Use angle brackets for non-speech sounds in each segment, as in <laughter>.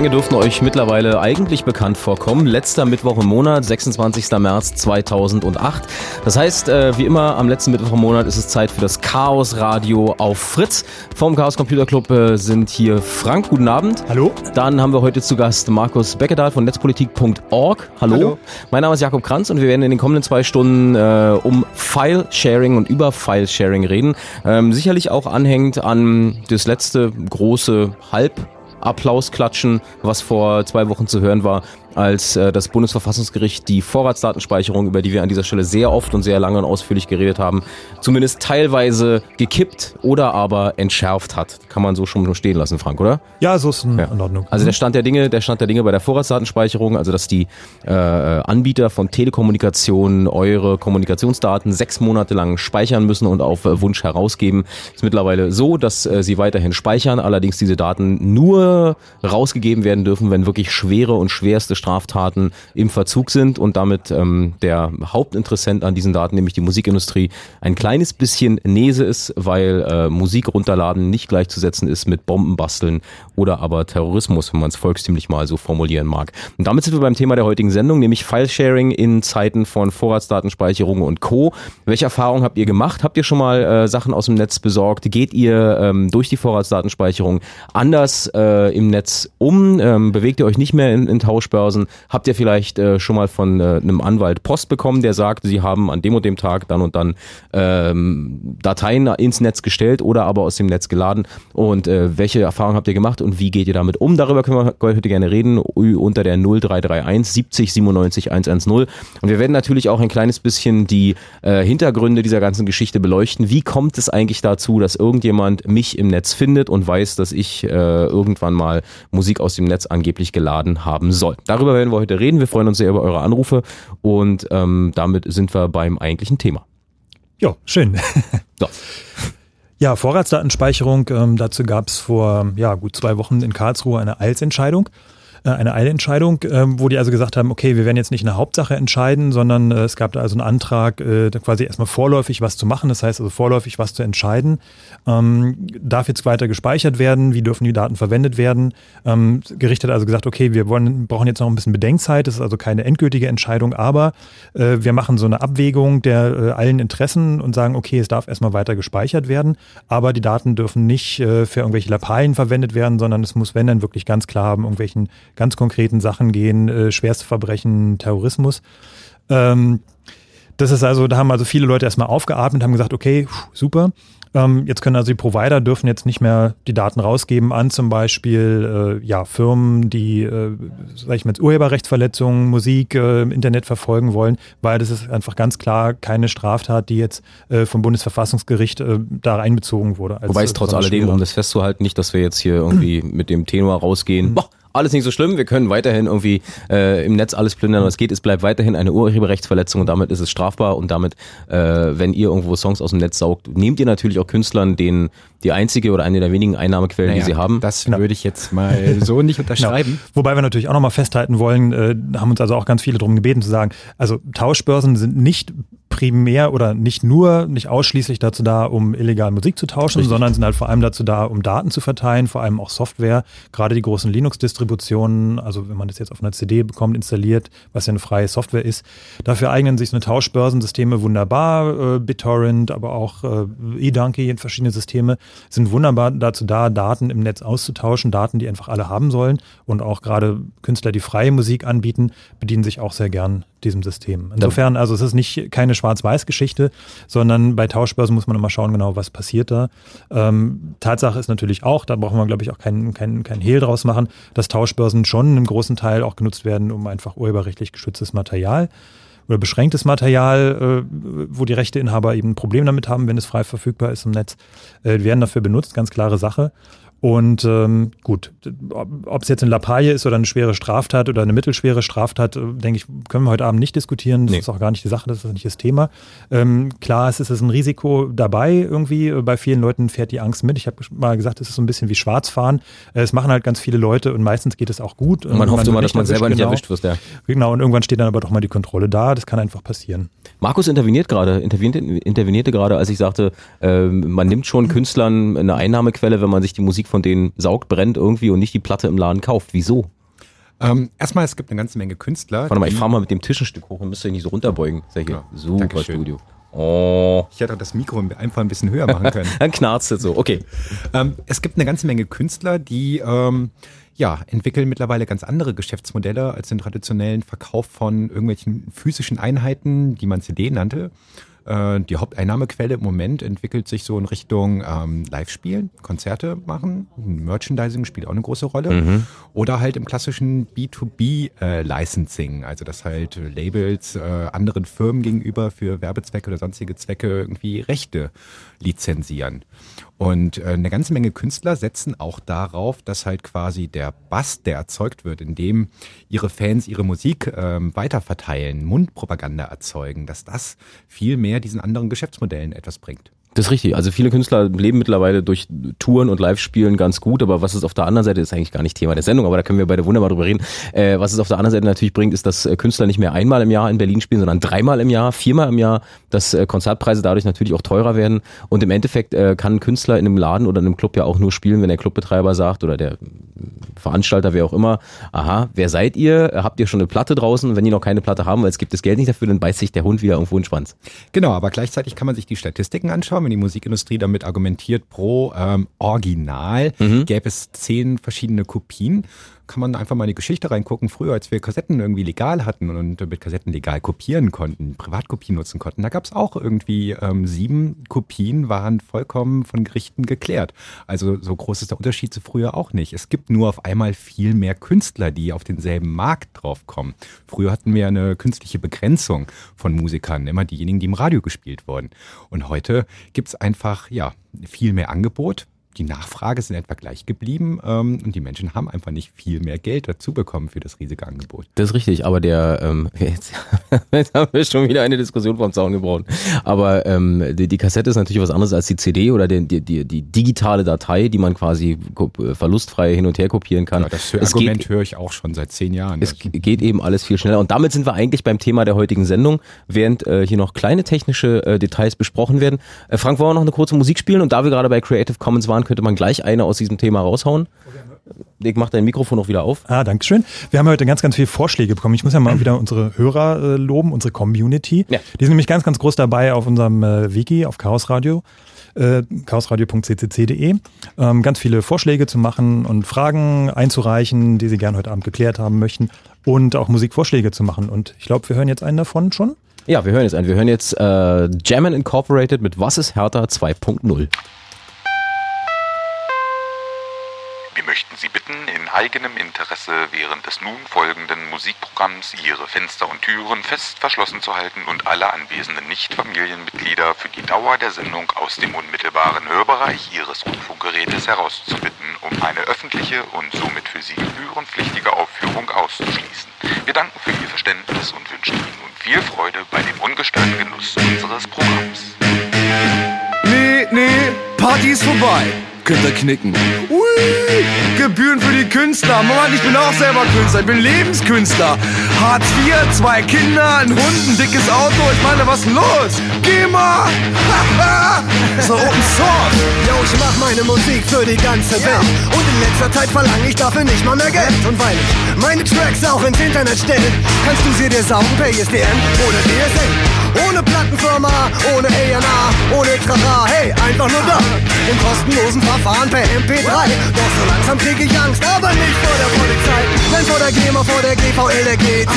Klänge dürften euch mittlerweile eigentlich bekannt vorkommen. Letzter Mittwoch im Monat, 26. März 2008. Das heißt, äh, wie immer am letzten Mittwoch im Monat ist es Zeit für das Chaos Radio auf Fritz. Vom Chaos Computer Club äh, sind hier Frank, guten Abend. Hallo. Dann haben wir heute zu Gast Markus Beckedahl von netzpolitik.org. Hallo. Hallo. Mein Name ist Jakob Kranz und wir werden in den kommenden zwei Stunden äh, um File-Sharing und über File-Sharing reden. Ähm, sicherlich auch anhängt an das letzte große Halb Applaus klatschen, was vor zwei Wochen zu hören war, als äh, das Bundesverfassungsgericht die Vorratsdatenspeicherung, über die wir an dieser Stelle sehr oft und sehr lange und ausführlich geredet haben, zumindest teilweise gekippt oder aber entschärft hat. Kann man so schon stehen lassen, Frank, oder? Ja, so ist in, ja. in Ordnung. Also der Stand der Dinge, der Stand der Dinge bei der Vorratsdatenspeicherung, also dass die äh, Anbieter von Telekommunikation eure Kommunikationsdaten sechs Monate lang speichern müssen und auf äh, Wunsch herausgeben, ist mittlerweile so, dass äh, sie weiterhin speichern, allerdings diese Daten nur rausgegeben werden dürfen, wenn wirklich schwere und schwerste Straftaten im Verzug sind und damit ähm, der Hauptinteressent an diesen Daten, nämlich die Musikindustrie, ein kleines bisschen Nese ist, weil äh, Musik runterladen nicht gleichzusetzen ist mit Bombenbasteln oder aber Terrorismus, wenn man es volkstümlich mal so formulieren mag. Und damit sind wir beim Thema der heutigen Sendung, nämlich File-Sharing in Zeiten von Vorratsdatenspeicherung und Co. Welche Erfahrungen habt ihr gemacht? Habt ihr schon mal äh, Sachen aus dem Netz besorgt? Geht ihr ähm, durch die Vorratsdatenspeicherung anders äh, im Netz um? Ähm, bewegt ihr euch nicht mehr in, in Tauschbörsen? Börsen. Habt ihr vielleicht äh, schon mal von äh, einem Anwalt Post bekommen, der sagt, sie haben an dem und dem Tag dann und dann ähm, Dateien ins Netz gestellt oder aber aus dem Netz geladen? Und äh, welche Erfahrungen habt ihr gemacht und wie geht ihr damit um? Darüber können wir heute gerne reden unter der 0331 70 97 110. Und wir werden natürlich auch ein kleines bisschen die äh, Hintergründe dieser ganzen Geschichte beleuchten. Wie kommt es eigentlich dazu, dass irgendjemand mich im Netz findet und weiß, dass ich äh, irgendwann mal Musik aus dem Netz angeblich geladen haben soll? Darüber werden wir heute reden. Wir freuen uns sehr über eure Anrufe und ähm, damit sind wir beim eigentlichen Thema. Ja, schön. so. <laughs> Ja, Vorratsdatenspeicherung, ähm, dazu gab es vor ja, gut zwei Wochen in Karlsruhe eine Eilsentscheidung. Eine Eilentscheidung, äh, wo die also gesagt haben, okay, wir werden jetzt nicht eine Hauptsache entscheiden, sondern äh, es gab da also einen Antrag, äh, quasi erstmal vorläufig was zu machen, das heißt also vorläufig was zu entscheiden. Ähm, darf jetzt weiter gespeichert werden? Wie dürfen die Daten verwendet werden? Ähm, Gericht hat also gesagt, okay, wir wollen, brauchen jetzt noch ein bisschen Bedenkzeit, das ist also keine endgültige Entscheidung, aber äh, wir machen so eine Abwägung der äh, allen Interessen und sagen, okay, es darf erstmal weiter gespeichert werden, aber die Daten dürfen nicht äh, für irgendwelche Lappalien verwendet werden, sondern es muss, wenn dann wirklich ganz klar haben, irgendwelchen ganz konkreten Sachen gehen, äh, schwerste Verbrechen, Terrorismus. Ähm, das ist also, da haben also viele Leute erstmal aufgeatmet, haben gesagt, okay, super. Ähm, jetzt können also die Provider dürfen jetzt nicht mehr die Daten rausgeben an zum Beispiel äh, ja, Firmen, die, äh, sag ich mal, Urheberrechtsverletzungen, Musik äh, im Internet verfolgen wollen, weil das ist einfach ganz klar keine Straftat, die jetzt äh, vom Bundesverfassungsgericht äh, da einbezogen wurde. Als, Wobei es trotz alledem, um das festzuhalten, nicht, dass wir jetzt hier irgendwie mit dem Tenor rausgehen, boah, alles nicht so schlimm, wir können weiterhin irgendwie äh, im Netz alles plündern, was geht. Es bleibt weiterhin eine Urheberrechtsverletzung und damit ist es strafbar und damit, äh, wenn ihr irgendwo Songs aus dem Netz saugt, nehmt ihr natürlich auch Künstlern den die einzige oder eine der wenigen Einnahmequellen, naja, die sie haben. Das genau. würde ich jetzt mal so nicht <laughs> unterschreiben. Genau. Wobei wir natürlich auch nochmal festhalten wollen, äh, haben uns also auch ganz viele darum gebeten zu sagen, also Tauschbörsen sind nicht primär oder nicht nur, nicht ausschließlich dazu da, um illegal Musik zu tauschen, Richtig. sondern sind halt vor allem dazu da, um Daten zu verteilen, vor allem auch Software. Gerade die großen Linux-Distributionen, also wenn man das jetzt auf einer CD bekommt, installiert, was ja eine freie Software ist, dafür eignen sich so eine Tauschbörsensysteme wunderbar. Äh, BitTorrent, aber auch äh, eDonkey, verschiedene Systeme sind wunderbar dazu da, Daten im Netz auszutauschen, Daten, die einfach alle haben sollen. Und auch gerade Künstler, die freie Musik anbieten, bedienen sich auch sehr gern diesem System. Insofern, also es ist nicht keine Schwarz-Weiß-Geschichte, sondern bei Tauschbörsen muss man immer schauen, genau, was passiert da. Ähm, Tatsache ist natürlich auch, da brauchen wir, glaube ich, auch keinen kein, kein Hehl draus machen, dass Tauschbörsen schon im großen Teil auch genutzt werden, um einfach urheberrechtlich geschütztes Material oder beschränktes Material, äh, wo die Rechteinhaber eben ein Problem damit haben, wenn es frei verfügbar ist im Netz, äh, werden dafür benutzt, ganz klare Sache. Und ähm, gut, ob es jetzt eine Lappalie ist oder eine schwere Straftat oder eine mittelschwere Straftat, äh, denke ich, können wir heute Abend nicht diskutieren. Das nee. ist auch gar nicht die Sache, das ist nicht das Thema. Ähm, klar, es ist ein Risiko dabei irgendwie. Bei vielen Leuten fährt die Angst mit. Ich habe mal gesagt, es ist so ein bisschen wie Schwarzfahren. Äh, es machen halt ganz viele Leute und meistens geht es auch gut. Und man hofft immer, dass man selber nicht genau. erwischt wird. Ja. Genau, und irgendwann steht dann aber doch mal die Kontrolle da. Das kann einfach passieren. Markus interveniert gerade, intervenierte, intervenierte gerade, als ich sagte, äh, man nimmt schon Künstlern eine Einnahmequelle, wenn man sich die Musik von denen saugt, brennt irgendwie und nicht die Platte im Laden kauft. Wieso? Ähm, erstmal, es gibt eine ganze Menge Künstler. Warte mal, ich fahre mal mit dem Tisch ein Stück hoch und müsste nicht so runterbeugen. Ja hier. Ja, super Dankeschön. Studio. Oh. Ich hätte das Mikro einfach ein bisschen höher machen können. <laughs> Dann knarzt es so, okay. Ähm, es gibt eine ganze Menge Künstler, die ähm, ja, entwickeln mittlerweile ganz andere Geschäftsmodelle als den traditionellen Verkauf von irgendwelchen physischen Einheiten, die man CD nannte. Äh, die Haupteinnahmequelle im Moment entwickelt sich so in Richtung ähm, Live-Spielen, Konzerte machen, Merchandising spielt auch eine große Rolle. Mhm. Oder halt im klassischen B2B-Licensing, äh, also dass halt Labels äh, anderen Firmen gegenüber für Werbezwecke oder sonstige Zwecke irgendwie Rechte lizenzieren. Und äh, eine ganze Menge Künstler setzen auch darauf, dass halt quasi der Bass, der erzeugt wird, indem ihre Fans ihre Musik ähm, weiterverteilen, Mundpropaganda erzeugen, dass das viel mehr diesen anderen Geschäftsmodellen etwas bringt. Das ist richtig. Also viele Künstler leben mittlerweile durch Touren und Live-Spielen ganz gut, aber was es auf der anderen Seite ist eigentlich gar nicht Thema der Sendung, aber da können wir beide wunderbar drüber reden. Äh, was es auf der anderen Seite natürlich bringt, ist, dass äh, Künstler nicht mehr einmal im Jahr in Berlin spielen, sondern dreimal im Jahr, viermal im Jahr, dass äh, Konzertpreise dadurch natürlich auch teurer werden. Und im Endeffekt äh, kann ein Künstler in einem Laden oder in einem Club ja auch nur spielen, wenn der Clubbetreiber sagt oder der Veranstalter, wer auch immer, aha, wer seid ihr? Habt ihr schon eine Platte draußen? Wenn die noch keine Platte haben, weil es gibt das Geld nicht dafür, dann beißt sich der Hund wieder irgendwo in den Schwanz. Genau, aber gleichzeitig kann man sich die Statistiken anschauen, wenn die Musikindustrie damit argumentiert, pro ähm, Original mhm. gäbe es zehn verschiedene Kopien kann man einfach mal in die Geschichte reingucken. Früher, als wir Kassetten irgendwie legal hatten und mit Kassetten legal kopieren konnten, Privatkopien nutzen konnten, da gab es auch irgendwie ähm, sieben Kopien, waren vollkommen von Gerichten geklärt. Also so groß ist der Unterschied zu früher auch nicht. Es gibt nur auf einmal viel mehr Künstler, die auf denselben Markt draufkommen. Früher hatten wir eine künstliche Begrenzung von Musikern, immer diejenigen, die im Radio gespielt wurden. Und heute gibt es einfach, ja, viel mehr Angebot die Nachfrage ist in etwa gleich geblieben ähm, und die Menschen haben einfach nicht viel mehr Geld dazu bekommen für das riesige Angebot. Das ist richtig, aber der, ähm, <laughs> jetzt, jetzt haben wir schon wieder eine Diskussion vom Zaun gebraucht. Aber ähm, die, die Kassette ist natürlich was anderes als die CD oder die, die, die, die digitale Datei, die man quasi verlustfrei hin und her kopieren kann. Ja, das Argument höre ich auch schon seit zehn Jahren. Es geht eben alles viel schneller. Und damit sind wir eigentlich beim Thema der heutigen Sendung, während äh, hier noch kleine technische äh, Details besprochen werden. Äh, Frank, wollen wir noch eine kurze Musik spielen? Und da wir gerade bei Creative Commons waren, könnte man gleich eine aus diesem Thema raushauen. Ich mach dein Mikrofon noch wieder auf. Ah, danke schön. Wir haben heute ganz, ganz viele Vorschläge bekommen. Ich muss ja mal wieder unsere Hörer äh, loben, unsere Community. Ja. Die sind nämlich ganz, ganz groß dabei auf unserem äh, Wiki, auf Chaos Radio äh, chaosradio.ccc.de. Ähm, ganz viele Vorschläge zu machen und Fragen einzureichen, die Sie gerne heute Abend geklärt haben möchten und auch Musikvorschläge zu machen. Und ich glaube, wir hören jetzt einen davon schon. Ja, wir hören jetzt einen. Wir hören jetzt äh, Jammin Incorporated mit Was ist Hertha 2.0. möchten Sie bitten, in eigenem Interesse während des nun folgenden Musikprogramms Ihre Fenster und Türen fest verschlossen zu halten und alle anwesenden Nicht-Familienmitglieder für die Dauer der Sendung aus dem unmittelbaren Hörbereich Ihres Rundfunkgerätes herauszubitten, um eine öffentliche und somit für Sie gebührenpflichtige Aufführung auszuschließen. Wir danken für Ihr Verständnis und wünschen Ihnen nun viel Freude bei dem ungestörten Genuss unseres Programms. Nee, nee, Party ist vorbei könnt ihr knicken. Ui, Gebühren für die Künstler. Mann, ich bin auch selber Künstler. Ich bin Lebenskünstler. Hartz IV, zwei Kinder, ein Hund, ein dickes Auto. Ich meine, was ist los? Geh mal! <laughs> ist doch Open Source. Yo, ich mach meine Musik für die ganze Welt. Und in letzter Zeit verlange ich dafür nicht mal mehr Geld. Und weil ich meine Tracks auch ins Internet stelle, kannst du sie dir saugen per ISDN oder DSL. Ohne Plattenfirma, ohne A&R, ohne Trara, hey, einfach nur da. Im kostenlosen Verfahren per MP3. Doch so langsam krieg ich Angst, aber nicht vor der Polizei. Nein, vor der GEMA, vor der GVL, der GZ.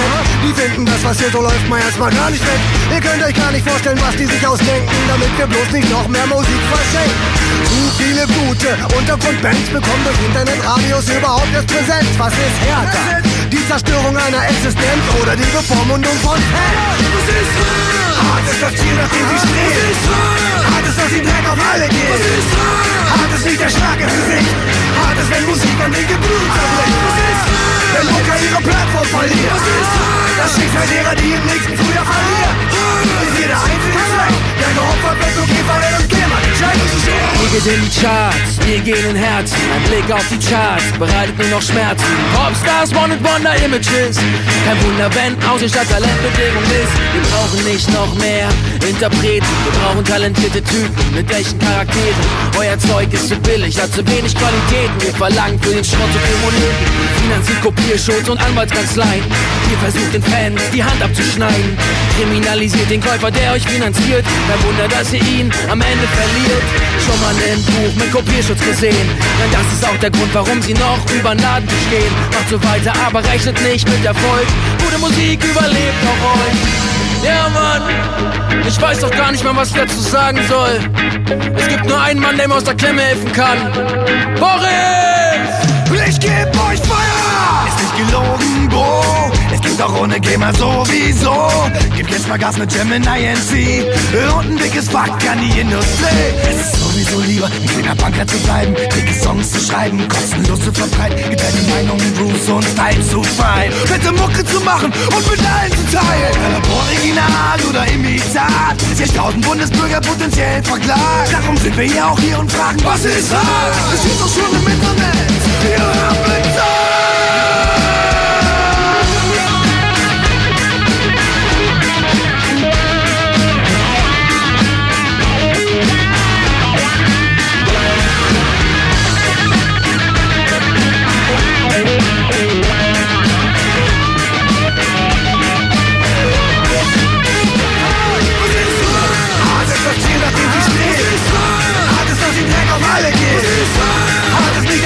Die finden das, was hier so läuft, mal erstmal gar nicht weg. Ihr könnt euch gar nicht vorstellen, was die sich ausdenken, damit wir bloß nicht noch mehr Musik verschenken. Zu viele gute Untergrundbands bekommen durch Internetradios überhaupt erst Präsenz. Was ist härter? Die Zerstörung einer Existenz oder die Bevormundung von Fans? Hart ist das Ziel, nach dem sie streben. Hart ist, dass sie Dreck auf alle gehen. Hart ist nicht der Schlag im Gesicht. Hart ist, wenn Musik an den Geblüt zerbricht. Wenn Mucker ihre Plattform verliert. Das Schicksal derer, die im nächsten Frühjahr verlieren. Jeder einzige Zweck, der geopfert wird, so GVL und GEMA. Wir gehen in die Charts, wir gehen in Herzen. Ein Blick auf die Charts bereitet nur noch Schmerzen. Popstars, One Wonder Images. Kein Wunder, wenn Außenstadt Talentbedingung ist. Wir brauchen nicht noch mehr Interpreten. Wir brauchen talentierte Typen mit echten Charakteren. Euer Zeug ist zu billig, hat zu wenig Qualitäten. Wir verlangen für den Schrott so viel Moneten. Finanziert Kopierschutz und Anwaltskanzleien. Ihr versucht den Fans die Hand abzuschneiden. Kriminalisiert den Käufer, der euch finanziert. Kein Wunder, dass ihr ihn am Ende verliert. Schon mal ein Buch mit Kopierschutz gesehen. Denn das ist auch der Grund, warum sie noch über den Laden bestehen. Macht so weiter, aber rechnet nicht mit Erfolg. Gute Musik überlebt auch euch. Ja, Mann, ich weiß doch gar nicht mehr, was ich dazu sagen soll. Es gibt nur einen Mann, der mir aus der Klemme helfen kann. Boris! Ich geb euch Feuer! Ist nicht gelogen, Bro. Es gibt auch ohne Gamer sowieso. Gib jetzt mal Gas mit Gemini NC. Und ein dickes Fuck an die Industrie. Es ist sowieso lieber, ein kleiner Banker zu bleiben. Dicke Songs zu schreiben, kostenlos zu verbreiten. Geteilte Meinungen, Grooves und Style zu feiern. Fette Mucke zu machen und mit allen zu teilen. Original oder Imitat. 60.000 Bundesbürger potenziell verklagt. Darum sind wir ja auch hier und fragen, was ist das? Das steht doch schon im Internet. Wir haben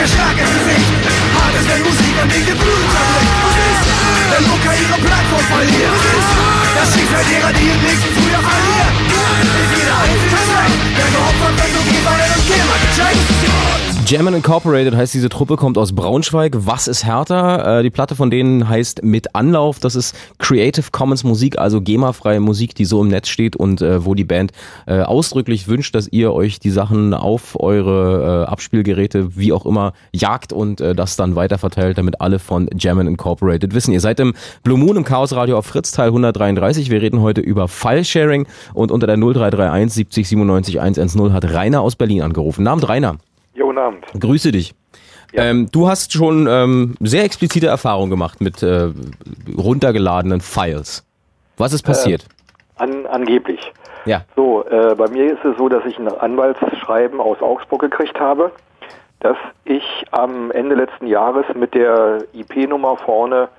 Ist Schlag ins Gesicht. Hart ist, wenn Musik an den Gefühlen zerbricht. Wenn Mucker ihre Plattform verliert. Das Schicksal derer, die im nächsten Frühjahr verlieren. Ist jeder einzige Zweck, der geopfert wird, geht bei und GEMA gecheckt. German Incorporated heißt diese Truppe, kommt aus Braunschweig. Was ist härter? Äh, die Platte von denen heißt Mit Anlauf. Das ist Creative Commons Musik, also GEMA-freie Musik, die so im Netz steht und äh, wo die Band äh, ausdrücklich wünscht, dass ihr euch die Sachen auf eure äh, Abspielgeräte, wie auch immer, jagt und äh, das dann weiterverteilt, damit alle von German Incorporated wissen. Ihr seid im Blue Moon im Chaos Radio auf Fritz Teil 133. Wir reden heute über File-Sharing und unter der 0331 70 97 110 hat Rainer aus Berlin angerufen. Namen Rainer. Ja, guten Abend. Grüße dich. Ja. Ähm, du hast schon ähm, sehr explizite Erfahrungen gemacht mit äh, runtergeladenen Files. Was ist passiert? Äh, an, angeblich. Ja. So, äh, bei mir ist es so, dass ich ein Anwaltsschreiben aus Augsburg gekriegt habe, dass ich am Ende letzten Jahres mit der IP-Nummer vorne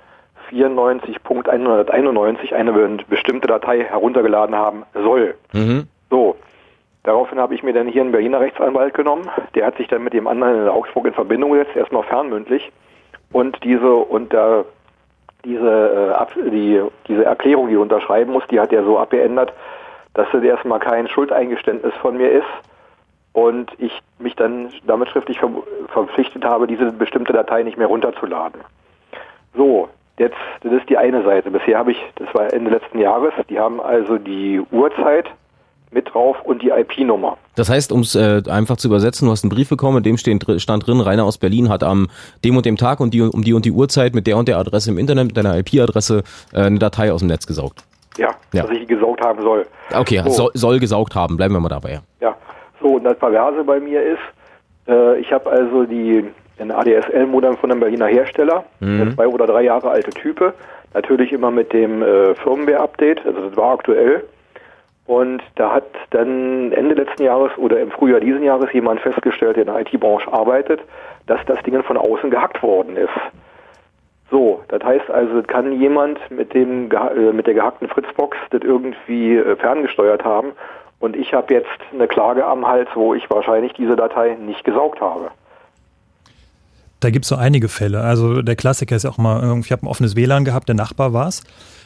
94.191 eine bestimmte Datei heruntergeladen haben soll. Mhm. So, Daraufhin habe ich mir dann hier einen Berliner Rechtsanwalt genommen. Der hat sich dann mit dem anderen in Augsburg in Verbindung gesetzt, erstmal fernmündlich. Und diese und äh, diese, äh, die, diese Erklärung, die er unterschreiben muss, die hat er so abgeändert, dass es erstmal kein Schuldeingeständnis von mir ist und ich mich dann damit schriftlich ver verpflichtet habe, diese bestimmte Datei nicht mehr runterzuladen. So, jetzt, das ist die eine Seite. Bisher habe ich, das war Ende letzten Jahres, die haben also die Uhrzeit mit drauf und die IP-Nummer. Das heißt, um es äh, einfach zu übersetzen, du hast einen Brief bekommen, in dem steht, stand drin, Rainer aus Berlin hat am dem und dem Tag und die, um die und die Uhrzeit mit der und der Adresse im Internet, mit deiner IP-Adresse, äh, eine Datei aus dem Netz gesaugt. Ja, ja. dass ich die gesaugt haben soll. Okay, so. soll, soll gesaugt haben, bleiben wir mal dabei. Ja, so und das Perverse bei mir ist, äh, ich habe also die ein ADSL-Modem von einem Berliner Hersteller, mhm. zwei oder drei Jahre alte Type, natürlich immer mit dem äh, Firmware-Update, also das war aktuell. Und da hat dann Ende letzten Jahres oder im Frühjahr diesen Jahres jemand festgestellt, der in der IT-Branche arbeitet, dass das Ding von außen gehackt worden ist. So, das heißt also, kann jemand mit dem äh, mit der gehackten Fritzbox das irgendwie äh, ferngesteuert haben und ich habe jetzt eine Klage am Hals, wo ich wahrscheinlich diese Datei nicht gesaugt habe. Da gibt es so einige Fälle. Also der Klassiker ist auch mal, ich habe ein offenes WLAN gehabt, der Nachbar war es.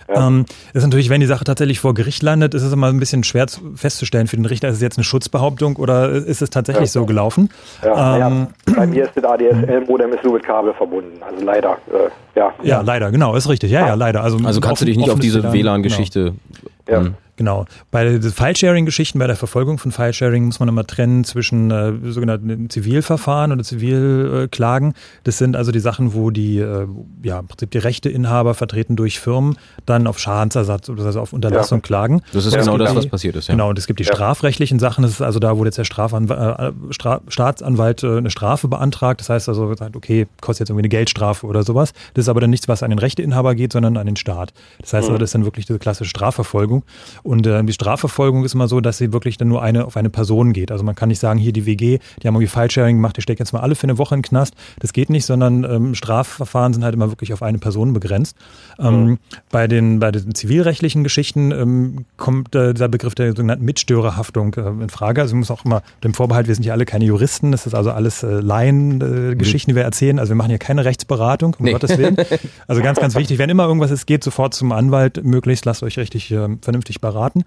Ja. Ähm, ist natürlich, wenn die Sache tatsächlich vor Gericht landet, ist es immer ein bisschen schwer festzustellen für den Richter, ist es jetzt eine Schutzbehauptung oder ist es tatsächlich ja. so gelaufen? Ja, ähm, ja, bei mir ist das ADSL-Modem nur mit Kabel verbunden, also leider. Äh, ja. ja, leider, genau, ist richtig. Ja, ja, leider. Also, also kannst du dich nicht auf diese WLAN-Geschichte genau. Ja. Genau. Bei File-Sharing-Geschichten, bei der Verfolgung von File-Sharing muss man immer trennen zwischen äh, sogenannten Zivilverfahren oder Zivilklagen. Das sind also die Sachen, wo die, äh, ja, im Prinzip die Rechteinhaber vertreten durch Firmen dann auf Schadensersatz oder also auf Unterlassung ja. klagen. Das ist ja, genau das, was passiert ist. Ja. Genau. Und es gibt die strafrechtlichen Sachen. Das ist also da, wo jetzt der Strafanwalt, äh, Stra Staatsanwalt äh, eine Strafe beantragt. Das heißt also, sagt, okay, kostet jetzt irgendwie eine Geldstrafe oder sowas. Das ist aber dann nichts, was an den Rechteinhaber geht, sondern an den Staat. Das heißt mhm. also, das ist dann wirklich diese klassische Strafverfolgung. Und äh, die Strafverfolgung ist immer so, dass sie wirklich dann nur eine auf eine Person geht. Also man kann nicht sagen, hier die WG, die haben irgendwie File-Sharing gemacht, die stecken jetzt mal alle für eine Woche in den Knast. Das geht nicht, sondern ähm, Strafverfahren sind halt immer wirklich auf eine Person begrenzt. Ähm, mhm. Bei den bei den zivilrechtlichen Geschichten ähm, kommt äh, dieser Begriff der sogenannten Mitstörerhaftung äh, in Frage. Also man muss auch immer dem Vorbehalt, wir sind ja alle keine Juristen, das ist also alles äh, Laien-Geschichten, äh, die wir erzählen. Also wir machen hier keine Rechtsberatung, um nee. Gottes Willen. <laughs> Also ganz, ganz wichtig, wenn immer irgendwas ist, geht sofort zum Anwalt, möglichst lasst euch richtig äh, vernünftig beraten.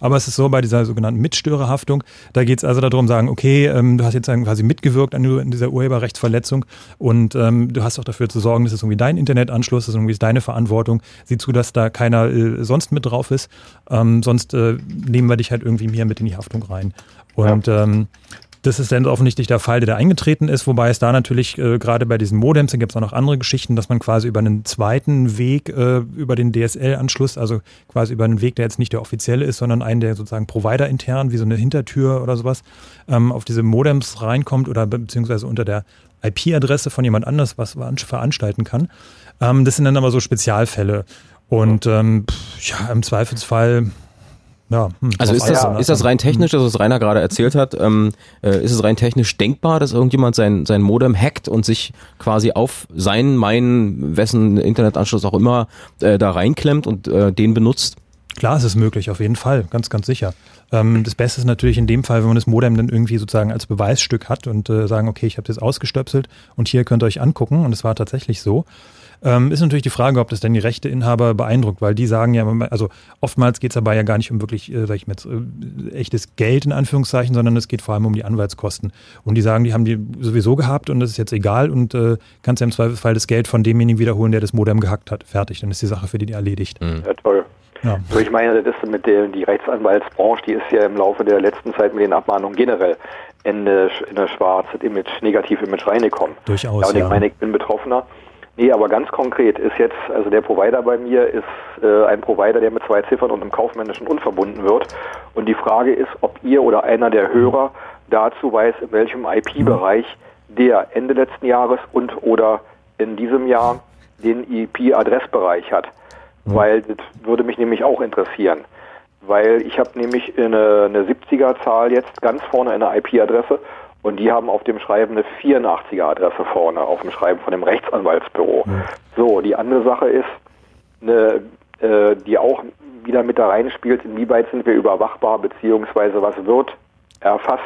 Aber es ist so bei dieser sogenannten Mitstörerhaftung, da geht es also darum, sagen, okay, ähm, du hast jetzt quasi mitgewirkt an dieser Urheberrechtsverletzung und ähm, du hast auch dafür zu sorgen, das ist irgendwie dein Internetanschluss, ist irgendwie deine Verantwortung. Sieh zu, dass da keiner äh, sonst mit drauf ist. Ähm, sonst äh, nehmen wir dich halt irgendwie mehr mit in die Haftung rein. Und ja. Das ist dann offensichtlich der Fall, der da eingetreten ist, wobei es da natürlich äh, gerade bei diesen Modems, da gibt es auch noch andere Geschichten, dass man quasi über einen zweiten Weg, äh, über den DSL-Anschluss, also quasi über einen Weg, der jetzt nicht der offizielle ist, sondern einen, der sozusagen Provider-intern, wie so eine Hintertür oder sowas, ähm, auf diese Modems reinkommt oder beziehungsweise unter der IP-Adresse von jemand anders was veranstalten kann. Ähm, das sind dann aber so Spezialfälle. Und ähm, ja, im Zweifelsfall ja, hm, also ist das, ist das rein technisch, das was Rainer gerade erzählt hat, ähm, äh, ist es rein technisch denkbar, dass irgendjemand sein, sein Modem hackt und sich quasi auf seinen, meinen, wessen Internetanschluss auch immer äh, da reinklemmt und äh, den benutzt? Klar, es ist möglich, auf jeden Fall, ganz, ganz sicher. Ähm, das Beste ist natürlich in dem Fall, wenn man das Modem dann irgendwie sozusagen als Beweisstück hat und äh, sagen, okay, ich habe das ausgestöpselt und hier könnt ihr euch angucken und es war tatsächlich so. Ähm, ist natürlich die Frage, ob das denn die Rechteinhaber beeindruckt, weil die sagen ja, also oftmals geht es dabei ja gar nicht um wirklich, äh, sag ich mal, äh, echtes Geld in Anführungszeichen, sondern es geht vor allem um die Anwaltskosten. Und die sagen, die haben die sowieso gehabt und das ist jetzt egal und äh, kannst ja im Zweifelsfall das Geld von demjenigen wiederholen, der das Modem gehackt hat. Fertig, dann ist die Sache für die erledigt. Mhm. Ja, toll. Ja. Also ich meine, das ist mit der die Rechtsanwaltsbranche, die ist ja im Laufe der letzten Zeit mit den Abmahnungen generell in eine, in eine schwarze Image, negative Image reingekommen. Durchaus. Ja, und ich ja. meine, ich bin Betroffener. Nee, aber ganz konkret ist jetzt, also der Provider bei mir ist äh, ein Provider, der mit zwei Ziffern und einem kaufmännischen unverbunden wird. Und die Frage ist, ob ihr oder einer der Hörer dazu weiß, in welchem IP-Bereich der Ende letzten Jahres und oder in diesem Jahr den IP-Adressbereich hat. Mhm. Weil das würde mich nämlich auch interessieren. Weil ich habe nämlich eine, eine 70er-Zahl jetzt ganz vorne eine IP-Adresse und die haben auf dem Schreiben eine 84er Adresse vorne, auf dem Schreiben von dem Rechtsanwaltsbüro. Mhm. So, die andere Sache ist, eine, äh, die auch wieder mit da reinspielt, inwieweit sind wir überwachbar, beziehungsweise was wird erfasst.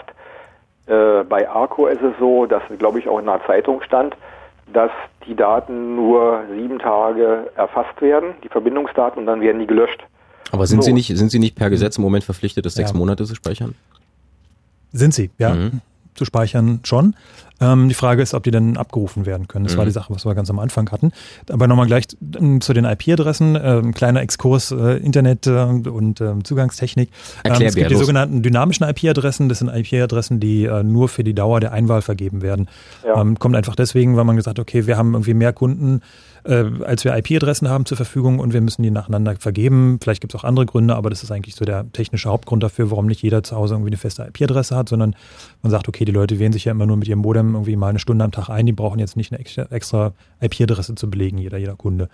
Äh, bei ARCO ist es so, dass, glaube ich, auch in einer Zeitung stand, dass die Daten nur sieben Tage erfasst werden, die Verbindungsdaten, und dann werden die gelöscht. Aber sind so. Sie nicht, sind Sie nicht per Gesetz im Moment verpflichtet, das sechs ja. Monate zu speichern? Sind Sie, ja. Mhm zu speichern schon. Ähm, die Frage ist, ob die dann abgerufen werden können. Das mhm. war die Sache, was wir ganz am Anfang hatten. Aber nochmal gleich zu den IP-Adressen. Äh, kleiner Exkurs äh, Internet äh, und äh, Zugangstechnik. Ähm, es gibt die sogenannten dynamischen IP-Adressen. Das sind IP-Adressen, die äh, nur für die Dauer der Einwahl vergeben werden. Ja. Ähm, kommt einfach deswegen, weil man gesagt hat, okay, wir haben irgendwie mehr Kunden äh, als wir IP-Adressen haben zur Verfügung und wir müssen die nacheinander vergeben. Vielleicht gibt es auch andere Gründe, aber das ist eigentlich so der technische Hauptgrund dafür, warum nicht jeder zu Hause irgendwie eine feste IP-Adresse hat, sondern man sagt, okay, die Leute wählen sich ja immer nur mit ihrem Modem irgendwie mal eine Stunde am Tag ein, die brauchen jetzt nicht eine extra IP-Adresse zu belegen, jeder, jeder Kunde.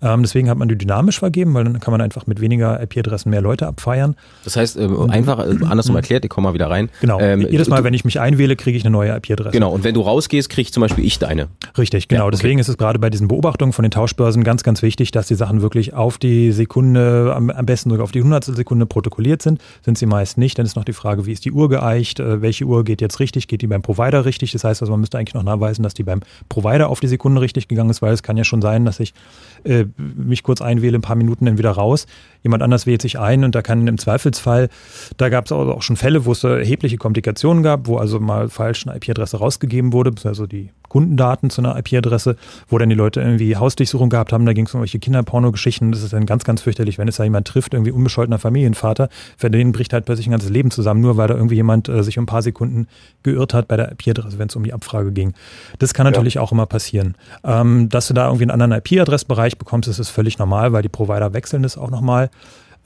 Ähm, deswegen hat man die dynamisch vergeben, weil dann kann man einfach mit weniger IP-Adressen mehr Leute abfeiern. Das heißt, äh, einfach äh, andersrum erklärt, ich komme mal wieder rein. Genau. Ähm, Jedes Mal, du, wenn ich mich einwähle, kriege ich eine neue IP-Adresse. Genau. Und wenn du rausgehst, kriege ich zum Beispiel ich deine. Richtig, genau. Ja, okay. Deswegen ist es gerade bei diesen Beobachtungen von den Tauschbörsen ganz, ganz wichtig, dass die Sachen wirklich auf die Sekunde, am, am besten sogar auf die Hundertstel Sekunde protokolliert sind. Sind sie meist nicht. Dann ist noch die Frage, wie ist die Uhr geeicht? Äh, welche Uhr geht jetzt richtig? Geht die beim Provider richtig? Das heißt also, man müsste eigentlich noch nachweisen, dass die beim Provider auf die Sekunde richtig gegangen ist, weil es kann ja schon sein, dass ich äh, mich kurz einwähle, ein paar Minuten dann wieder raus. Jemand anders wählt sich ein und da kann im Zweifelsfall, da gab es auch schon Fälle, wo es erhebliche Komplikationen gab, wo also mal falsch eine IP-Adresse rausgegeben wurde, also die Kundendaten zu einer IP-Adresse, wo dann die Leute irgendwie Hausdurchsuchung gehabt haben, da ging es um irgendwelche Kinderporno-Geschichten. Das ist dann ganz, ganz fürchterlich, wenn es da jemand trifft, irgendwie unbescholtener Familienvater, für den bricht halt plötzlich ein ganzes Leben zusammen, nur weil da irgendwie jemand äh, sich um ein paar Sekunden geirrt hat bei der IP-Adresse, wenn es um die Abfrage ging. Das kann natürlich ja. auch immer passieren. Ähm, dass du da irgendwie einen anderen IP-Adressbereich bekommst, das ist völlig normal, weil die Provider wechseln das auch nochmal.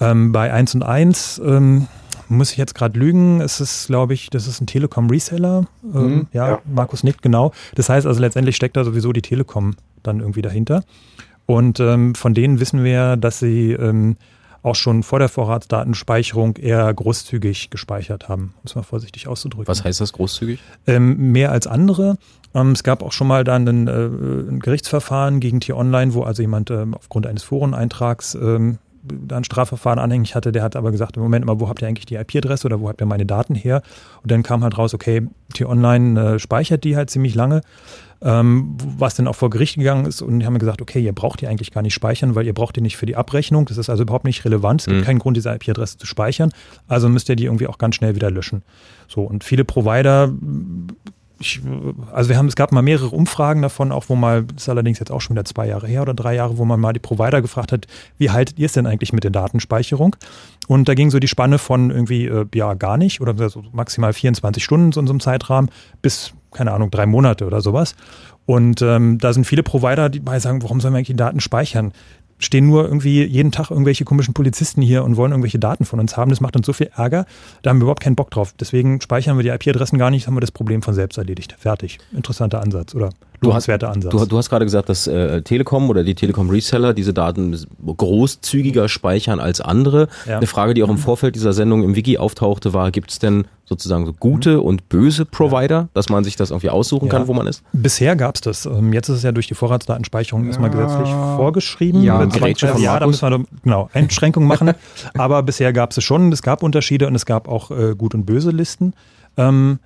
Ähm, bei 1 und 1 ähm, muss ich jetzt gerade lügen, es ist, glaube ich, das ist ein Telekom-Reseller. Ähm, mhm, ja, ja, Markus nickt, genau. Das heißt also letztendlich steckt da sowieso die Telekom dann irgendwie dahinter. Und ähm, von denen wissen wir, dass sie ähm, auch schon vor der Vorratsdatenspeicherung eher großzügig gespeichert haben, um es mal vorsichtig auszudrücken. Was heißt das großzügig? Ähm, mehr als andere. Ähm, es gab auch schon mal dann ein, äh, ein Gerichtsverfahren gegen T-Online, wo also jemand ähm, aufgrund eines Foreneintrags ähm, da ein Strafverfahren anhängig hatte, der hat aber gesagt, im Moment mal, wo habt ihr eigentlich die IP-Adresse oder wo habt ihr meine Daten her? Und dann kam halt raus, okay, T-Online äh, speichert die halt ziemlich lange, ähm, was dann auch vor Gericht gegangen ist und die haben gesagt, okay, ihr braucht die eigentlich gar nicht speichern, weil ihr braucht die nicht für die Abrechnung, das ist also überhaupt nicht relevant, es gibt mhm. keinen Grund, diese IP-Adresse zu speichern, also müsst ihr die irgendwie auch ganz schnell wieder löschen. So, und viele Provider ich, also wir haben, es gab mal mehrere Umfragen davon, auch wo mal, das ist allerdings jetzt auch schon wieder zwei Jahre her oder drei Jahre, wo man mal die Provider gefragt hat, wie haltet ihr es denn eigentlich mit der Datenspeicherung? Und da ging so die Spanne von irgendwie, äh, ja, gar nicht oder so maximal 24 Stunden in so einem Zeitrahmen bis, keine Ahnung, drei Monate oder sowas. Und ähm, da sind viele Provider, die bei sagen, warum sollen wir eigentlich die Daten speichern? Stehen nur irgendwie jeden Tag irgendwelche komischen Polizisten hier und wollen irgendwelche Daten von uns haben. Das macht uns so viel Ärger, da haben wir überhaupt keinen Bock drauf. Deswegen speichern wir die IP-Adressen gar nicht, haben wir das Problem von selbst erledigt. Fertig. Interessanter Ansatz, oder? Du hast, Ansatz. Du, du hast gerade gesagt, dass äh, Telekom oder die Telekom Reseller diese Daten großzügiger speichern als andere. Ja. Eine Frage, die auch im Vorfeld dieser Sendung im Wiki auftauchte, war, gibt es denn sozusagen so gute mhm. und böse Provider, ja. dass man sich das irgendwie aussuchen ja. kann, wo man ist? Bisher gab es das. Ähm, jetzt ist es ja durch die Vorratsdatenspeicherung erstmal gesetzlich vorgeschrieben. Ja, ja da müssen wir genau Einschränkungen machen. <laughs> Aber bisher gab es es schon. Es gab Unterschiede und es gab auch äh, gut und böse Listen. Ähm,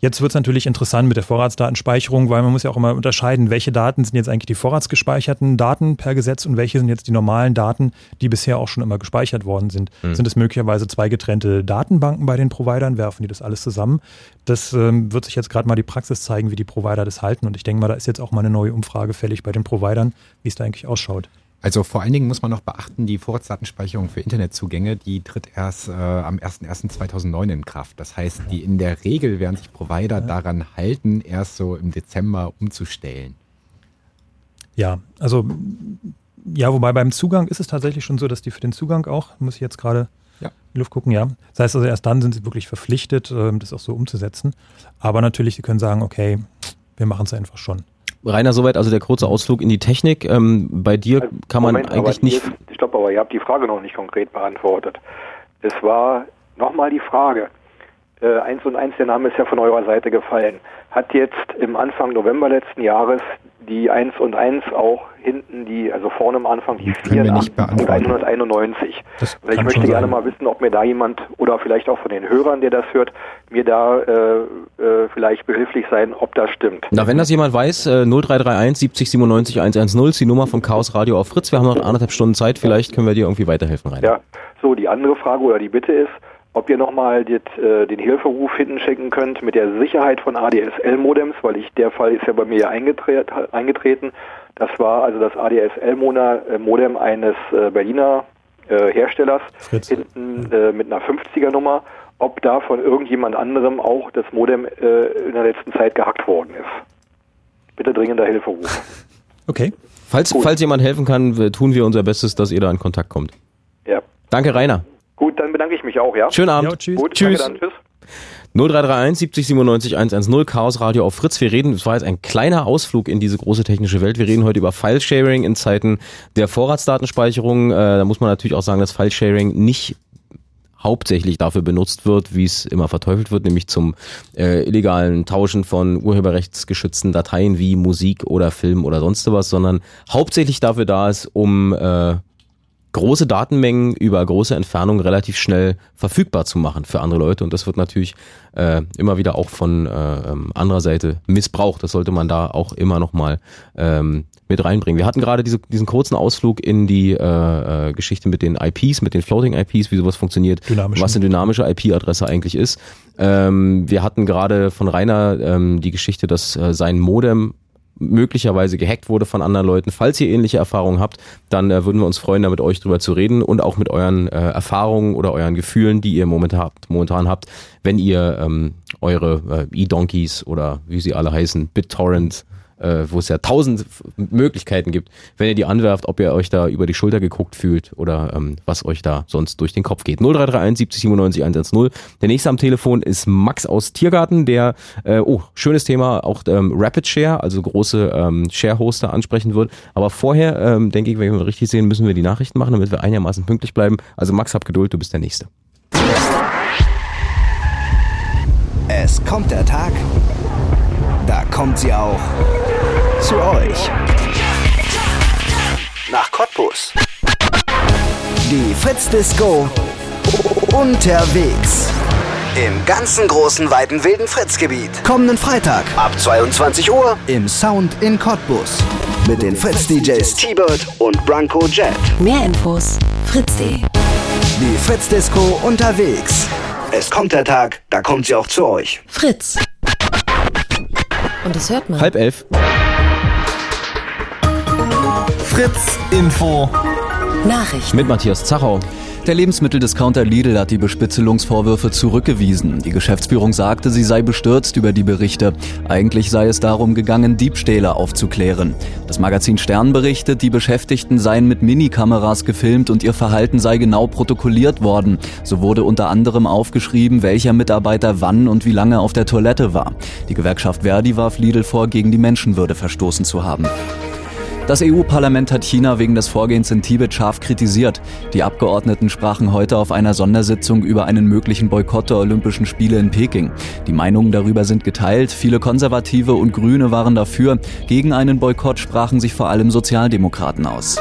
Jetzt wird es natürlich interessant mit der Vorratsdatenspeicherung, weil man muss ja auch immer unterscheiden, welche Daten sind jetzt eigentlich die vorratsgespeicherten Daten per Gesetz und welche sind jetzt die normalen Daten, die bisher auch schon immer gespeichert worden sind. Mhm. Sind es möglicherweise zwei getrennte Datenbanken bei den Providern? Werfen die das alles zusammen? Das ähm, wird sich jetzt gerade mal die Praxis zeigen, wie die Provider das halten. Und ich denke mal, da ist jetzt auch mal eine neue Umfrage fällig bei den Providern, wie es da eigentlich ausschaut. Also vor allen Dingen muss man noch beachten, die Vorratsdatenspeicherung für Internetzugänge, die tritt erst äh, am 01.01.2009 in Kraft. Das heißt, die in der Regel werden sich Provider daran halten, erst so im Dezember umzustellen. Ja, also ja, wobei beim Zugang ist es tatsächlich schon so, dass die für den Zugang auch, muss ich jetzt gerade ja. in die Luft gucken, ja. Das heißt also, erst dann sind sie wirklich verpflichtet, ähm, das auch so umzusetzen. Aber natürlich, sie können sagen, okay, wir machen es einfach schon. Rainer, soweit also der kurze Ausflug in die Technik. Ähm, bei dir also, kann man Moment, eigentlich nicht. Ich glaube aber, ihr habt die Frage noch nicht konkret beantwortet. Es war nochmal die Frage. Äh, 1 und 1, der Name ist ja von eurer Seite gefallen. Hat jetzt im Anfang November letzten Jahres die 1 und 1 auch hinten die, also vorne am Anfang die 84 und 191. Das ich möchte gerne sein. mal wissen, ob mir da jemand oder vielleicht auch von den Hörern, der das hört, mir da äh, äh, vielleicht behilflich sein, ob das stimmt. Na, wenn das jemand weiß, äh, 0331 70 97 110 ist die Nummer von Chaos Radio auf Fritz. Wir haben noch anderthalb Stunden Zeit, vielleicht können wir dir irgendwie weiterhelfen, Rainer. Ja, so die andere Frage oder die Bitte ist, ob ihr nochmal äh, den Hilferuf hinten schicken könnt mit der Sicherheit von ADSL-Modems, weil ich der Fall ist ja bei mir eingetreten. Das war also das ADSL-Modem eines äh, Berliner äh, Herstellers Fritz. hinten äh, mit einer 50er Nummer, ob da von irgendjemand anderem auch das Modem äh, in der letzten Zeit gehackt worden ist. Bitte dringender Hilferuf. <laughs> Okay. Falls, falls jemand helfen kann, tun wir unser Bestes, dass ihr da in Kontakt kommt. Ja. Danke, Rainer. Gut, dann bedanke ich mich auch, ja? Schönen Abend. Ja, tschüss. Gut, tschüss. Dann, tschüss. 0331 70 97 110 Chaos Radio auf Fritz. Wir reden, es war jetzt ein kleiner Ausflug in diese große technische Welt. Wir reden heute über File-Sharing in Zeiten der Vorratsdatenspeicherung. Äh, da muss man natürlich auch sagen, dass File-Sharing nicht hauptsächlich dafür benutzt wird, wie es immer verteufelt wird, nämlich zum äh, illegalen Tauschen von urheberrechtsgeschützten Dateien wie Musik oder Film oder sonst was, sondern hauptsächlich dafür da ist, um äh, große Datenmengen über große Entfernungen relativ schnell verfügbar zu machen für andere Leute. Und das wird natürlich äh, immer wieder auch von äh, ähm, anderer Seite missbraucht. Das sollte man da auch immer nochmal ähm, mit reinbringen. Wir hatten gerade diese, diesen kurzen Ausflug in die äh, äh, Geschichte mit den IPs, mit den Floating IPs, wie sowas funktioniert, was eine dynamische IP-Adresse eigentlich ist. Ähm, wir hatten gerade von Rainer ähm, die Geschichte, dass äh, sein Modem möglicherweise gehackt wurde von anderen Leuten. Falls ihr ähnliche Erfahrungen habt, dann äh, würden wir uns freuen, da mit euch drüber zu reden und auch mit euren äh, Erfahrungen oder euren Gefühlen, die ihr momentan habt, momentan habt wenn ihr ähm, eure äh, E-Donkeys oder wie sie alle heißen, BitTorrent äh, wo es ja tausend Möglichkeiten gibt, wenn ihr die anwerft, ob ihr euch da über die Schulter geguckt fühlt oder ähm, was euch da sonst durch den Kopf geht. 0331 70 97 110. Der nächste am Telefon ist Max aus Tiergarten, der, äh, oh, schönes Thema, auch ähm, Rapid Share, also große ähm, Share-Hoster ansprechen wird. Aber vorher, ähm, denke ich, wenn wir richtig sehen, müssen wir die Nachrichten machen, damit wir einigermaßen pünktlich bleiben. Also Max, hab Geduld, du bist der Nächste. Es kommt der Tag, da kommt sie auch zu euch. Nach Cottbus. Die Fritz Disco unterwegs. Im ganzen großen, weiten, wilden Fritz-Gebiet. Kommenden Freitag ab 22 Uhr im Sound in Cottbus. Mit den Fritz-DJs T-Bird und Branko Jet. Mehr Infos fritz.de. Die Fritz-Disco unterwegs. Es kommt der Tag, da kommt sie auch zu euch. Fritz. Und das hört man. Halb elf. Fritz Info. Nachrichten. Mit Matthias Zachau. Der Lebensmitteldiscounter Lidl hat die Bespitzelungsvorwürfe zurückgewiesen. Die Geschäftsführung sagte, sie sei bestürzt über die Berichte. Eigentlich sei es darum gegangen, Diebstähle aufzuklären. Das Magazin Stern berichtet, die Beschäftigten seien mit Minikameras gefilmt und ihr Verhalten sei genau protokolliert worden. So wurde unter anderem aufgeschrieben, welcher Mitarbeiter wann und wie lange auf der Toilette war. Die Gewerkschaft Verdi warf Lidl vor, gegen die Menschenwürde verstoßen zu haben. Das EU-Parlament hat China wegen des Vorgehens in Tibet scharf kritisiert. Die Abgeordneten sprachen heute auf einer Sondersitzung über einen möglichen Boykott der Olympischen Spiele in Peking. Die Meinungen darüber sind geteilt. Viele Konservative und Grüne waren dafür. Gegen einen Boykott sprachen sich vor allem Sozialdemokraten aus.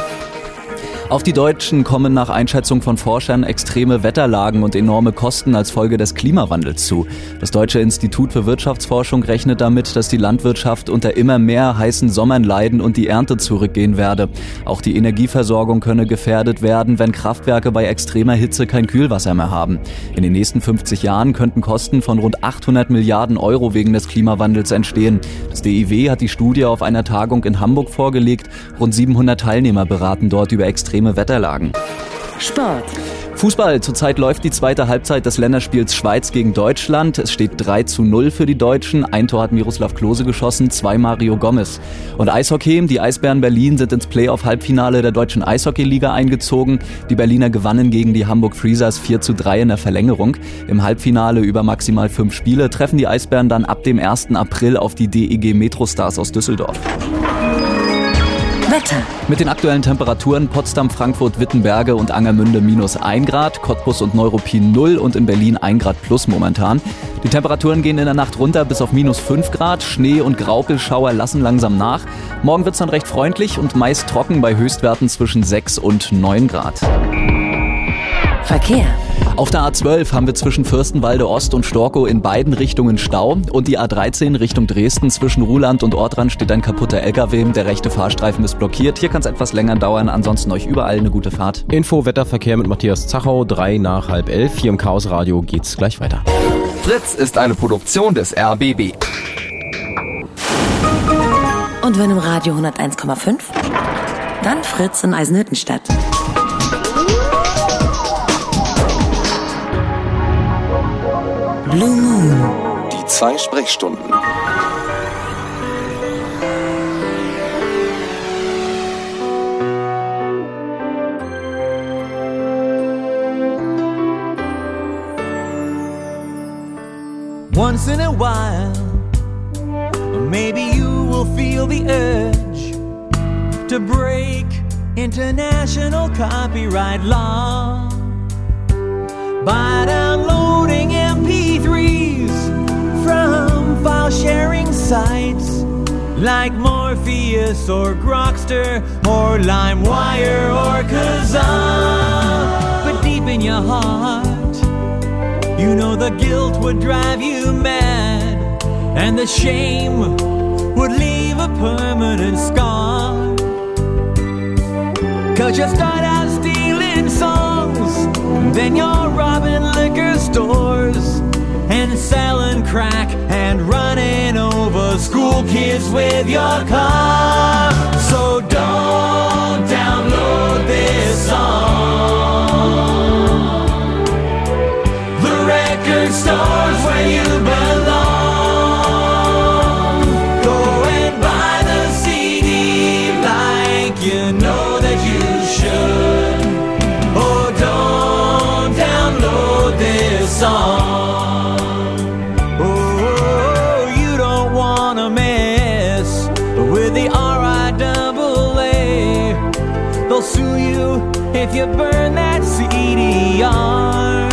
Auf die Deutschen kommen nach Einschätzung von Forschern extreme Wetterlagen und enorme Kosten als Folge des Klimawandels zu. Das Deutsche Institut für Wirtschaftsforschung rechnet damit, dass die Landwirtschaft unter immer mehr heißen Sommern leiden und die Ernte zurückgehen werde. Auch die Energieversorgung könne gefährdet werden, wenn Kraftwerke bei extremer Hitze kein Kühlwasser mehr haben. In den nächsten 50 Jahren könnten Kosten von rund 800 Milliarden Euro wegen des Klimawandels entstehen. Das DIW hat die Studie auf einer Tagung in Hamburg vorgelegt. Rund 700 Teilnehmer beraten dort über extreme Wetterlagen. Sport. Fußball. Zurzeit läuft die zweite Halbzeit des Länderspiels Schweiz gegen Deutschland. Es steht 3 zu 0 für die Deutschen. Ein Tor hat Miroslav Klose geschossen, zwei Mario Gomez. Und Eishockey. Die Eisbären Berlin sind ins Playoff-Halbfinale der deutschen Eishockeyliga eingezogen. Die Berliner gewannen gegen die Hamburg Freezers 4 zu 3 in der Verlängerung. Im Halbfinale über maximal fünf Spiele treffen die Eisbären dann ab dem 1. April auf die DEG Metrostars aus Düsseldorf. Wetter. Mit den aktuellen Temperaturen Potsdam, Frankfurt, Wittenberge und Angermünde minus 1 Grad, Cottbus und Neuruppin 0 und in Berlin 1 Grad plus momentan. Die Temperaturen gehen in der Nacht runter bis auf minus 5 Grad. Schnee und Graupelschauer lassen langsam nach. Morgen wird es dann recht freundlich und meist trocken bei Höchstwerten zwischen 6 und 9 Grad. Verkehr. Auf der A12 haben wir zwischen Fürstenwalde Ost und Storkow in beiden Richtungen Stau und die A13 Richtung Dresden zwischen Ruhland und Ortrand steht ein kaputter LKW. Der rechte Fahrstreifen ist blockiert. Hier kann es etwas länger dauern. Ansonsten euch überall eine gute Fahrt. Info Wetterverkehr mit Matthias Zachau, drei nach halb elf. Hier im Chaos Radio geht's gleich weiter. Fritz ist eine Produktion des RBB. Und wenn im Radio 101,5? Dann Fritz in Eisenhüttenstadt. Blue Moon. Die zwei Sprechstunden. Once in a while, maybe you will feel the urge to break international copyright law by downloading MP3s from file sharing sites like Morpheus or Grokster or LimeWire or Kazaa. But deep in your heart, you know the guilt would drive you mad, and the shame would leave a permanent scar. Cause you start out stealing songs, then you're robbing liquor stores and selling crack and running over school kids with your car. So don't download this song. The record stores where you belong. If you burn that CDR.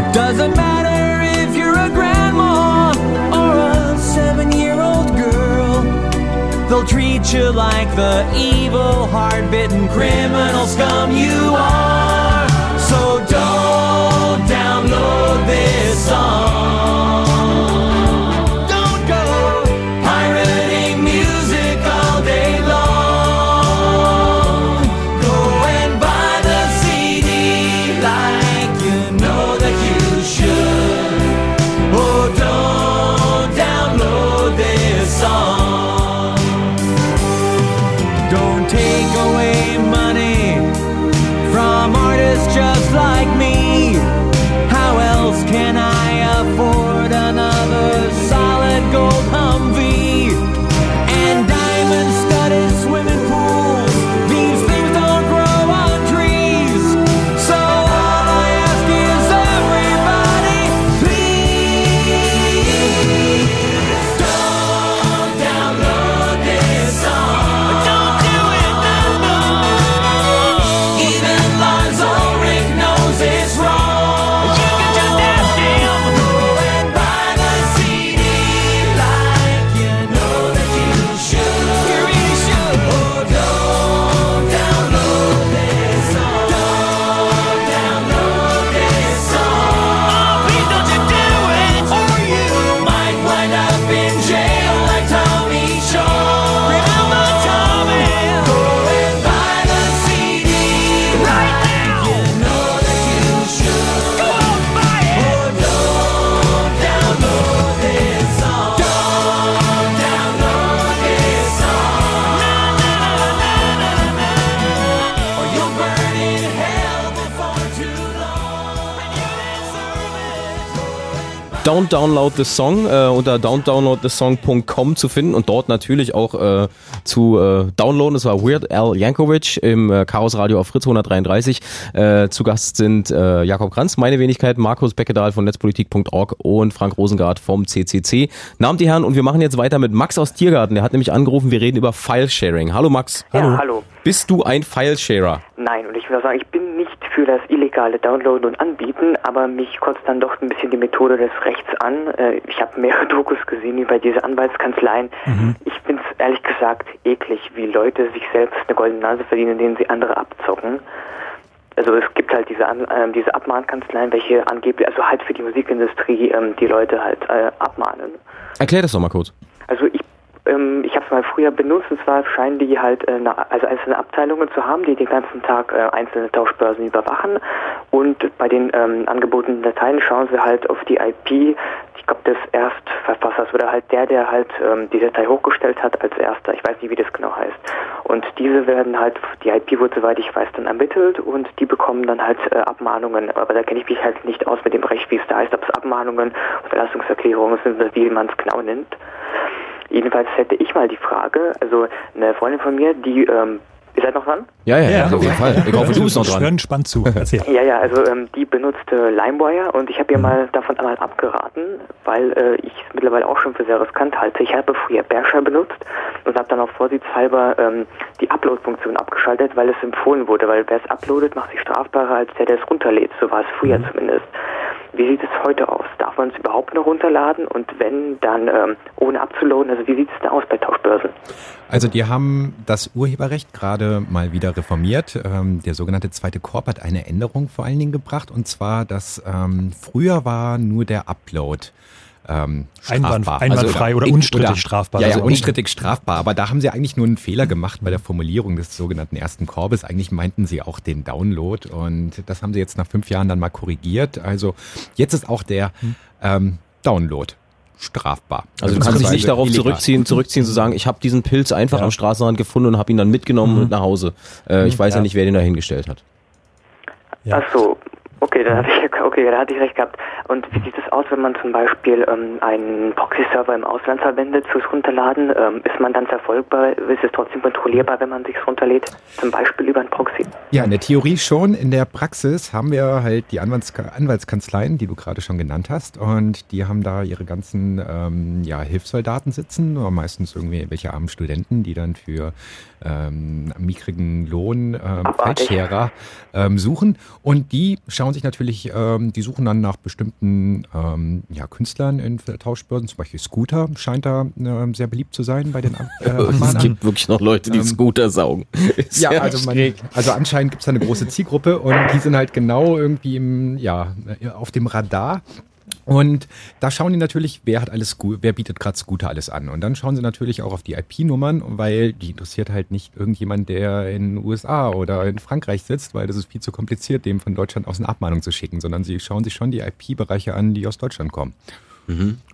It doesn't matter if you're a grandma or a seven-year-old girl. They'll treat you like the evil, hard-bitten criminal scum you are. So don't download this song. Don't Download the Song äh, unter don'tdownloadthesong.com zu finden und dort natürlich auch äh, zu äh, downloaden. Es war Weird Al Yankovic im äh, Chaos Radio auf Fritz 133. Äh, zu Gast sind äh, Jakob Kranz, meine Wenigkeit, Markus Beckedahl von netzpolitik.org und Frank Rosengart vom CCC. Namen die Herren und wir machen jetzt weiter mit Max aus Tiergarten. Der hat nämlich angerufen, wir reden über File-Sharing. Hallo Max. Ja, hallo. Bist du ein File-Sharer? Nein, und ich will auch sagen, ich bin nicht für das illegale Downloaden und Anbieten, aber mich kotzt dann doch ein bisschen die Methode des Rechts an. Äh, Ich habe mehrere <laughs> Dokus gesehen über diese Anwaltskanzleien. Ich finde es ehrlich gesagt eklig, wie Leute sich selbst eine goldene Nase verdienen, indem sie andere abzocken. Also es gibt halt diese, ähm, diese Abmahnkanzleien, welche angeblich, also halt für die Musikindustrie ähm, die Leute halt äh, abmahnen. Erklär das doch mal kurz. Ich, ähm, ich habe es mal früher benutzt, und zwar scheinen die halt äh, also einzelne Abteilungen zu haben, die den ganzen Tag äh, einzelne Tauschbörsen überwachen und bei den ähm, angebotenen Dateien schauen sie halt auf die IP, ich glaube des Erstverfassers oder halt der, der halt ähm, die Datei hochgestellt hat als erster. Ich weiß nicht, wie das genau heißt. Und diese werden halt, die IP wird, soweit ich weiß, dann ermittelt und die bekommen dann halt äh, Abmahnungen. Aber da kenne ich mich halt nicht aus mit dem Recht, wie es da heißt, ob es Abmahnungen, Unterlassungserklärungen sind oder wie man es genau nennt. Jedenfalls hätte ich mal die Frage, also eine Freundin von mir, die, ähm, ihr seid noch dran? Ja, ja, ja, auf jeden Fall. Ich hoffe, du bist noch dran. hören spannend zu. Erzähl. Ja, ja, also ähm, die benutzte LimeWire und ich habe ihr mal davon einmal abgeraten, weil äh, ich es mittlerweile auch schon für sehr riskant halte. Ich habe früher Bearshare benutzt und habe dann auch vorsichtshalber ähm, die Upload-Funktion abgeschaltet, weil es empfohlen wurde, weil wer es uploadet, macht sich strafbarer als der, der es runterlädt. So war es früher zumindest. Wie sieht es heute aus? Darf man es überhaupt noch runterladen und wenn, dann ähm, ohne abzuladen? Also wie sieht es da aus bei Tauschbörsen? Also die haben das Urheberrecht gerade mal wieder reformiert. Ähm, der sogenannte zweite Korb hat eine Änderung vor allen Dingen gebracht und zwar, dass ähm, früher war nur der Upload ähm, Einwand- strafbar. einwandfrei oder unstrittig strafbar. Ja, ja, Also unstrittig strafbar. Aber da haben sie eigentlich nur einen Fehler gemacht bei der Formulierung des sogenannten ersten Korbes. Eigentlich meinten sie auch den Download und das haben sie jetzt nach fünf Jahren dann mal korrigiert. Also jetzt ist auch der ähm, Download strafbar. Also du kannst dich nicht darauf illegal. zurückziehen, zurückziehen zu sagen, ich habe diesen Pilz einfach am Straßenrand gefunden und habe ihn dann mitgenommen Mhm. und nach Hause. Äh, ich weiß ja. Ja. nicht, wer den da hingestellt hat. Ja. Ach so, okay, dann hatte ich, <laughs> okay, da hatte ich recht gehabt. Und wie sieht es aus, wenn man zum Beispiel ähm, einen Proxy-Server im Ausland verwendet fürs Runterladen? Ähm, ist man dann verfolgbar? Ist es trotzdem kontrollierbar, wenn man sich runterlädt? Zum Beispiel über einen Proxy? Ja, in der Theorie schon. In der Praxis haben wir halt die Anwalts Anwaltskanzleien, die du gerade schon genannt hast. Und die haben da ihre ganzen ähm, ja, Hilfssoldaten sitzen, oder meistens irgendwie welche armen Studenten, die dann für ähm, mickrigen Lohn ähm, Abartig. Feldscherer ähm, suchen. Und die schauen sich natürlich, ähm, die suchen dann nach bestimmten ähm, ja, Künstlern in Tauschbörsen. Zum Beispiel Scooter scheint da ähm, sehr beliebt zu sein bei den äh, <laughs> es gibt wirklich noch Leute, die Ähm, Scooter saugen. <laughs> Ist Ja, also, man, also anscheinend gibt es da eine große Zielgruppe und die sind halt genau irgendwie im, ja, auf dem Radar. Und da schauen die natürlich, wer hat alles wer bietet gerade Scooter alles an. Und dann schauen sie natürlich auch auf die IP-Nummern, weil die interessiert halt nicht irgendjemand, der in den USA oder in Frankreich sitzt, weil das ist viel zu kompliziert, dem von Deutschland aus eine Abmahnung zu schicken, sondern sie schauen sich schon die IP-Bereiche an, die aus Deutschland kommen.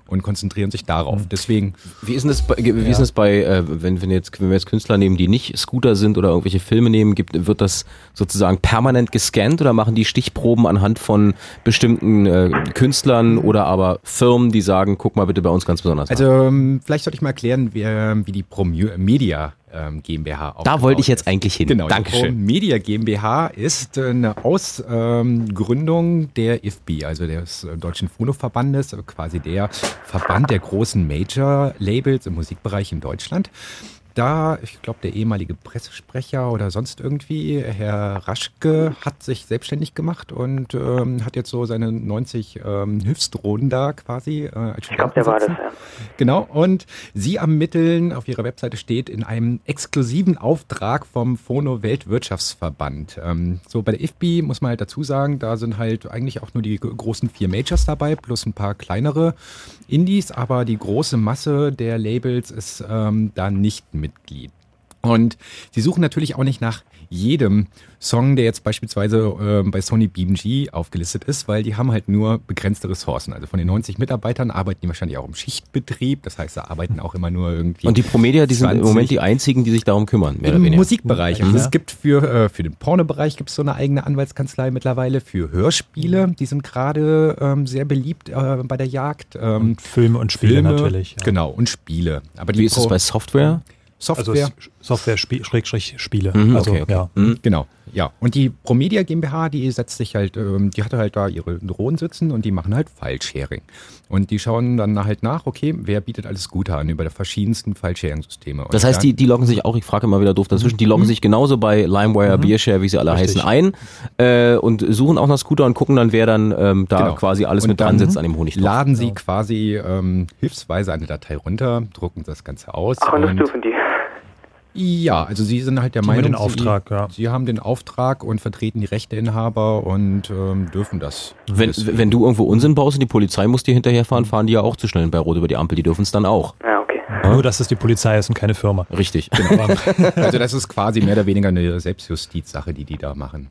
Und konzentrieren sich darauf. Deswegen. Wie ist denn das bei, wie ist denn das bei äh, wenn, wenn, jetzt, wenn wir jetzt Künstler nehmen, die nicht Scooter sind oder irgendwelche Filme nehmen, gibt, wird das sozusagen permanent gescannt oder machen die Stichproben anhand von bestimmten äh, Künstlern oder aber Firmen, die sagen, guck mal bitte bei uns ganz besonders. Also ähm, vielleicht sollte ich mal erklären, wie, ähm, wie die Pro Media ähm, GmbH da wollte ich jetzt ist. eigentlich hin. Genau, Dankeschön. Media GmbH ist eine Ausgründung der IFB, also des äh, Deutschen Phonoverbandes, äh, quasi der Verband der großen Major-Labels im Musikbereich in Deutschland. Da, ich glaube, der ehemalige Pressesprecher oder sonst irgendwie, Herr Raschke, hat sich selbstständig gemacht und ähm, hat jetzt so seine 90 ähm, Hilfsdrohnen da quasi. Äh, als Ich glaube, der war das, ja. Genau, und Sie ermitteln, auf Ihrer Webseite steht, in einem exklusiven Auftrag vom Phono Weltwirtschaftsverband. Ähm, so bei der IFBI muss man halt dazu sagen, da sind halt eigentlich auch nur die großen vier Majors dabei, plus ein paar kleinere Indies, aber die große Masse der Labels ist ähm, da nicht Mitglied. Und sie suchen natürlich auch nicht nach jedem Song, der jetzt beispielsweise äh, bei Sony BMG aufgelistet ist, weil die haben halt nur begrenzte Ressourcen. Also von den 90 Mitarbeitern arbeiten die wahrscheinlich auch im Schichtbetrieb. Das heißt, da arbeiten auch immer nur irgendwie. Und die Promedia, die sind im Moment die einzigen, die sich darum kümmern, mehr Im oder weniger. Musikbereich. Also es gibt für, äh, für den Pornobereich gibt es so eine eigene Anwaltskanzlei mittlerweile. Für Hörspiele, die sind gerade ähm, sehr beliebt äh, bei der Jagd. Ähm, Und Filme und Spiele Filme, natürlich, ja. Genau, und Spiele. Aber die Wie ist es Pro- bei Software? Software. Also Software Spie- Schrägstrich Spiele. Mhm, also okay, okay. ja. Mhm, Genau, ja. Und die Promedia GmbH, die setzt sich halt, ähm, die hatte halt da ihre Drohnen sitzen und die machen halt File-Sharing. Und die schauen dann halt nach, okay, wer bietet alles Gute an über die verschiedensten File-Sharing-Systeme. Das heißt, die, die loggen sich auch, ich frage immer wieder doof dazwischen, die loggen sich genauso bei LimeWire, Beershare, wie sie alle Richtig. heißen, ein äh, und suchen auch nach Scooter und gucken dann, wer dann ähm, da Genau. quasi alles Und mit dran sitzt an dem Honig. laden sie quasi ähm, hilfsweise eine Datei runter, drucken das Ganze aus. Ach, und das dürfen die. Ja, also sie sind halt der Die Meinung, den Auftrag, sie, ja. sie haben den Auftrag und vertreten die Rechteinhaber und ähm, dürfen das. Wenn, Deswegen. wenn du irgendwo Unsinn baust und die Polizei muss dir hinterherfahren, fahren die ja auch zu schnell bei Rot über die Ampel, die dürfen es dann auch. Ja, okay. Nur, dass es die Polizei ist und keine Firma. Richtig. <laughs> also das ist quasi mehr oder weniger eine Selbstjustizsache, die die da machen.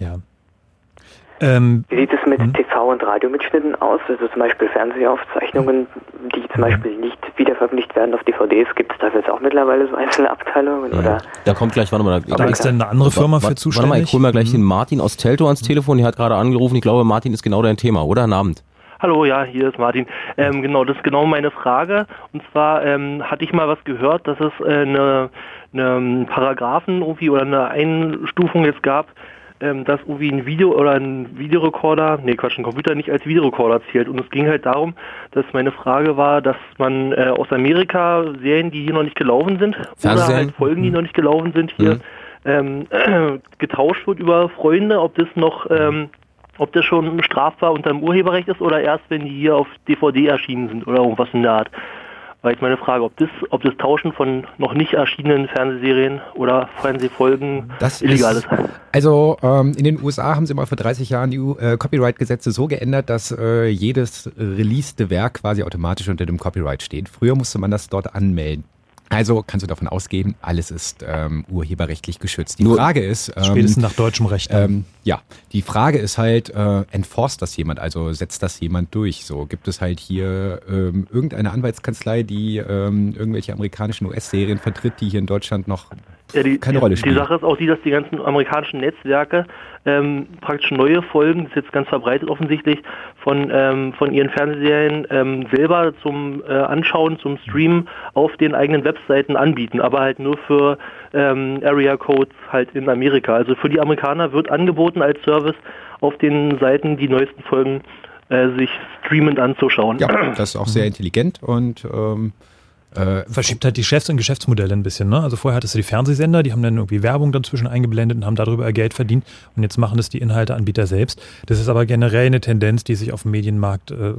Ja. Ähm, Wie sieht es mit TV- und Radiomitschnitten aus? Also zum Beispiel Fernsehaufzeichnungen, die zum Beispiel nicht wiederveröffentlicht werden auf DVDs. Gibt es dafür jetzt auch mittlerweile so einzelne Abteilungen? Oder? Da kommt gleich, warte mal. Da ist dann eine andere Firma für Warte mal, zuständig? ich hol mal gleich den Martin aus Telto ans Telefon, der hat gerade angerufen. Ich glaube, Martin ist genau dein Thema, oder? Guten Abend. Hallo, ja, hier ist Martin. Ähm, genau, das ist genau meine Frage. Und zwar ähm, hatte ich mal was gehört, dass es äh, eine, eine Paragraphen irgendwie oder eine Einstufung jetzt gab, ähm, dass irgendwie ein Video oder ein Videorekorder, nee Quatsch, ein Computer nicht als Videorekorder zählt. Und es ging halt darum, dass meine Frage war, dass man äh, aus Amerika Serien, die hier noch nicht gelaufen sind, oder Fernsehserien? halt Folgen, die noch nicht gelaufen sind, hier ähm, <clears throat> getauscht wird über Freunde, ob das noch ähm, ob das schon strafbar unter dem Urheberrecht ist oder erst, wenn die hier auf DVD erschienen sind oder irgendwas in der Art. Weil jetzt meine Frage, ob das, ob das Tauschen von noch nicht erschienenen Fernsehserien oder Fernsehfolgen Das illegal ist, ist. also ähm, in den USA haben sie mal vor 30 Jahren die äh, Copyright-Gesetze so geändert, dass äh, jedes releaste Werk quasi automatisch unter dem Copyright steht. Früher musste man das dort anmelden. Also kannst du davon ausgehen, alles ist ähm, urheberrechtlich geschützt. Die Nur- Frage ist, ähm, Spätestens nach deutschem Recht. ähm, ja, die Frage ist halt, äh, enforst das jemand, also setzt das jemand durch? So gibt es halt hier ähm, irgendeine Anwaltskanzlei, die ähm, irgendwelche amerikanischen US-Serien vertritt, die hier in Deutschland noch Ja, die, keine die, Rolle die spielen? Sache ist auch die, dass die ganzen amerikanischen Netzwerke ähm, praktisch neue Folgen, das ist jetzt ganz verbreitet offensichtlich, von, ähm, von ihren Fernsehserien ähm, selber zum äh, Anschauen, zum Streamen auf den eigenen Webseiten anbieten, aber halt nur für ähm, Area Codes halt in Amerika. Also für die Amerikaner wird angeboten als Service auf den Seiten die neuesten Folgen äh, sich streamend anzuschauen. Ja, das ist auch sehr intelligent und ähm, äh, verschiebt halt die Chefs- und Geschäftsmodelle ein bisschen. Ne? Also vorher hattest du die Fernsehsender, die haben dann irgendwie Werbung dazwischen eingeblendet und haben darüber Geld verdient. Und jetzt machen das die Inhalteanbieter selbst. Das ist aber generell eine Tendenz, die sich auf dem Medienmarkt äh,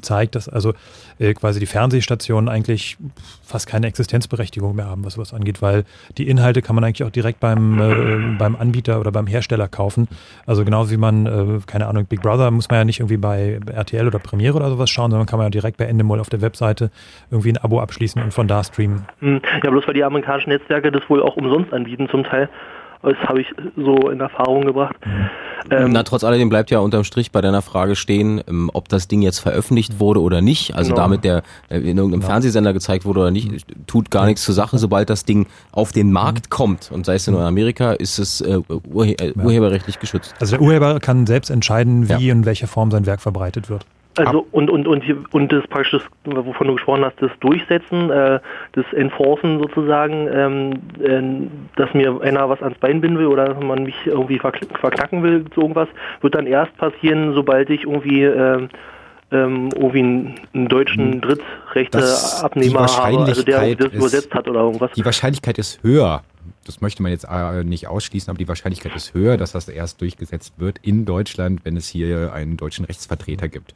zeigt, dass also äh, quasi die Fernsehstationen eigentlich fast keine Existenzberechtigung mehr haben, was sowas angeht, weil die Inhalte kann man eigentlich auch direkt beim, äh, beim Anbieter oder beim Hersteller kaufen. Also genauso wie man, äh, keine Ahnung, Big Brother muss man ja nicht irgendwie bei RTL oder Premiere oder sowas schauen, sondern kann man ja direkt bei Endemol auf der Webseite irgendwie ein Abo abschließen und von da streamen. Hm, Ja, bloß weil die amerikanischen Netzwerke das wohl auch umsonst anbieten zum Teil. Das habe ich so in Erfahrung gebracht. Ähm, Na, trotz alledem bleibt ja unterm Strich bei deiner Frage stehen, ähm, ob das Ding jetzt veröffentlicht wurde oder nicht. Also Genau. damit der äh, in irgendeinem Fernsehsender gezeigt wurde oder nicht, tut gar nichts zur Sache. Sobald das Ding auf den Markt kommt und sei es nur in Amerika, ist es äh, urhe äh, urheberrechtlich geschützt. Also der Urheber kann selbst entscheiden, wie und in welcher Form sein Werk verbreitet wird. Also und und und und das praktisch, das, wovon du gesprochen hast, das Durchsetzen, äh, das Enforcen sozusagen, ähm, äh, dass mir einer was ans Bein binden will oder man mich irgendwie verkn- verknacken will, so irgendwas, wird dann erst passieren, sobald ich irgendwie ähm, ähm, irgendwie einen, einen deutschen die Drittrechte-Abnehmer habe, also der das ist- übersetzt hat oder irgendwas. Die Wahrscheinlichkeit ist höher. Das möchte man jetzt äh, nicht ausschließen, aber die Wahrscheinlichkeit ist höher, dass das erst durchgesetzt wird in Deutschland, wenn es hier einen deutschen Rechtsvertreter gibt.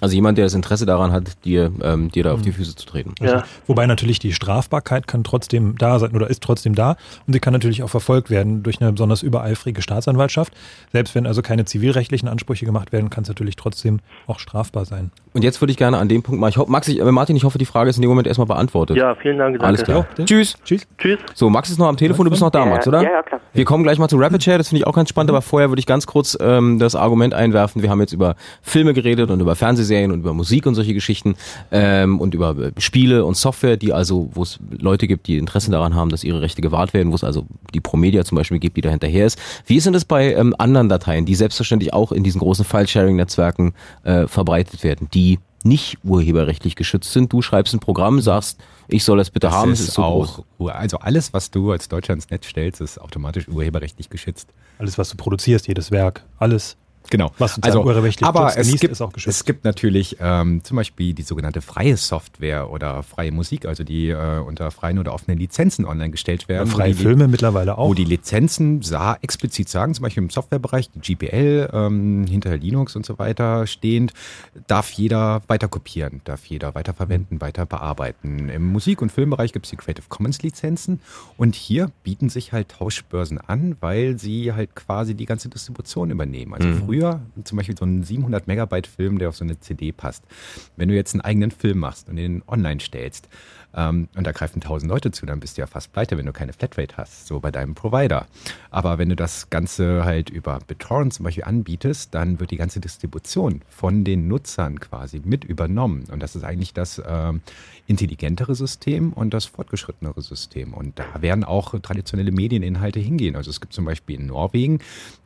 Also jemand, der das Interesse daran hat, dir, ähm, dir da auf die Mhm. Füße zu treten. Also, Wobei natürlich die Strafbarkeit kann trotzdem da sein oder ist trotzdem da und sie kann natürlich auch verfolgt werden durch eine besonders übereifrige Staatsanwaltschaft. Selbst wenn also keine zivilrechtlichen Ansprüche gemacht werden, kann es natürlich trotzdem auch strafbar sein. Und jetzt würde ich gerne an dem Punkt mal, ich ho- Max, ich, äh, Martin, ich hoffe, die Frage ist in dem Moment erstmal beantwortet. Ja, vielen Dank. Danke. Alles klar. Ja. Tschüss. Tschüss. Tschüss. So, Max ist noch am Telefon, du bist noch da, Max, oder? Ja, ja, klar. Wir kommen gleich mal zu Rapid Share, das finde ich auch ganz spannend, aber vorher würde ich ganz kurz ähm, das Argument einwerfen. Wir haben jetzt über Filme geredet und über Fernsehserien und über Musik und solche Geschichten ähm, und über äh, Spiele und Software, die also, wo es Leute gibt, die Interesse daran haben, dass ihre Rechte gewahrt werden, wo es also die Promedia zum Beispiel gibt, die da hinterher ist. Wie ist denn das bei ähm, anderen Dateien, die selbstverständlich auch in diesen großen File-Sharing-Netzwerken äh, verbreitet werden, die nicht urheberrechtlich geschützt sind? Du schreibst ein Programm, sagst, ich soll das bitte Das haben, ist, es ist so auch, groß. also alles, was du als Deutscher ins Netz stellst, ist automatisch urheberrechtlich geschützt. Alles, was du produzierst, jedes Werk, alles. Genau. Was Also, aber es genießt, gibt, ist auch geschützt. es gibt natürlich ähm, zum Beispiel die sogenannte freie Software oder freie Musik, also die äh, unter freien oder offenen Lizenzen online gestellt werden. Ja, freie die- Filme mittlerweile auch. Wo die Lizenzen sa explizit sagen, zum Beispiel im Softwarebereich, die GPL, ähm, hinter Linux und so weiter stehend, darf jeder weiter kopieren, darf jeder weiter verwenden, weiter bearbeiten. Im Musik- und Filmbereich gibt es die Creative Commons Lizenzen und hier bieten sich halt Tauschbörsen an, weil sie halt quasi die ganze Distribution übernehmen. Also Mhm. früher zum Beispiel so ein 700 Megabyte Film, der auf so eine CD passt. Wenn du jetzt einen eigenen Film machst und den online stellst, ähm, und da greifen tausend Leute zu, dann bist du ja fast pleite, wenn du keine Flatrate hast, so bei deinem Provider. Aber wenn du das Ganze halt über BitTorrent zum Beispiel anbietest, dann wird die ganze Distribution von den Nutzern quasi mit übernommen. Und das ist eigentlich das ähm, intelligentere System und das fortgeschrittenere System. Und da werden auch traditionelle Medieninhalte hingehen. Also es gibt zum Beispiel in Norwegen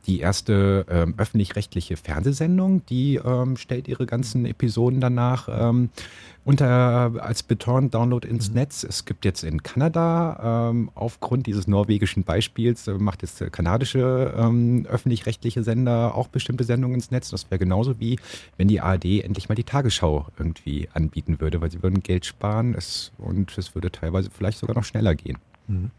die erste ähm, öffentlich-rechtliche Fernsehsendung, die ähm, stellt ihre ganzen Episoden danach ähm, unter als BitTorrent-Download ins Netz. Es gibt jetzt in Kanada ähm, aufgrund dieses norwegischen Beispiels äh, macht jetzt der kanadische ähm, öffentlich-rechtliche Sender auch bestimmte Sendungen ins Netz. Das wäre genauso wie wenn die ARD endlich mal die Tagesschau irgendwie anbieten würde, weil sie würden Geld sparen es, und es würde teilweise vielleicht sogar noch schneller gehen. Mhm.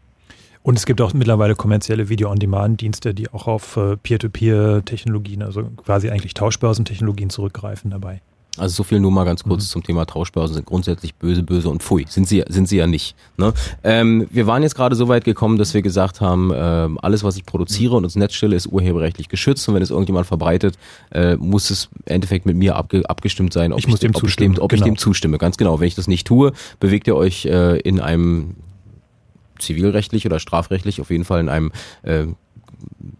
Und es gibt auch mittlerweile kommerzielle Video-on-Demand-Dienste, die auch auf äh, Peer-to-Peer-Technologien, also quasi eigentlich Tauschbörsentechnologien zurückgreifen dabei. Also so viel nur mal ganz Mhm. kurz zum Thema Tauschbörsen sind grundsätzlich böse, böse und pfui. Sind sie, sind sie ja nicht. Ne? Ähm, wir waren jetzt gerade so weit gekommen, dass wir gesagt haben, ähm, alles, was ich produziere und ins Netz stelle, ist urheberrechtlich geschützt. Und wenn es irgendjemand verbreitet, äh, muss es im Endeffekt mit mir abge abgestimmt sein, ob Ich muss dem ob zustimmen, Ich dem, ob ich genau. dem zustimme. Ganz genau. Wenn ich das nicht tue, bewegt ihr euch äh, in einem zivilrechtlich oder strafrechtlich auf jeden Fall in einem äh,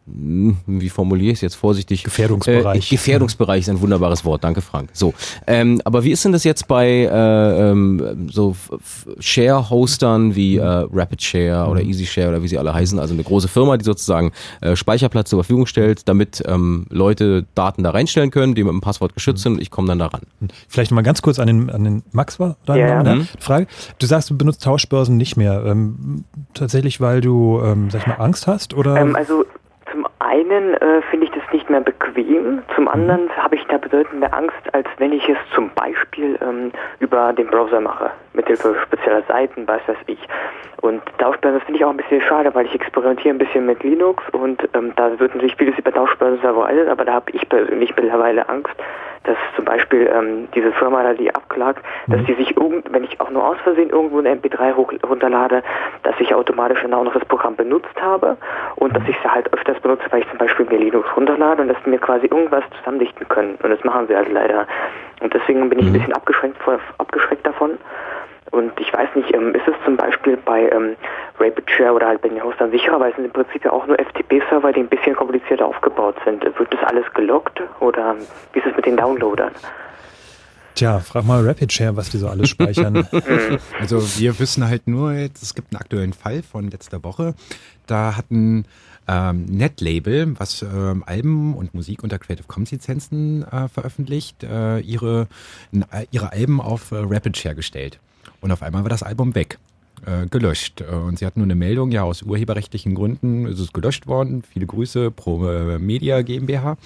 wie formuliere ich es jetzt vorsichtig? Gefährdungsbereich. Äh, Gefährdungsbereich ist ein wunderbares Wort, danke Frank. So, ähm, aber wie ist denn das jetzt bei äh, ähm, so Share-Hostern wie äh, Rapid Share oder Easy Share oder wie sie alle heißen? Also eine große Firma, die sozusagen äh, Speicherplatz zur Verfügung stellt, damit ähm, Leute Daten da reinstellen können, die mit dem Passwort geschützt sind und ich komme dann da ran. Vielleicht mal ganz kurz an den, an den Max war dein Ja, Name, ja. ne? Mhm. Frage. Du sagst, du benutzt Tauschbörsen nicht mehr. Ähm, tatsächlich, weil du, ähm, sag ich mal, Angst hast? Oder? Ähm, also einen äh, finde ich das nicht mehr bequem, zum anderen habe ich da bedeutend mehr Angst, als wenn ich es zum Beispiel ähm, über den Browser mache, mithilfe spezieller Seiten, weiß was ich. Und Tauschbörsen finde ich auch ein bisschen schade, weil ich experimentiere ein bisschen mit Linux und ähm, da wird natürlich vieles über Tauschbörsen verwaltet, aber da habe ich persönlich mittlerweile Angst, dass zum Beispiel ähm, diese Firma da, die abklagt, dass die sich irgend, wenn ich auch nur aus Versehen irgendwo eine MP3 hoch, runterlade, dass ich automatisch dann auch noch das Programm benutzt habe und dass ich es halt öfters benutze, weil ich zum Beispiel mir Linux runterlade und dass die mir quasi irgendwas zusammendichten können. Und das machen sie halt leider. Und deswegen bin ich ein bisschen abgeschränkt, vor, abgeschreckt davon. Und ich weiß nicht, ähm, ist es zum Beispiel bei ähm, RapidShare oder halt bei den Hostern sicherer, weil es sind im Prinzip ja auch nur FTP-Server, die ein bisschen komplizierter aufgebaut sind. Wird das alles gelockt oder wie ist es mit den Downloadern? Tja, frag mal RapidShare, was die so alles speichern. <laughs> Also wir wissen halt nur, jetzt, es gibt einen aktuellen Fall von letzter Woche. Da hat ein ähm, Netlabel, was ähm, Alben und Musik unter Creative Commons Lizenzen äh, veröffentlicht, äh, ihre, äh, ihre Alben auf äh, RapidShare gestellt. Und auf einmal war das Album weg. äh, Gelöscht. Äh, Und sie hatten nur eine Meldung, ja, aus urheberrechtlichen Gründen ist es gelöscht worden. Viele Grüße, Pro äh, Media GmbH.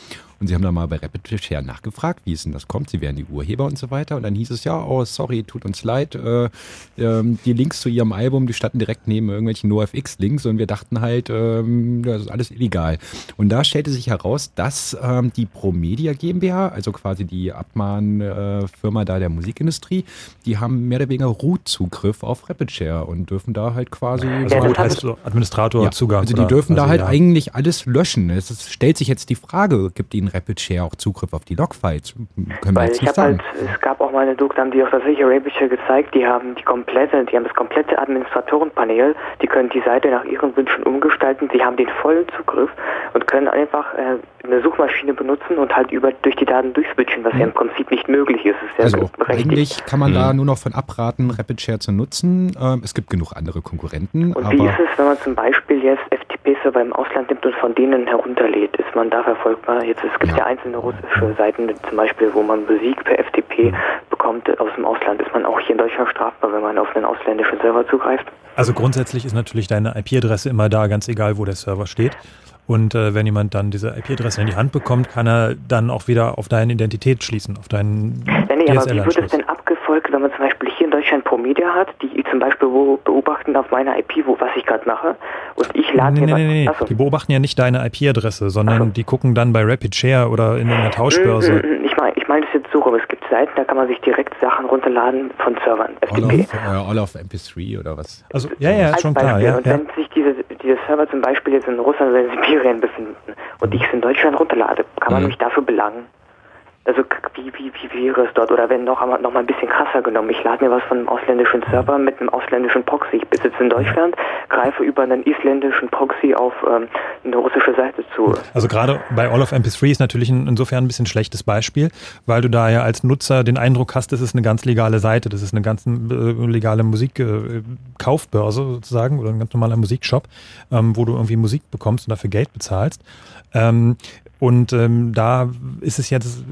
Und sie haben dann mal bei Rapid Share nachgefragt, wie es denn das kommt. Sie wären die Urheber und so weiter. Und dann hieß es ja, oh, sorry, tut uns leid. Äh, ähm, die Links zu ihrem Album, die standen direkt neben irgendwelchen NoFX-Links und wir dachten halt, ähm, das ist alles illegal. Und da stellte sich heraus, dass ähm, die Promedia GmbH, also quasi die Abmahn-Firma äh, da der Musikindustrie, die haben mehr oder weniger Root-Zugriff auf Rapid Share und dürfen da halt quasi. Also Root heißt so Administrator ja, Zugang. Also die dürfen da halt ja. eigentlich alles löschen. Es ist, stellt sich jetzt die Frage, gibt ihnen Rapid Share auch Zugriff auf die Logfiles? Können Weil wir jetzt ich nicht sagen. halt, es gab auch mal eine Doku, da haben die auch tatsächlich Rapid Share gezeigt, die haben die komplette, die haben das komplette Administratorenpanel, die können die Seite nach ihren Wünschen umgestalten, die haben den vollen Zugriff und können einfach äh, eine Suchmaschine benutzen und halt über durch die Daten durchswitchen, was ja im Prinzip nicht möglich ist. ist ja Also eigentlich kann man da nur noch von abraten, Rapid Share zu nutzen. Ähm, es gibt genug andere Konkurrenten, Und wie ist es, wenn man zum Beispiel jetzt FTP-Server im Ausland nimmt und von denen herunterlädt? Ist man da verfolgbar? Jetzt es gibt ja, einzelne russische Seiten, zum Beispiel, wo man Musik per FTP bekommt aus dem Ausland. Ist man auch hier in Deutschland strafbar, wenn man auf einen ausländischen Server zugreift? Also grundsätzlich ist natürlich deine IP-Adresse immer da, ganz egal, wo der Server steht. Und äh, wenn jemand dann diese IP-Adresse in die Hand bekommt, kann er dann auch wieder auf deine Identität schließen, auf deinen Ja, nee, aber wie wird es denn abgefolgt, wenn man zum Beispiel Deutschland Promedia hat, die zum Beispiel wo beobachten auf meiner IP, wo, was ich gerade mache, und ich lade Nee, mir nee, nee, nee. Die beobachten ja nicht deine IP-Adresse, sondern die gucken dann bei Rapid Share oder in einer Tauschbörse. Mm, mm, mm. Ich meine ich mein das jetzt so rum. Es gibt Seiten, da kann man sich direkt Sachen runterladen von Servern. all FTP. of, äh, all of MP3 oder was? Also, ja, ja, ist schon klar. Ja, und ja. wenn sich diese, diese Server zum Beispiel jetzt in Russland oder in Sibirien befinden und ich es in Deutschland runterlade, kann man Mhm. mich dafür belangen? Also wie, wie, wie wäre es dort? Oder wenn noch, einmal- noch mal ein bisschen krasser genommen, ich lade mir was von einem ausländischen Server mit einem ausländischen Proxy. Ich besitze in Deutschland, greife über einen isländischen Proxy auf ähm, eine russische Seite zu. Also gerade bei All of MP3 ist natürlich in, insofern ein bisschen schlechtes Beispiel, weil du da ja als Nutzer den Eindruck hast, das ist eine ganz legale Seite, das ist eine ganz äh, legale Musikkaufbörse sozusagen oder ein ganz normaler Musikshop, ähm, wo du irgendwie Musik bekommst und dafür Geld bezahlst. Ähm, und ähm, da ist es jetzt,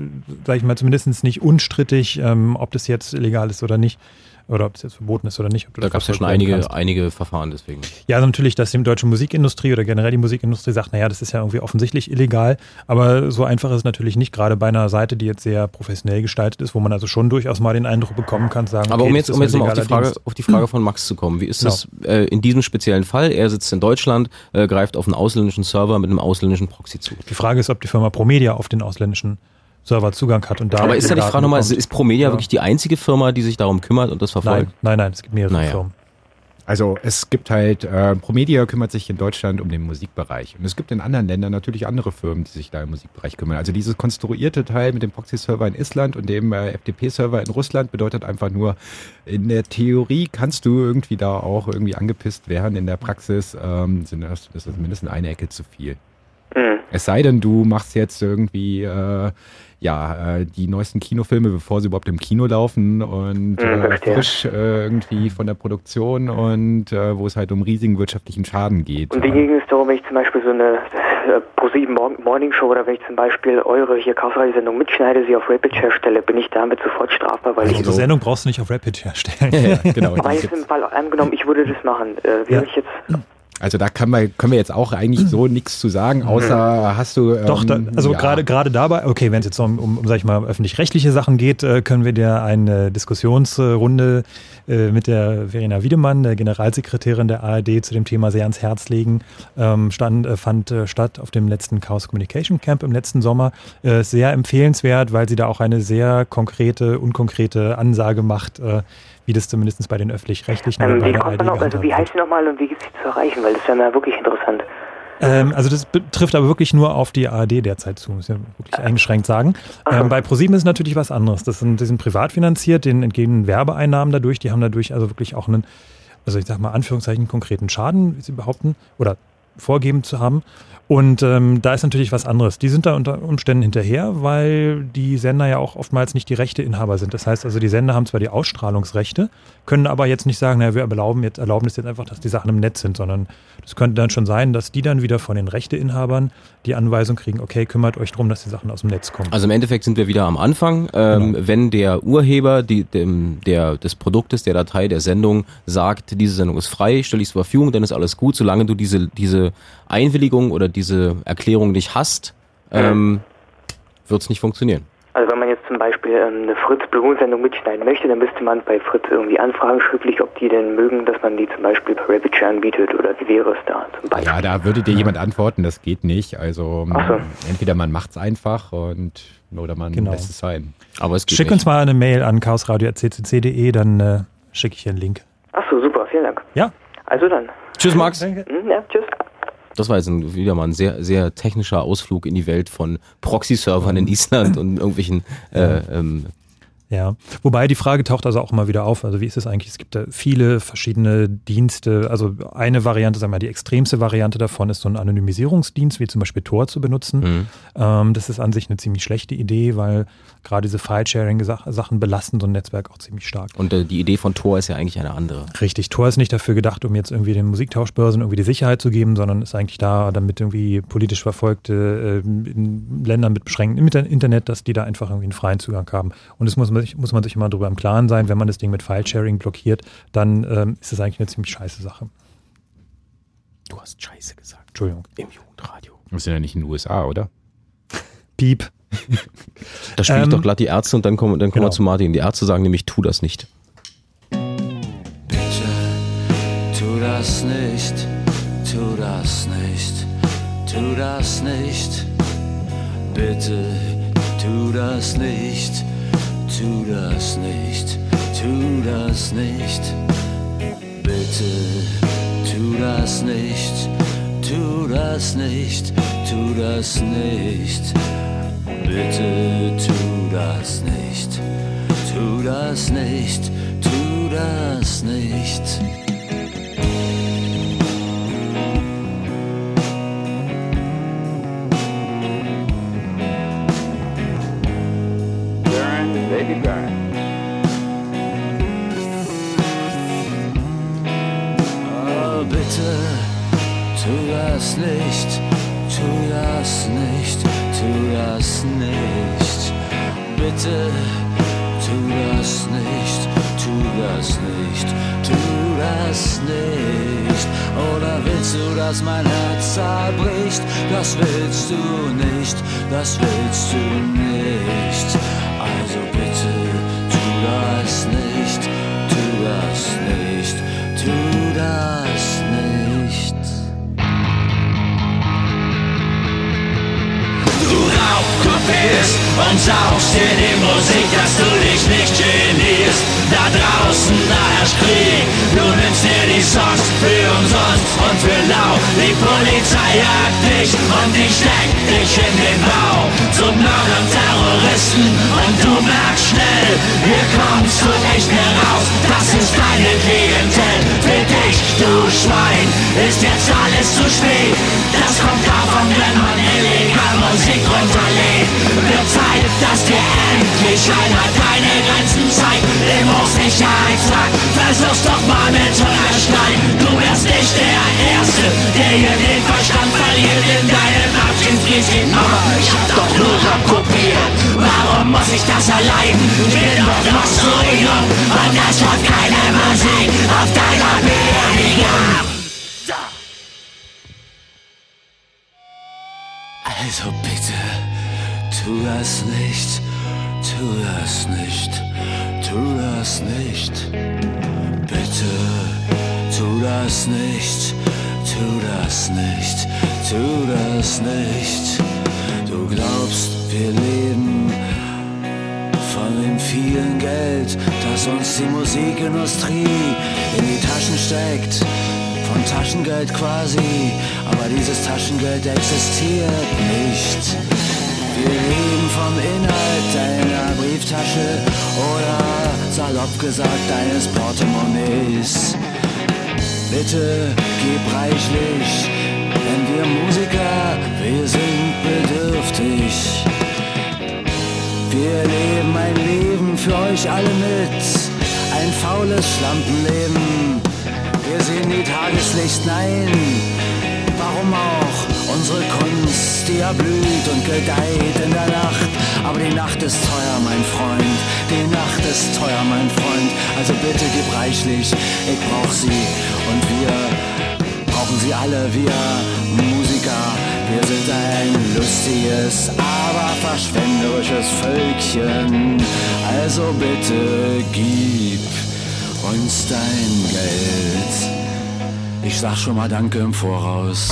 sage ich mal, zumindest nicht unstrittig, ähm, ob das jetzt illegal ist oder nicht. Oder ob es jetzt verboten ist oder nicht. Da das gab es ja schon einige, kannst. einige Verfahren deswegen. Ja, also natürlich, dass die deutsche Musikindustrie oder generell die Musikindustrie sagt, naja, das ist ja irgendwie offensichtlich illegal, aber so einfach ist es natürlich nicht, gerade bei einer Seite, die jetzt sehr professionell gestaltet ist, wo man also schon durchaus mal den Eindruck bekommen kann, sagen, Aber okay, um das jetzt, ist um jetzt mal auf die, Frage, Dienst. auf die Frage <clears throat> von Max zu kommen, wie ist Genau. das äh, in diesem speziellen Fall? Er sitzt in Deutschland, äh, greift auf einen ausländischen Server mit einem ausländischen Proxy zu. Die Frage ist, ob die Firma Promedia auf den ausländischen Server Zugang hat und da Aber ist ja die Frage nochmal, ist Promedia Ja. wirklich die einzige Firma, die sich darum kümmert und das verfolgt? Nein, nein, nein, es gibt mehrere Naja. Firmen. Also es gibt halt, äh, Promedia kümmert sich in Deutschland um den Musikbereich. Und es gibt in anderen Ländern natürlich andere Firmen, die sich da im Musikbereich kümmern. Also dieses konstruierte Teil mit dem Proxy-Server in Island und dem äh, FTP-Server in Russland bedeutet einfach nur, in der Theorie kannst du irgendwie da auch irgendwie angepisst werden. In der Praxis ähm, sind das, das ist mindestens eine Ecke zu viel. Es sei denn, du machst jetzt irgendwie äh, ja äh, die neuesten Kinofilme, bevor sie überhaupt im Kino laufen und Mhm, äh, frisch äh, irgendwie von der Produktion und äh, wo es halt um riesigen wirtschaftlichen Schaden geht. Und wie ging es darum, wenn ich zum Beispiel so eine äh, ProSieben Morning, Show oder wenn ich zum Beispiel eure hier Kaufreisesendung mitschneide, sie auf Rapid Share stelle, bin ich damit sofort strafbar, weil Also ich die Sendung brauchst du nicht auf Rapid herstellen. Ja, genau. <laughs> Aber jetzt im Fall angenommen, ich würde das machen, äh, wäre Ja. ich jetzt Also da kann man, können wir jetzt auch eigentlich so nichts zu sagen, außer hast du. Ähm, Doch, da, also ja. gerade gerade dabei, okay, wenn es jetzt um, um, um sag ich mal, öffentlich-rechtliche Sachen geht, äh, können wir dir eine Diskussionsrunde äh, mit der Verena Wiedemann, der Generalsekretärin der ARD, zu dem Thema sehr ans Herz legen. Ähm, stand, äh, fand äh, statt auf dem letzten Chaos Communication Camp im letzten Sommer. Äh, sehr empfehlenswert, weil sie da auch eine sehr konkrete, unkonkrete Ansage macht, äh, wie das zumindest bei den öffentlich-rechtlichen oder ähm, bei wie der kommt ARD auf, also wie heißt sie nochmal und wie gibt sie zu erreichen, weil das wäre mir wirklich interessant. Ähm, also das betrifft aber wirklich nur auf die ARD derzeit zu, muss ich ja wirklich eingeschränkt sagen. Ähm, bei ProSieben ist es natürlich was anderes. Das sind, die sind privat finanziert, denen entgehen Werbeeinnahmen dadurch, die haben dadurch also wirklich auch einen, also ich sag mal Anführungszeichen, konkreten Schaden, wie sie behaupten, oder vorgeben zu haben. Und ähm, da ist natürlich was anderes. Die sind da unter Umständen hinterher, weil die Sender ja auch oftmals nicht die Rechteinhaber sind. Das heißt also, die Sender haben zwar die Ausstrahlungsrechte, können aber jetzt nicht sagen, naja, wir erlauben jetzt, erlauben es jetzt einfach, dass die Sachen im Netz sind, sondern das könnte dann schon sein, dass die dann wieder von den Rechteinhabern die Anweisung kriegen, okay, kümmert euch darum, dass die Sachen aus dem Netz kommen. Also im Endeffekt sind wir wieder am Anfang. Ähm, Wenn der Urheber die, dem, der, des Produktes, der Datei, der Sendung sagt, diese Sendung ist frei, stelle ich zur Verfügung, dann ist alles gut, solange du diese, diese Einwilligung oder diese Erklärung nicht hast. Ähm, wird es nicht funktionieren. Also wenn man jetzt zum Beispiel ähm, eine Fritz Blue Sendung mitschneiden möchte, dann müsste man bei Fritz irgendwie anfragen schriftlich, ob die denn mögen, dass man die zum Beispiel per Rapid anbietet oder wie wäre es da zum Beispiel? Ja, da würde dir jemand antworten, das geht nicht. Also Ach so. entweder man macht es einfach und oder man Genau. lässt es sein. Aber es geht Schick uns mal eine Mail an chaosradio.ccc.de, dann äh, schicke ich hier einen Link. Ach so, super, vielen Dank. Ja. Also dann. Tschüss, Max. Hm, ja, tschüss. Das war jetzt ein, wieder mal ein sehr, sehr technischer Ausflug in die Welt von Proxy-Servern in Island und irgendwelchen äh, ähm, Ja, wobei die Frage taucht also auch immer wieder auf. Also wie ist es eigentlich? Es gibt da viele verschiedene Dienste. Also eine Variante, sagen wir mal, die extremste Variante davon ist so ein Anonymisierungsdienst, wie zum Beispiel Tor zu benutzen. Mhm. Ähm, das ist an sich eine ziemlich schlechte Idee, weil gerade diese File-Sharing-Sachen belasten so ein Netzwerk auch ziemlich stark. Und äh, die Idee von Tor ist ja eigentlich eine andere. Richtig, Tor ist nicht dafür gedacht, um jetzt irgendwie den Musiktauschbörsen irgendwie die Sicherheit zu geben, sondern ist eigentlich da, damit irgendwie politisch Verfolgte äh, in Ländern mit beschränktem Inter- Internet, dass die da einfach irgendwie einen freien Zugang haben. Und das muss man, sich- muss man sich immer darüber im Klaren sein, wenn man das Ding mit File-Sharing blockiert, dann ähm, ist das eigentlich eine ziemlich scheiße Sache. Du hast Scheiße gesagt. Entschuldigung. Im Jugendradio. Wir sind ja nicht in den USA, oder? Piep. Da spiele ich Ähm, doch glatt die Ärzte und dann kommen, dann kommen genau. wir zu Martin. Die Ärzte sagen nämlich, tu das nicht. Tu das nicht, tu das nicht, tu das nicht. Bitte, tu das nicht, tu das nicht, tu das nicht. Bitte, tu das nicht, tu das nicht, tu das nicht. Bitte, tu das nicht, tu das nicht, tu das nicht. Burn, baby, burn. Oh, bitte, tu das nicht, tu das nicht, tu das nicht. Bitte, tu das nicht, tu das nicht, tu das nicht. Oder willst du, dass mein Herz zerbricht? Das willst du nicht, das willst du nicht. Und saugst dir die Musik, dass du dich nicht genierst. Da draußen, da herrscht Krieg, du nimmst dir die Songs für umsonst und für lau. Die Polizei jagt dich und die steckt dich in den Bau. Zu Mördern, Terroristen und du merkst schnell, hier kommst du nicht mehr raus. Das ist deine Klientel, für dich, du Schwein, ist jetzt alles zu spät. Das kommt davon, wenn man illegal Musik runterlädt. Wird Zeit, dass dir endlich einer deine Grenzen zeigt. Im Hochsicherheitstrakt, versuch's doch mal mit Hungerstein. Du wärst nicht der Erste, der hier den Verstand verliert in deinem Abschiedsbrief. Aber ich hab doch nur kopiert. Warum muss ich das erleiden? Bin doch zu jung und das läuft keine Musik auf deiner Beerdigung. Also bitte, tu das nicht, tu das nicht, tu das nicht. Bitte, tu das nicht, tu das nicht, tu das nicht. Du glaubst, wir leben von dem vielen Geld, das uns die Musikindustrie in die Taschen steckt. Von Taschengeld quasi, aber dieses Taschengeld existiert nicht. Wir leben vom Inhalt deiner Brieftasche oder salopp gesagt deines Portemonnaies. Bitte gib reichlich, denn wir Musiker, wir sind bedürftig. Wir leben ein Leben für euch alle mit, ein faules Schlampenleben. Wir sehen die Tageslicht, nein, warum auch? Unsere Kunst, die erblüht und gedeiht in der Nacht. Aber die Nacht ist teuer, mein Freund, die Nacht ist teuer, mein Freund. Also bitte gib reichlich, ich brauch sie und wir brauchen sie alle, wir Musiker. Wir sind ein lustiges, aber verschwenderisches Völkchen. Also bitte gib uns dein Geld. Ich sag schon mal Danke im Voraus.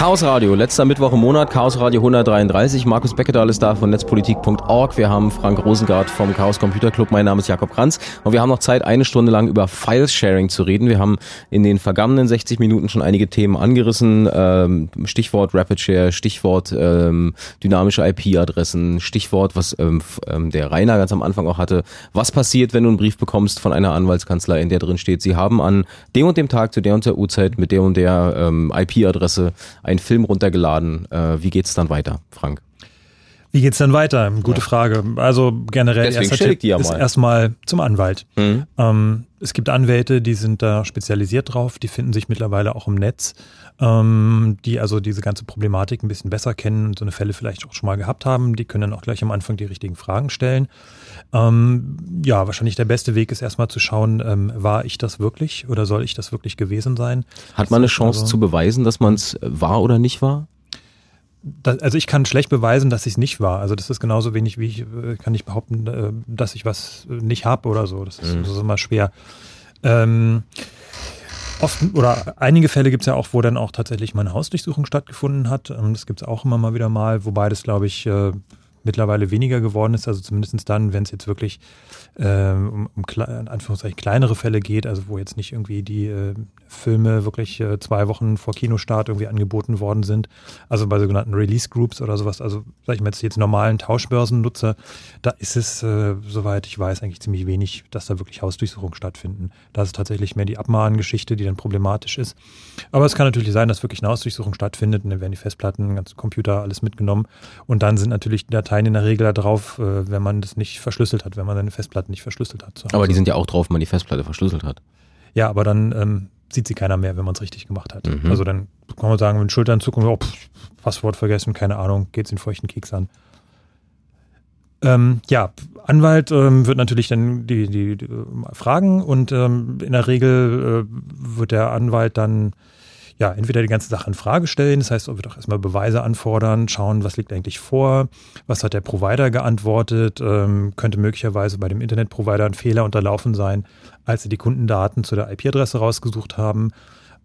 Chaos Radio, letzter Mittwoch im Monat, Chaos Radio 133. Markus Beckedahl ist da von netzpolitik.org. Wir haben Frank Rosengart vom Chaos Computer Club. Mein Name ist Jakob Kranz. Und wir haben noch Zeit, eine Stunde lang über File-Sharing zu reden. Wir haben in den vergangenen 60 Minuten schon einige Themen angerissen. Ähm, Stichwort Rapid Share, Stichwort ähm, dynamische IP-Adressen, Stichwort, was ähm, der Rainer ganz am Anfang auch hatte. Was passiert, wenn du einen Brief bekommst von einer Anwaltskanzlei, in der drin steht, sie haben an dem und dem Tag zu der und der Uhrzeit mit der und der IP-Adresse einen Film runtergeladen. Äh, wie geht's dann weiter, Frank? Wie geht's dann weiter? Gute Frage. Also generell Deswegen erster Tipp ja ist mal. erstmal zum Anwalt. Mhm. Ähm, es gibt Anwälte, die sind da spezialisiert drauf, die finden sich mittlerweile auch im Netz, ähm, die also diese ganze Problematik ein bisschen besser kennen und so eine Fälle vielleicht auch schon mal gehabt haben. Die können dann auch gleich am Anfang die richtigen Fragen stellen. Ähm, ja, wahrscheinlich der beste Weg ist erstmal zu schauen, ähm, war ich das wirklich oder soll ich das wirklich gewesen sein? Hat man eine ist Chance also- zu beweisen, dass man es war oder nicht war? Da, also ich kann schlecht beweisen, dass ich es nicht war. Also das ist genauso wenig wie ich äh, kann nicht behaupten, äh, dass ich was äh, nicht habe oder so. Das ist, Mhm. das ist immer schwer. Ähm, oft oder einige Fälle gibt es ja auch, wo dann auch tatsächlich mal eine Hausdurchsuchung stattgefunden hat. Ähm, das gibt es auch immer mal wieder mal, wobei das glaube ich mittlerweile weniger geworden ist. Also zumindest dann, wenn es jetzt wirklich ähm, um, in Anführungszeichen kleinere Fälle geht, also wo jetzt nicht irgendwie die äh, Filme wirklich äh, zwei Wochen vor Kinostart irgendwie angeboten worden sind. Also bei sogenannten Release Groups oder sowas. Also sag ich mal jetzt, jetzt normalen Tauschbörsen nutze, da ist es, äh, soweit ich weiß, eigentlich ziemlich wenig, dass da wirklich Hausdurchsuchungen stattfinden. Da ist es tatsächlich mehr die Abmahngeschichte, die dann problematisch ist. Aber es kann natürlich sein, dass wirklich eine Hausdurchsuchung stattfindet und dann werden die Festplatten, ganze Computer, alles mitgenommen. Und dann sind natürlich die Dateien in der Regel da drauf, äh, wenn man das nicht verschlüsselt hat, wenn man seine Festplatten nicht verschlüsselt hat. Aber die sind ja auch drauf, wenn man die Festplatte verschlüsselt hat. Ja, aber dann ähm, sieht sie keiner mehr, wenn man es richtig gemacht hat. Mhm. Also dann kann man sagen, mit Schultern zucken, oh, pff, Passwort vergessen, keine Ahnung, geht's den feuchten Keks an. Ähm, ja, Anwalt ähm, wird natürlich dann die, die, die äh, fragen und ähm, in der Regel äh, wird der Anwalt dann ja entweder die ganze Sache in Frage stellen, das heißt, er wird auch erstmal Beweise anfordern, schauen, was liegt eigentlich vor, was hat der Provider geantwortet, ähm, könnte möglicherweise bei dem Internetprovider ein Fehler unterlaufen sein, als sie die Kundendaten zu der IP-Adresse rausgesucht haben.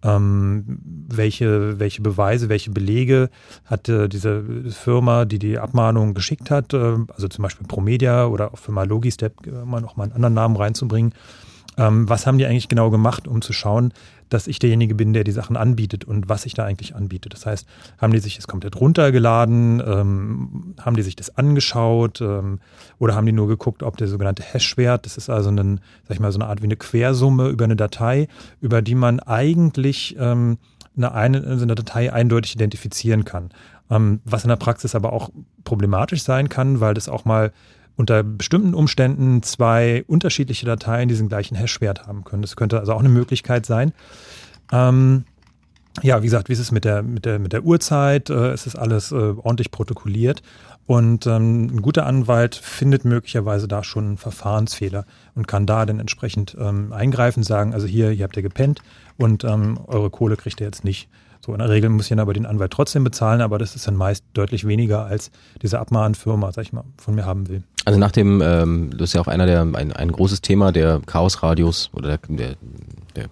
Ähm, welche, welche Beweise, welche Belege hat äh, diese Firma, die die Abmahnung geschickt hat, äh, also zum Beispiel Promedia oder auch Firma Logistep, äh, mal noch mal einen anderen Namen reinzubringen. Ähm, was haben die eigentlich genau gemacht, um zu schauen, dass ich derjenige bin, der die Sachen anbietet und was ich da eigentlich anbiete. Das heißt, haben die sich das komplett runtergeladen, ähm, haben die sich das angeschaut ähm, oder haben die nur geguckt, ob der sogenannte Hash-Wert, das ist also ein, sag ich mal, so eine Art wie eine Quersumme über eine Datei, über die man eigentlich ähm, eine, eine, also Datei eindeutig identifizieren kann. Ähm, was in der Praxis aber auch problematisch sein kann, weil das auch mal unter bestimmten Umständen zwei unterschiedliche Dateien diesen gleichen Hash-Wert haben können. Das könnte also auch eine Möglichkeit sein. Ähm, ja, wie gesagt, wie ist es mit der, mit der, mit der Uhrzeit? Äh, es ist alles äh, ordentlich protokolliert. Und ähm, ein guter Anwalt findet möglicherweise da schon einen Verfahrensfehler und kann da dann entsprechend ähm, eingreifen, sagen, also hier, hier habt ihr gepennt und ähm, eure Kohle kriegt ihr jetzt nicht. So, in der Regel muss ich dann aber den Anwalt trotzdem bezahlen, aber das ist dann meist deutlich weniger, als diese Abmahnfirma, sag ich mal, von mir haben will. Also nach dem, ähm, das ist ja auch einer der, ein, ein großes Thema der Chaos-Radios oder der, der, der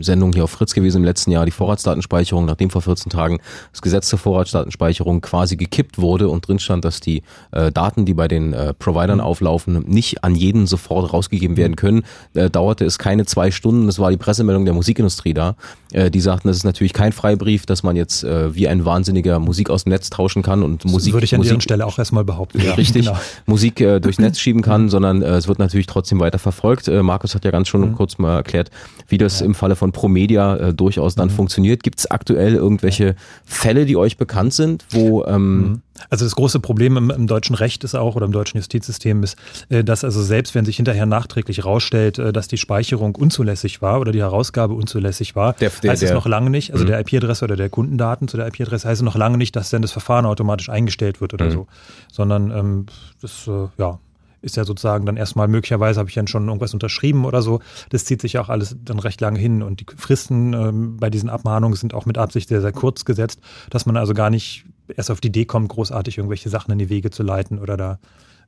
Sendung hier auf Fritz gewesen im letzten Jahr, die Vorratsdatenspeicherung, nachdem vor 14 Tagen das Gesetz zur Vorratsdatenspeicherung quasi gekippt wurde und drin stand, dass die äh, Daten, die bei den äh, Providern auflaufen, nicht an jeden sofort rausgegeben werden können, äh, dauerte es keine zwei Stunden, das war die Pressemeldung der Musikindustrie da, äh, die sagten, das ist natürlich kein Freibrief, dass man jetzt äh, wie ein Wahnsinniger Musik aus dem Netz tauschen kann und Musik, Würde ich an Musik deren Stelle auch erstmal behaupten. ja, richtig Genau. Musik äh, durchs Netz schieben kann, sondern äh, es wird natürlich trotzdem weiter verfolgt. Äh, Markus hat ja ganz schon kurz mal erklärt, wie das im Falle von Promedia äh, durchaus dann funktioniert. Gibt es aktuell irgendwelche Fälle, die euch bekannt sind, wo ähm, Also das große Problem im, im, deutschen Recht ist auch oder im deutschen Justizsystem ist, äh, dass also selbst wenn sich hinterher nachträglich rausstellt, äh, dass die Speicherung unzulässig war oder die Herausgabe unzulässig war, der, der, heißt es noch lange nicht, also mhm. der IP-Adresse oder der Kundendaten zu der IP-Adresse heißt es noch lange nicht, dass dann das Verfahren automatisch eingestellt wird oder mhm. so, sondern ähm, das äh, ja ist ja sozusagen dann erstmal möglicherweise habe ich dann schon irgendwas unterschrieben oder so. Das zieht sich auch alles dann recht lange hin und die Fristen ähm, bei diesen Abmahnungen sind auch mit Absicht sehr, sehr kurz gesetzt, dass man also gar nicht erst auf die Idee kommt, großartig irgendwelche Sachen in die Wege zu leiten oder da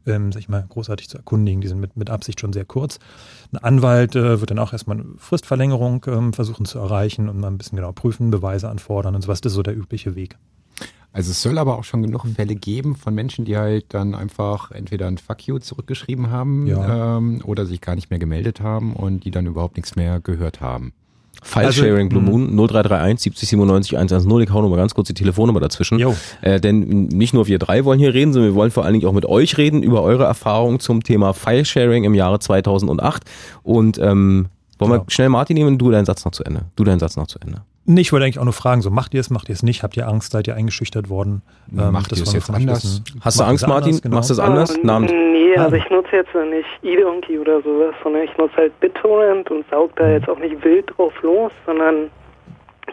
ähm, sag ich mal, großartig zu erkundigen. Die sind mit, mit Absicht schon sehr kurz. Ein Anwalt äh, wird dann auch erstmal eine Fristverlängerung ähm, versuchen zu erreichen und mal ein bisschen genau prüfen, Beweise anfordern und sowas. Das ist so der übliche Weg. Also es soll aber auch schon genug Fälle geben von Menschen, die halt dann einfach entweder ein Fuck you zurückgeschrieben haben ja. ähm, oder sich gar nicht mehr gemeldet haben und die dann überhaupt nichts mehr gehört haben. File-Sharing also, Blue Moon 0331 70 97 110. Ich hau nochmal ganz kurz die Telefonnummer dazwischen. Äh, denn nicht nur wir drei wollen hier reden, sondern wir wollen vor allen Dingen auch mit euch reden über eure Erfahrungen zum Thema File-Sharing im Jahre 2008. Und ähm, wollen wir schnell Martin nehmen, du deinen Satz noch zu Ende. Du deinen Satz noch zu Ende. Nee, ich wollte eigentlich auch nur fragen, so macht ihr es, macht ihr es nicht? Habt ihr Angst, seid ihr eingeschüchtert worden? Ähm, macht ihr es jetzt anders? Wissen. Hast du Angst, Martin? Genau. Machst du es anders? Ähm, Namen. Nee, also ich nutze jetzt nicht eDonkey oder sowas, sondern ich nutze halt BitTorrent und saug da jetzt auch nicht wild drauf los, sondern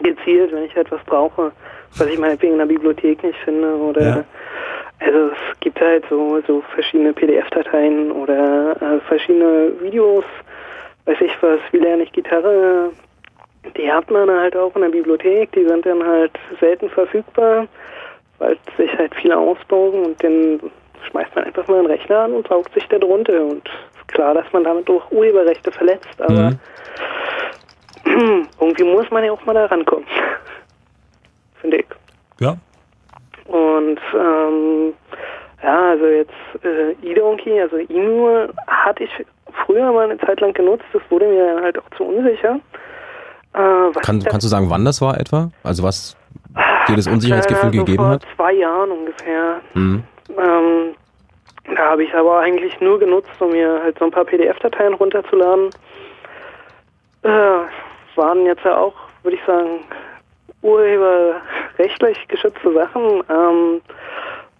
gezielt, wenn ich etwas brauche, was ich meinetwegen in der Bibliothek nicht finde oder ja. also es gibt halt so, so verschiedene PDF-Dateien oder äh, verschiedene Videos, weiß ich was, wie lerne ich Gitarre, die hat man halt auch in der Bibliothek, die sind dann halt selten verfügbar, weil sich halt viele ausbauen und dann schmeißt man einfach mal einen Rechner an und saugt sich da drunter und klar, dass man damit auch Urheberrechte verletzt, aber mhm. <clears throat> irgendwie muss man ja auch mal da rankommen. <laughs> Finde ich. Ja. Und ähm, ja, also jetzt äh, eDonkey, also Inu hatte ich früher mal eine Zeit lang genutzt, das wurde mir halt auch zu unsicher. Äh, Kann, kannst du sagen, wann das war etwa? Also was dir das Unsicherheitsgefühl äh, so gegeben vor hat? Vor zwei Jahren ungefähr. Mhm. Ähm, da habe ich aber eigentlich nur genutzt, um mir halt so ein paar PDF-Dateien runterzuladen. Äh, waren jetzt ja auch, würde ich sagen, urheberrechtlich geschützte Sachen. Ähm,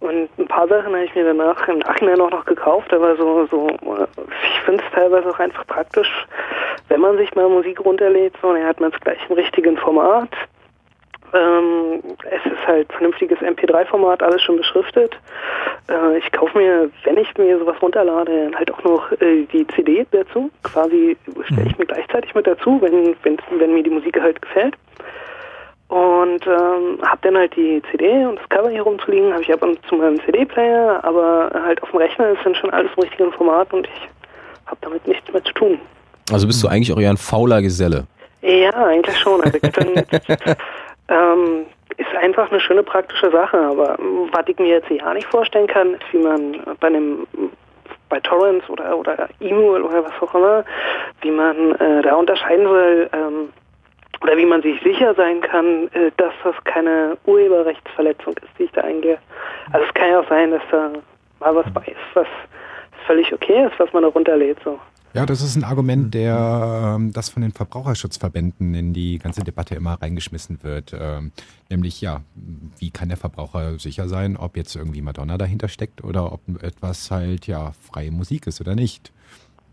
und ein paar Sachen habe ich mir danach im Nachhinein auch noch gekauft, aber so, so ich finde es teilweise auch einfach praktisch, wenn man sich mal Musik runterlädt, so, dann hat man es gleich im richtigen Format. Ähm, es ist halt vernünftiges MP3-Format, alles schon beschriftet. Äh, ich kaufe mir, wenn ich mir sowas runterlade, halt auch noch äh, die CD dazu. Quasi stelle ich mhm. mir gleichzeitig mit dazu, wenn, wenn, wenn mir die Musik halt gefällt. Und ähm, habe dann halt die CD und das Cover hier rumzuliegen, habe ich ab und zu meinem CD-Player, aber halt auf dem Rechner ist dann schon alles im richtigen Format und ich habe damit nichts mehr zu tun. Also bist du eigentlich auch eher ein fauler Geselle? Ja, eigentlich schon. Also dann, <laughs> ähm, ist einfach eine schöne praktische Sache, aber was ich mir jetzt ja nicht vorstellen kann, ist, wie man bei einem bei Torrents oder oder E-Mail oder was auch immer, wie man äh, da unterscheiden soll, ähm, oder wie man sich sicher sein kann, äh, dass das keine Urheberrechtsverletzung ist, die ich da eingehe. Also es kann ja auch sein, dass da mal was bei ist, was völlig okay ist, was man da runterlädt. So. Ja, das ist ein Argument, der ähm, das von den Verbraucherschutzverbänden in die ganze Debatte immer reingeschmissen wird. Ähm, nämlich, ja, wie kann der Verbraucher sicher sein, ob jetzt irgendwie Madonna dahinter steckt oder ob etwas halt ja freie Musik ist oder nicht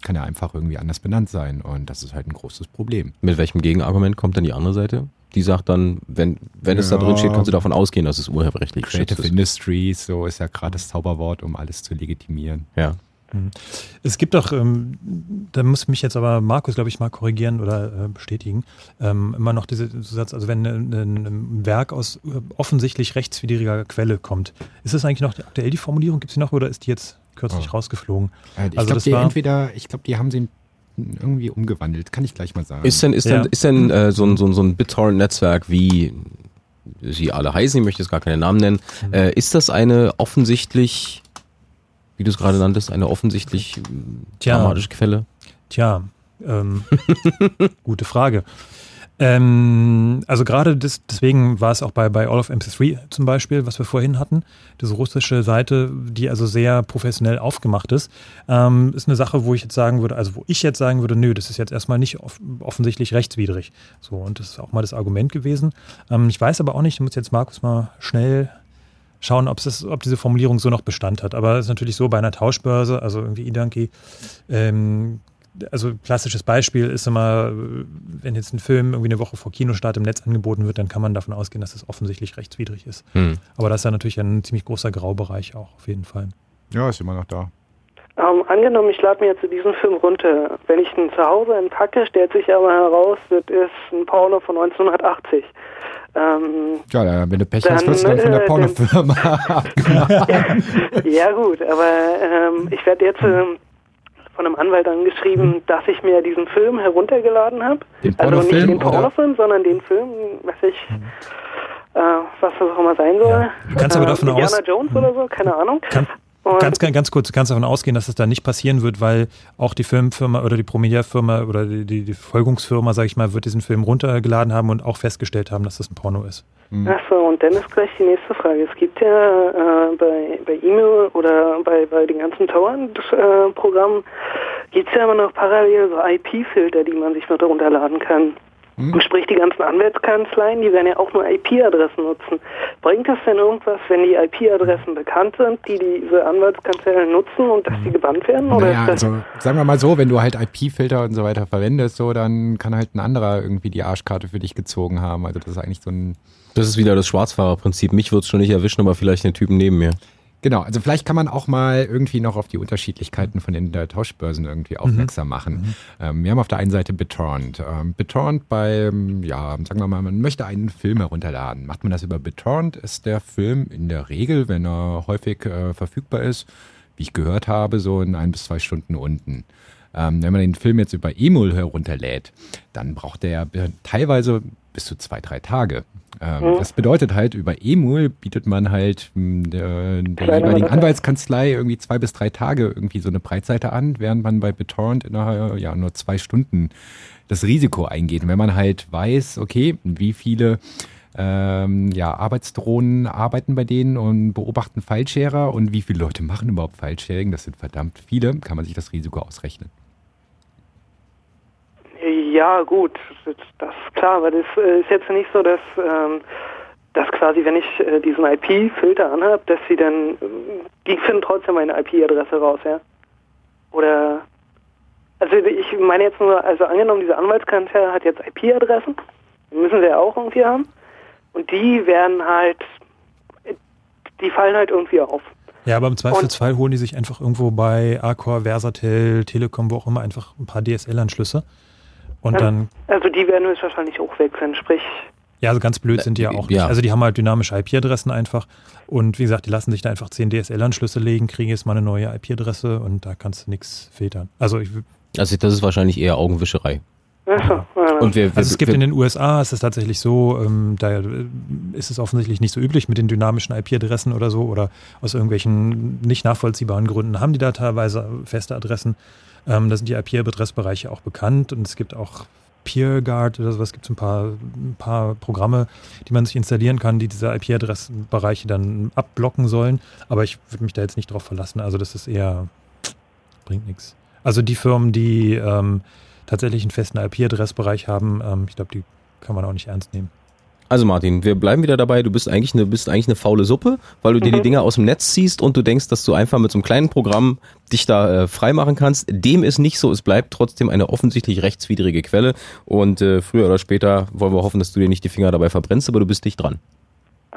kann ja einfach irgendwie anders benannt sein und das ist halt ein großes Problem. Mit welchem Gegenargument kommt dann die andere Seite? Die sagt dann, wenn, wenn ja, es da drin steht, kannst du davon ausgehen, dass es urheberrechtlich Creative ist. Industries, so ist ja gerade das Zauberwort, um alles zu legitimieren. Ja. Mhm. Es gibt doch, ähm, da muss mich jetzt aber Markus, glaube ich, mal korrigieren oder äh, bestätigen, ähm, immer noch dieser Satz, also wenn ein, ein Werk aus äh, offensichtlich rechtswidriger Quelle kommt, ist das eigentlich noch aktuell die Formulierung? Gibt es die noch oder ist die jetzt kürzlich oh. rausgeflogen. Ich also glaube, die entweder, ich glaube, die haben sie irgendwie umgewandelt, kann ich gleich mal sagen. Ist denn, ist ja. denn, ist denn äh, so ein, so ein, so ein BitTorrent-Netzwerk wie sie alle heißen, ich möchte jetzt gar keine Namen nennen, mhm. äh, ist das eine offensichtlich, wie du es gerade nanntest, eine offensichtlich dramatische Quelle? Tja, ähm, <laughs> gute Frage. Ähm, also gerade des, deswegen war es auch bei, bei All of MC3 zum Beispiel, was wir vorhin hatten, diese russische Seite, die also sehr professionell aufgemacht ist, ähm, ist eine Sache, wo ich jetzt sagen würde, also wo ich jetzt sagen würde, nö, das ist jetzt erstmal nicht off offensichtlich rechtswidrig. So, und das ist auch mal das Argument gewesen. Ähm, ich weiß aber auch nicht, ich muss jetzt Markus mal schnell schauen, ob es, ob diese Formulierung so noch Bestand hat. Aber es ist natürlich so bei einer Tauschbörse, also irgendwie eDonkey, ähm, also klassisches Beispiel ist immer, wenn jetzt ein Film irgendwie eine Woche vor Kinostart im Netz angeboten wird, dann kann man davon ausgehen, dass es offensichtlich rechtswidrig ist. Hm. Aber das ist ja natürlich ein ziemlich großer Graubereich auch, auf jeden Fall. Ja, ist immer noch da. Ähm, angenommen, ich lade mir jetzt diesen Film runter. Wenn ich ihn zu Hause entpacke, stellt sich aber heraus, das ist ein Porno von 1980. Ähm, Ja, wenn du Pech hast, wirst du dann von der äh, Pornofirma <laughs> abgemacht. ja gut, aber ähm, ich werde jetzt ähm, von einem Anwalt angeschrieben, dass ich mir diesen Film heruntergeladen habe. Also nicht den? Pornofilm, sondern den Film, was ich, äh, was das auch immer sein soll. Du kannst aber Äh, davon Indiana aus- Jones oder so, keine Ahnung. Kann, Und- ganz, ganz, ganz kurz, du kannst davon ausgehen, dass es da nicht passieren wird, weil auch die Filmfirma oder die Promediafirma oder die, die, die Verfolgungsfirma, sag ich mal, wird diesen Film runtergeladen haben und auch festgestellt haben, dass das ein Porno ist. Achso, und dann ist gleich die nächste Frage. Es gibt ja äh, bei, bei E-Mail oder bei, bei den ganzen Torrent-Programmen gibt es ja immer noch parallel so IP-Filter, die man sich noch runterladen kann. Und sprich, die ganzen Anwaltskanzleien, die werden ja auch nur IP-Adressen nutzen. Bringt das denn irgendwas, wenn die IP-Adressen bekannt sind, die diese Anwaltskanzleien nutzen und dass die gebannt werden? Oder Naja, also sagen wir mal so, wenn du halt IP-Filter und so weiter verwendest, so, dann kann halt ein anderer irgendwie die Arschkarte für dich gezogen haben. Also das ist eigentlich so ein Das ist wieder das Schwarzfahrerprinzip. Mich wird's schon nicht erwischen, aber vielleicht den Typen neben mir. Genau, also vielleicht kann man auch mal irgendwie noch auf die Unterschiedlichkeiten von den Tauschbörsen irgendwie aufmerksam machen. Ähm, wir haben auf der einen Seite BitTorrent. Ähm, BitTorrent bei, ja, sagen wir mal, man möchte einen Film herunterladen. Macht man das über BitTorrent, ist der Film in der Regel, wenn er häufig äh, verfügbar ist, wie ich gehört habe, so in ein bis zwei Stunden unten. Ähm, wenn man den Film jetzt über Emul herunterlädt, dann braucht der äh, teilweise bis zu zwei, drei Tage. Ähm, Mhm. Das bedeutet halt, über Emul bietet man halt mh, der, jeweiligen. Anwaltskanzlei irgendwie zwei bis drei Tage irgendwie so eine Breitseite an, während man bei BitTorrent innerhalb ja nur zwei Stunden das Risiko eingeht. Und wenn man halt weiß, okay, wie viele ähm, ja, Arbeitsdrohnen arbeiten bei denen und beobachten File-Sharer und wie viele Leute machen überhaupt File-Sharing, das sind verdammt viele, kann man sich das Risiko ausrechnen. Ja, gut, das ist klar, aber das äh, ist jetzt nicht so, dass, ähm, dass quasi, wenn ich äh, diesen IP-Filter anhabe, dass sie dann, ähm, die finden trotzdem meine IP-Adresse raus, ja? Oder, also ich meine jetzt nur, also angenommen, diese Anwaltskanzlei hat jetzt IP-Adressen, die müssen sie ja auch irgendwie haben, und die werden halt, die fallen halt irgendwie auf. Ja, aber im Zweifelsfall holen die sich einfach irgendwo bei Accor, Versatel, Telekom, wo auch immer, einfach ein paar DSL-Anschlüsse. Und Ja, dann, Also die werden höchstwahrscheinlich hochwechseln, sprich, ja, also ganz blöd sind die ja auch nicht. ja. Also die haben halt dynamische IP-Adressen einfach. Und wie gesagt, die lassen sich da einfach 10 DSL-Anschlüsse legen, kriegen jetzt mal eine neue IP-Adresse und da kannst du nichts filtern. Also ich, Also das ist wahrscheinlich eher Augenwischerei. ja, Und wir, Also es gibt wir, in den USA, ist es tatsächlich so, ähm, da äh, ist es offensichtlich nicht so üblich mit den dynamischen IP-Adressen oder so oder aus irgendwelchen nicht nachvollziehbaren Gründen haben die da teilweise feste Adressen. Ähm, da sind die IP-Adressbereiche auch bekannt und es gibt auch PeerGuard oder sowas, gibt es ein paar, ein paar Programme, die man sich installieren kann, die diese IP-Adressbereiche dann abblocken sollen. Aber ich würde mich da jetzt nicht drauf verlassen. Also das ist eher, bringt nichts. Also die Firmen, die ähm, tatsächlich einen festen IP-Adressbereich haben, ähm, ich glaube, die kann man auch nicht ernst nehmen. Also Martin, wir bleiben wieder dabei. Du bist eigentlich eine, bist eigentlich eine faule Suppe, weil du dir die Mhm. Dinger aus dem Netz ziehst und du denkst, dass du einfach mit so einem kleinen Programm dich da äh, freimachen kannst. Dem ist nicht so. Es bleibt trotzdem eine offensichtlich rechtswidrige Quelle. Und äh, früher oder später wollen wir hoffen, dass du dir nicht die Finger dabei verbrennst, aber du bist dicht dran.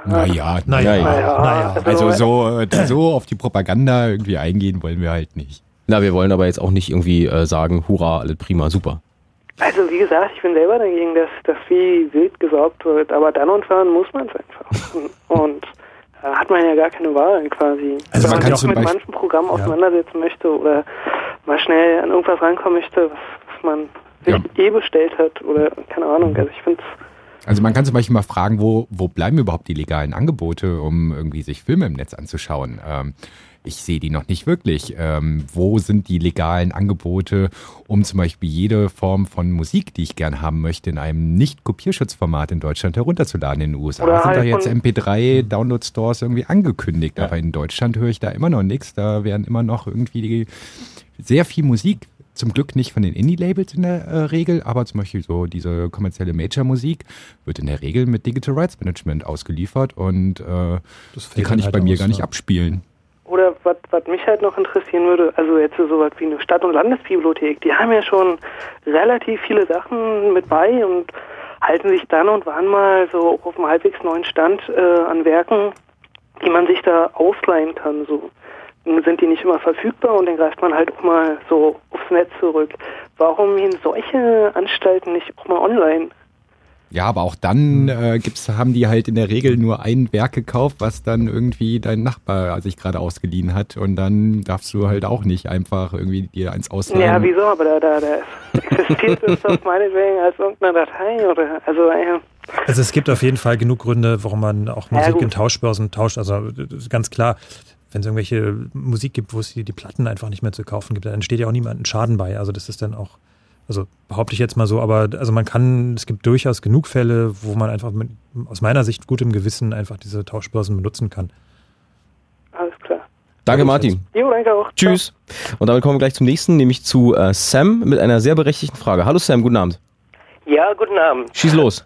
Naja, Naja, naja. naja. Also so, äh, so auf die Propaganda irgendwie eingehen wollen wir halt nicht. Na, wir wollen aber jetzt auch nicht irgendwie äh, sagen, hurra, alles prima, super. Also wie gesagt, ich bin selber dagegen, dass, dass wie wild gesaugt wird, aber dann und wann muss man es einfach. Und da hat man ja gar keine Wahl quasi. Also Wenn man man kann sich mit Beispiel- manchen Programmen auseinandersetzen möchte oder mal schnell an irgendwas rankommen möchte, was, was man sich eh bestellt hat oder keine Ahnung. Also ich finde Also man kann zum Beispiel mal fragen, wo, wo bleiben überhaupt die legalen Angebote, um irgendwie sich Filme im Netz anzuschauen? Ähm, ich sehe die noch nicht wirklich. Ähm, wo sind die legalen Angebote, um zum Beispiel jede Form von Musik, die ich gern haben möchte, in einem Nicht-Kopierschutzformat in Deutschland herunterzuladen? In den USA Oder sind da halt jetzt von- MP3-Download-Stores irgendwie angekündigt, aber in Deutschland höre ich da immer noch nichts. Da werden immer noch irgendwie die, sehr viel Musik zum Glück nicht von den Indie-Labels in der äh, Regel, aber zum Beispiel so diese kommerzielle Major-Musik wird in der Regel mit Digital Rights Management ausgeliefert und äh, die kann ich halt bei mir aus, gar nicht ja. abspielen. Was was mich halt noch interessieren würde, also jetzt so was wie eine Stadt- und Landesbibliothek, die haben ja schon relativ viele Sachen mit bei und halten sich dann und wann mal so auf einem halbwegs neuen Stand äh, an Werken, die man sich da ausleihen kann. So sind die nicht immer verfügbar und dann greift man halt auch mal so aufs Netz zurück. Warum gehen solche Anstalten nicht auch mal online? Ja, aber auch dann äh, gibt's, haben die halt in der Regel nur ein Werk gekauft, was dann irgendwie dein Nachbar sich gerade ausgeliehen hat. Und dann darfst du halt auch nicht einfach irgendwie dir eins ausleihen. Ja, wieso? Aber da, da, da existiert es doch <laughs> meinetwegen als irgendeine Datei oder also äh, Also es gibt auf jeden Fall genug Gründe, warum man auch Ja, Musik gut. in Tauschbörsen tauscht. Also das ist ganz klar, wenn es irgendwelche Musik gibt, wo es die, die Platten einfach nicht mehr zu kaufen gibt, dann steht ja auch niemand Schaden bei. Also das ist dann auch, also behaupte ich jetzt mal so, aber also man kann, es gibt durchaus genug Fälle, wo man einfach mit, aus meiner Sicht gutem Gewissen einfach diese Tauschbörsen benutzen kann. alles klar. Danke, Martin. Jo, danke auch. Tschüss. Und damit kommen wir gleich zum nächsten, nämlich zu äh, Sam mit einer sehr berechtigten Frage. Hallo Sam, guten Abend. Ja, guten Abend. Schieß los.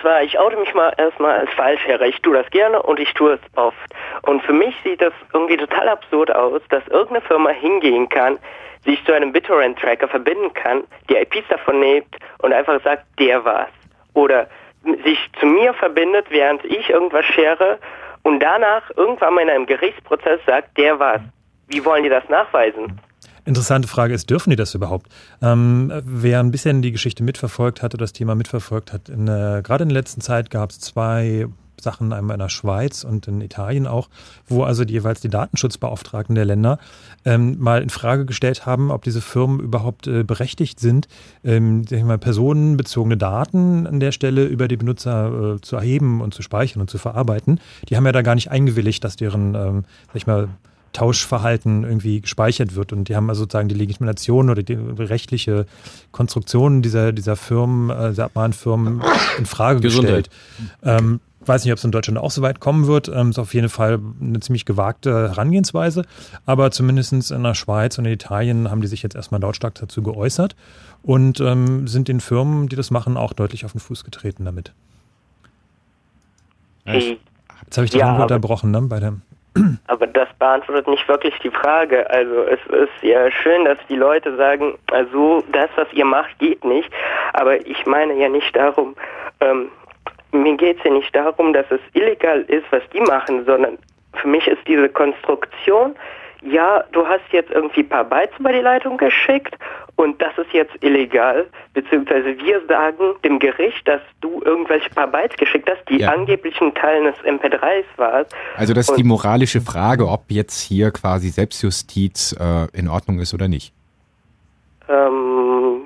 Zwar, ich oute mich mal erstmal als Falschherr. Ich tue das gerne und ich tue es oft. Und für mich sieht das irgendwie total absurd aus, dass irgendeine Firma hingehen kann, sich zu einem BitTorrent-Tracker verbinden kann, die IPs davon nimmt und einfach sagt, der war's. Oder sich zu mir verbindet, während ich irgendwas share und danach irgendwann mal in einem Gerichtsprozess sagt, der war's. Wie wollen die das nachweisen? Interessante Frage ist, dürfen die das überhaupt? Ähm, wer ein bisschen die Geschichte mitverfolgt hat oder das Thema mitverfolgt hat, in, äh, gerade in der letzten Zeit gab es zwei Sachen, einmal in der Schweiz und in Italien auch, wo also die, jeweils die Datenschutzbeauftragten der Länder ähm, mal in Frage gestellt haben, ob diese Firmen überhaupt äh, berechtigt sind, ähm, mal, personenbezogene Daten an der Stelle über die Benutzer äh, zu erheben und zu speichern und zu verarbeiten. Die haben ja da gar nicht eingewilligt, dass deren, ähm, sag ich mal, Tauschverhalten irgendwie gespeichert wird. Und die haben also sozusagen die Legitimation oder die rechtliche Konstruktion dieser, dieser Firmen, äh, dieser Abmahnfirmen in Frage Gesundheit. gestellt. Ähm, weiß nicht, ob es in Deutschland auch so weit kommen wird. Ähm, ist auf jeden Fall eine ziemlich gewagte Herangehensweise. Aber zumindest in der Schweiz und in Italien haben die sich jetzt erstmal lautstark dazu geäußert und ähm, sind den Firmen, die das machen, auch deutlich auf den Fuß getreten damit. Hey, Jetzt habe ich dich Ja, unterbrochen, ne? Bei der Aber das beantwortet nicht wirklich die Frage. Also es ist ja schön, dass die Leute sagen, also das, was ihr macht, geht nicht. Aber ich meine ja nicht darum, ähm, mir geht es ja nicht darum, dass es illegal ist, was die machen, sondern für mich ist diese Konstruktion, ja, du hast jetzt irgendwie ein paar Bytes über die Leitung geschickt und das ist jetzt illegal, beziehungsweise wir sagen dem Gericht, dass du irgendwelche paar Bytes geschickt hast, die Ja. angeblich ein Teil des MP3s waren. Also das ist Und- die moralische Frage, ob jetzt hier quasi Selbstjustiz äh, in Ordnung ist oder nicht. Ähm,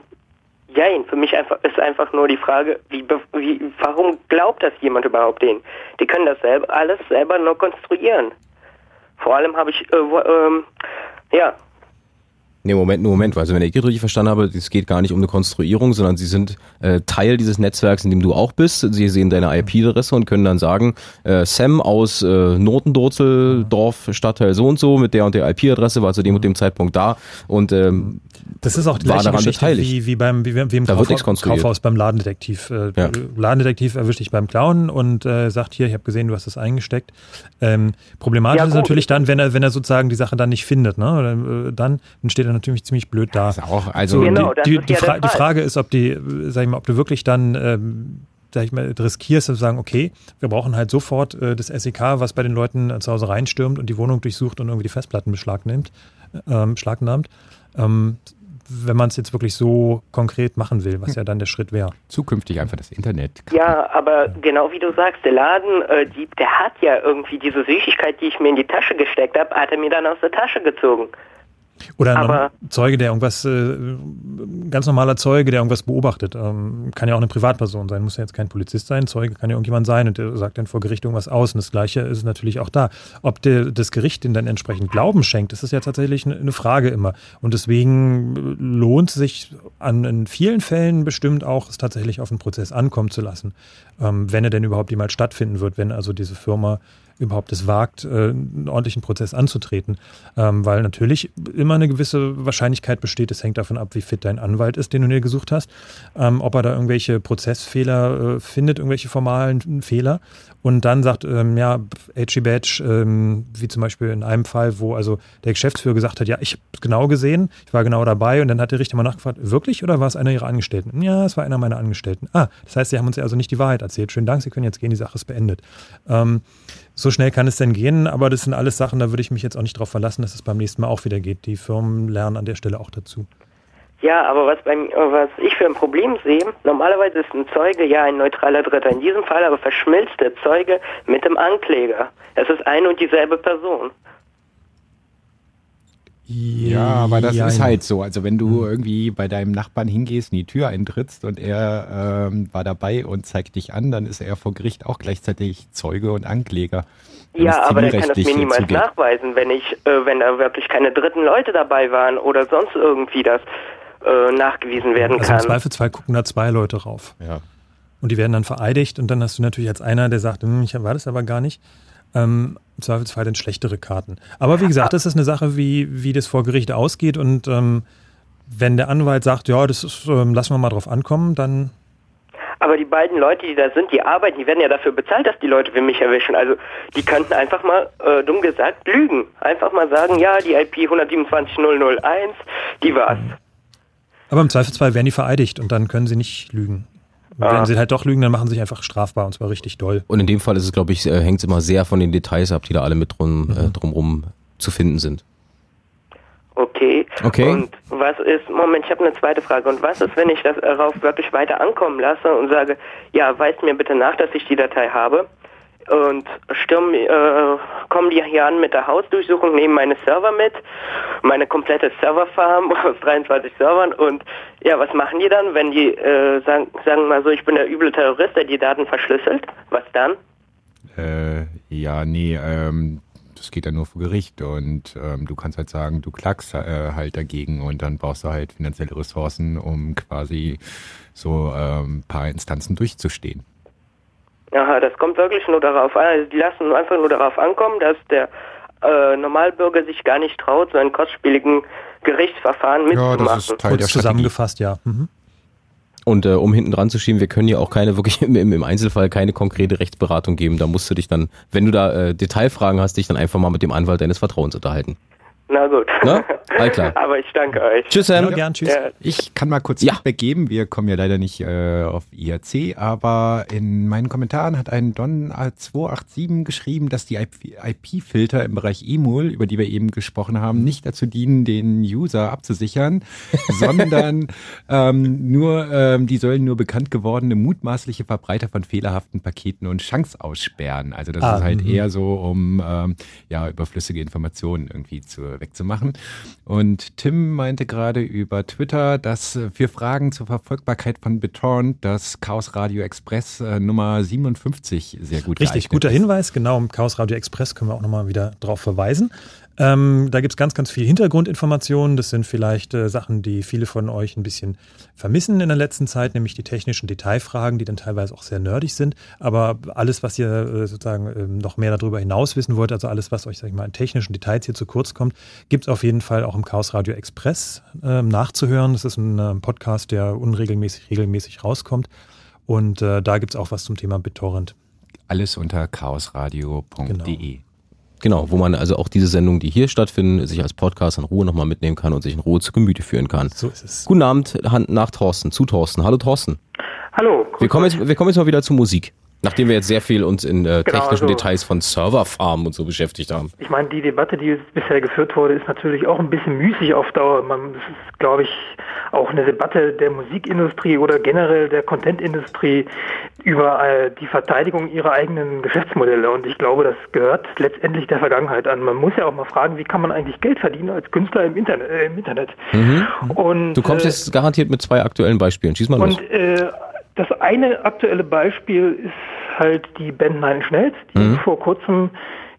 jein, für mich einfach, ist einfach nur die Frage, wie, wie, warum glaubt das jemand überhaupt denen? Die können das selber, alles selber nur konstruieren. Vor allem habe ich, äh, ähm, ja, Nee, Moment, nur Moment, also wenn ich das richtig verstanden habe, es geht gar nicht um eine Konstruierung, sondern sie sind äh, Teil dieses Netzwerks, in dem du auch bist. Sie sehen deine IP-Adresse und können dann sagen, äh, Sam aus äh, Notendurzel, Dorf, Stadtteil so und so mit der und der IP-Adresse war zu dem und dem Zeitpunkt da und ähm, Das ist auch die war gleiche daran Geschichte beteiligt. wie, wie beim wie, wie im Da Kaufhaus. Kaufhaus beim Ladendetektiv. Äh, Ja. Ladendetektiv erwischt dich beim Klauen und äh, sagt hier, ich habe gesehen, du hast das eingesteckt. Ähm, problematisch Ja, ist natürlich dann, wenn er wenn er sozusagen die Sache dann nicht findet, ne? Äh, dann, dann steht er natürlich ziemlich blöd da. auch, also Genau, das die, ist die, der Fra die. Frage ist, ob die, sag ich mal, ob du wirklich dann ähm, sag ich mal, riskierst zu sagen, okay, wir brauchen halt sofort äh, das SEK, was bei den Leuten äh, zu Hause reinstürmt und die Wohnung durchsucht und irgendwie die Festplatten beschlagnimmt, ähm, beschlagnahmt. Ähm, wenn man es jetzt wirklich so konkret machen will, was ja dann der Schritt wäre. Zukünftig einfach das Internet. ja, aber genau wie du sagst, der Laden, äh, die, der hat ja irgendwie diese Süßigkeit, die ich mir in die Tasche gesteckt habe, hat er mir dann aus der Tasche gezogen. Oder ein Zeuge, der irgendwas, äh, ganz normaler Zeuge, der irgendwas beobachtet. Ähm, kann ja auch eine Privatperson sein, muss ja jetzt kein Polizist sein. Zeuge kann ja irgendjemand sein und der sagt dann vor Gericht irgendwas aus. Und das Gleiche ist natürlich auch da. Ob der, das Gericht den dann entsprechend Glauben schenkt, das ist ja tatsächlich eine, Frage immer. Und deswegen lohnt es sich an, in vielen Fällen bestimmt auch, es tatsächlich auf den Prozess ankommen zu lassen. Ähm, wenn er denn überhaupt jemals stattfinden wird, wenn also diese Firma überhaupt es wagt, äh, einen ordentlichen Prozess anzutreten. Ähm, weil natürlich immer eine gewisse Wahrscheinlichkeit besteht, es hängt davon ab, wie fit dein Anwalt ist, den du dir gesucht hast, ähm, ob er da irgendwelche Prozessfehler äh, findet, irgendwelche formalen Fehler und dann sagt, ähm, ja, HG Badge, wie zum Beispiel in einem Fall, wo also der Geschäftsführer gesagt hat, ja, ich habe es genau gesehen, ich war genau dabei und dann hat der Richter mal nachgefragt, wirklich oder war es einer ihrer Angestellten? Ja, es war einer meiner Angestellten. Ah, das heißt, sie haben uns also nicht die Wahrheit erzählt. Schönen Dank, Sie können jetzt gehen, die Sache ist beendet. So schnell kann es denn gehen, aber das sind alles Sachen, da würde ich mich jetzt auch nicht darauf verlassen, dass es beim nächsten Mal auch wieder geht. Die Firmen lernen an der Stelle auch dazu. Ja, aber was, beim, was ich für ein Problem sehe, normalerweise ist ein Zeuge ja ein neutraler Dritter. In diesem Fall aber verschmilzt der Zeuge mit dem Ankläger. Es ist eine und dieselbe Person. Ja, aber das Ja, ist halt so. Also wenn du irgendwie bei deinem Nachbarn hingehst und die Tür eintrittst und er ähm, war dabei und zeigt dich an, dann ist er vor Gericht auch gleichzeitig Zeuge und Ankläger. Ja, aber der kann das mir niemals zugeht. nachweisen, wenn ich, äh, wenn da wirklich keine dritten Leute dabei waren oder sonst irgendwie das äh, nachgewiesen werden Also im kann. Zweifelsfall gucken da zwei Leute rauf. Ja. Und die werden dann vereidigt und dann hast du natürlich als einer, der sagt, hm, ich war das aber gar nicht, ähm, im Zweifelsfall dann schlechtere Karten. Aber wie gesagt, das ist eine Sache, wie, wie das vor Gericht ausgeht und ähm, wenn der Anwalt sagt, ja, das ist, ähm, lassen wir mal drauf ankommen, dann Aber die beiden Leute, die da sind, die arbeiten, die werden ja dafür bezahlt, dass die Leute für mich erwischen. Also die könnten einfach mal, äh, dumm gesagt, lügen. Einfach mal sagen, ja, die IP 127001, die war's. Aber im Zweifelsfall werden die vereidigt und dann können sie nicht lügen. Ah. Wenn sie halt doch lügen, dann machen sie sich einfach strafbar und zwar richtig doll. Und in dem Fall ist es, glaube ich, äh, hängt es immer sehr von den Details ab, die da alle mit drum, äh, drumrum zu finden sind. Okay. Okay. Und was ist, Moment, ich habe eine zweite Frage. Und was ist, wenn ich das darauf wirklich weiter ankommen lasse und sage, ja, weist mir bitte nach, dass ich die Datei habe und stürmen, äh, kommen die hier an mit der Hausdurchsuchung, nehmen meine Server mit, meine komplette Serverfarm <laughs> aus 23 Servern und ja, was machen die dann, wenn die äh, sagen, sagen mal so, ich bin der üble Terrorist, der die Daten verschlüsselt? Was dann? Äh, ja, nee, ähm, das geht ja nur vor Gericht und ähm, du kannst halt sagen, du klagst äh, halt dagegen und dann brauchst du halt finanzielle Ressourcen, um quasi so ähm, paar Instanzen durchzustehen. Aha, das kommt wirklich nur darauf an. Also die lassen einfach nur darauf ankommen, dass der äh, Normalbürger sich gar nicht traut, so einen kostspieligen Gerichtsverfahren mitzumachen. Kurz zusammengefasst, ja. Mhm. Und äh, um hinten dran zu schieben, wir können ja auch keine wirklich im, <laughs> im, im Einzelfall keine konkrete Rechtsberatung geben. Da musst du dich dann, wenn du da äh, Detailfragen hast, dich dann einfach mal mit dem Anwalt deines Vertrauens unterhalten. Na gut. Na? <laughs> All klar. Aber ich danke euch. Tschüss, Sam. Ja, Ich kann mal kurz Feedback geben. Wir kommen ja leider nicht äh, auf IRC, aber in meinen Kommentaren hat ein Don 287 geschrieben, dass die IP-Filter im Bereich EMUL, über die wir eben gesprochen haben, nicht dazu dienen, den User abzusichern, <laughs> sondern ähm, nur, ähm, die sollen nur bekannt gewordene mutmaßliche Verbreiter von fehlerhaften Paketen und Chunks aussperren. Also das Ah, ist halt mhm. eher so, um ähm, ja überflüssige Informationen irgendwie zu, wegzumachen. Und Tim meinte gerade über Twitter, dass äh, für Fragen zur Verfolgbarkeit von BitTorrent das Chaos Radio Express äh, Nummer 57 sehr gut Richtig, guter ist. Hinweis. Genau, im Chaos Radio Express können wir auch nochmal wieder drauf verweisen. Ähm, da gibt's ganz, ganz viel Hintergrundinformationen. Das sind vielleicht äh, Sachen, die viele von euch ein bisschen vermissen in der letzten Zeit, nämlich die technischen Detailfragen, die dann teilweise auch sehr nerdig sind. Aber alles, was ihr äh, sozusagen ähm, noch mehr darüber hinaus wissen wollt, also alles, was euch, sag ich mal, an technischen Details hier zu kurz kommt, gibt's auf jeden Fall auch im Chaos Radio Express ähm, nachzuhören. Das ist ein ähm, Podcast, der unregelmäßig, regelmäßig rauskommt. Und äh, da gibt's auch was zum Thema BitTorrent. Alles unter chaosradio.de. Genau, wo man also auch diese Sendungen, die hier stattfinden, sich als Podcast in Ruhe nochmal mitnehmen kann und sich in Ruhe zu Gemüte führen kann. So ist es. Guten Abend Hand nach Thorsten, zu Thorsten. Hallo Thorsten. Hallo. Wir kommen, jetzt, wir kommen jetzt mal wieder zur Musik. Nachdem wir jetzt sehr viel uns in äh, Genau, technischen also- Details von Serverfarmen und so beschäftigt haben. Ich meine, die Debatte, die bisher geführt wurde, ist natürlich auch ein bisschen müßig auf Dauer. Man, das ist, glaube ich, auch eine Debatte der Musikindustrie oder generell der Contentindustrie über äh, die Verteidigung ihrer eigenen Geschäftsmodelle. Und ich glaube, das gehört letztendlich der Vergangenheit an. Man muss ja auch mal fragen, wie kann man eigentlich Geld verdienen als Künstler im Internet? Äh, im Internet. Mhm. Und, Du kommst äh, jetzt garantiert mit zwei aktuellen Beispielen. Schieß mal los. Und äh, das eine aktuelle Beispiel ist halt die Band Nine Inch Nails, die Mhm. vor kurzem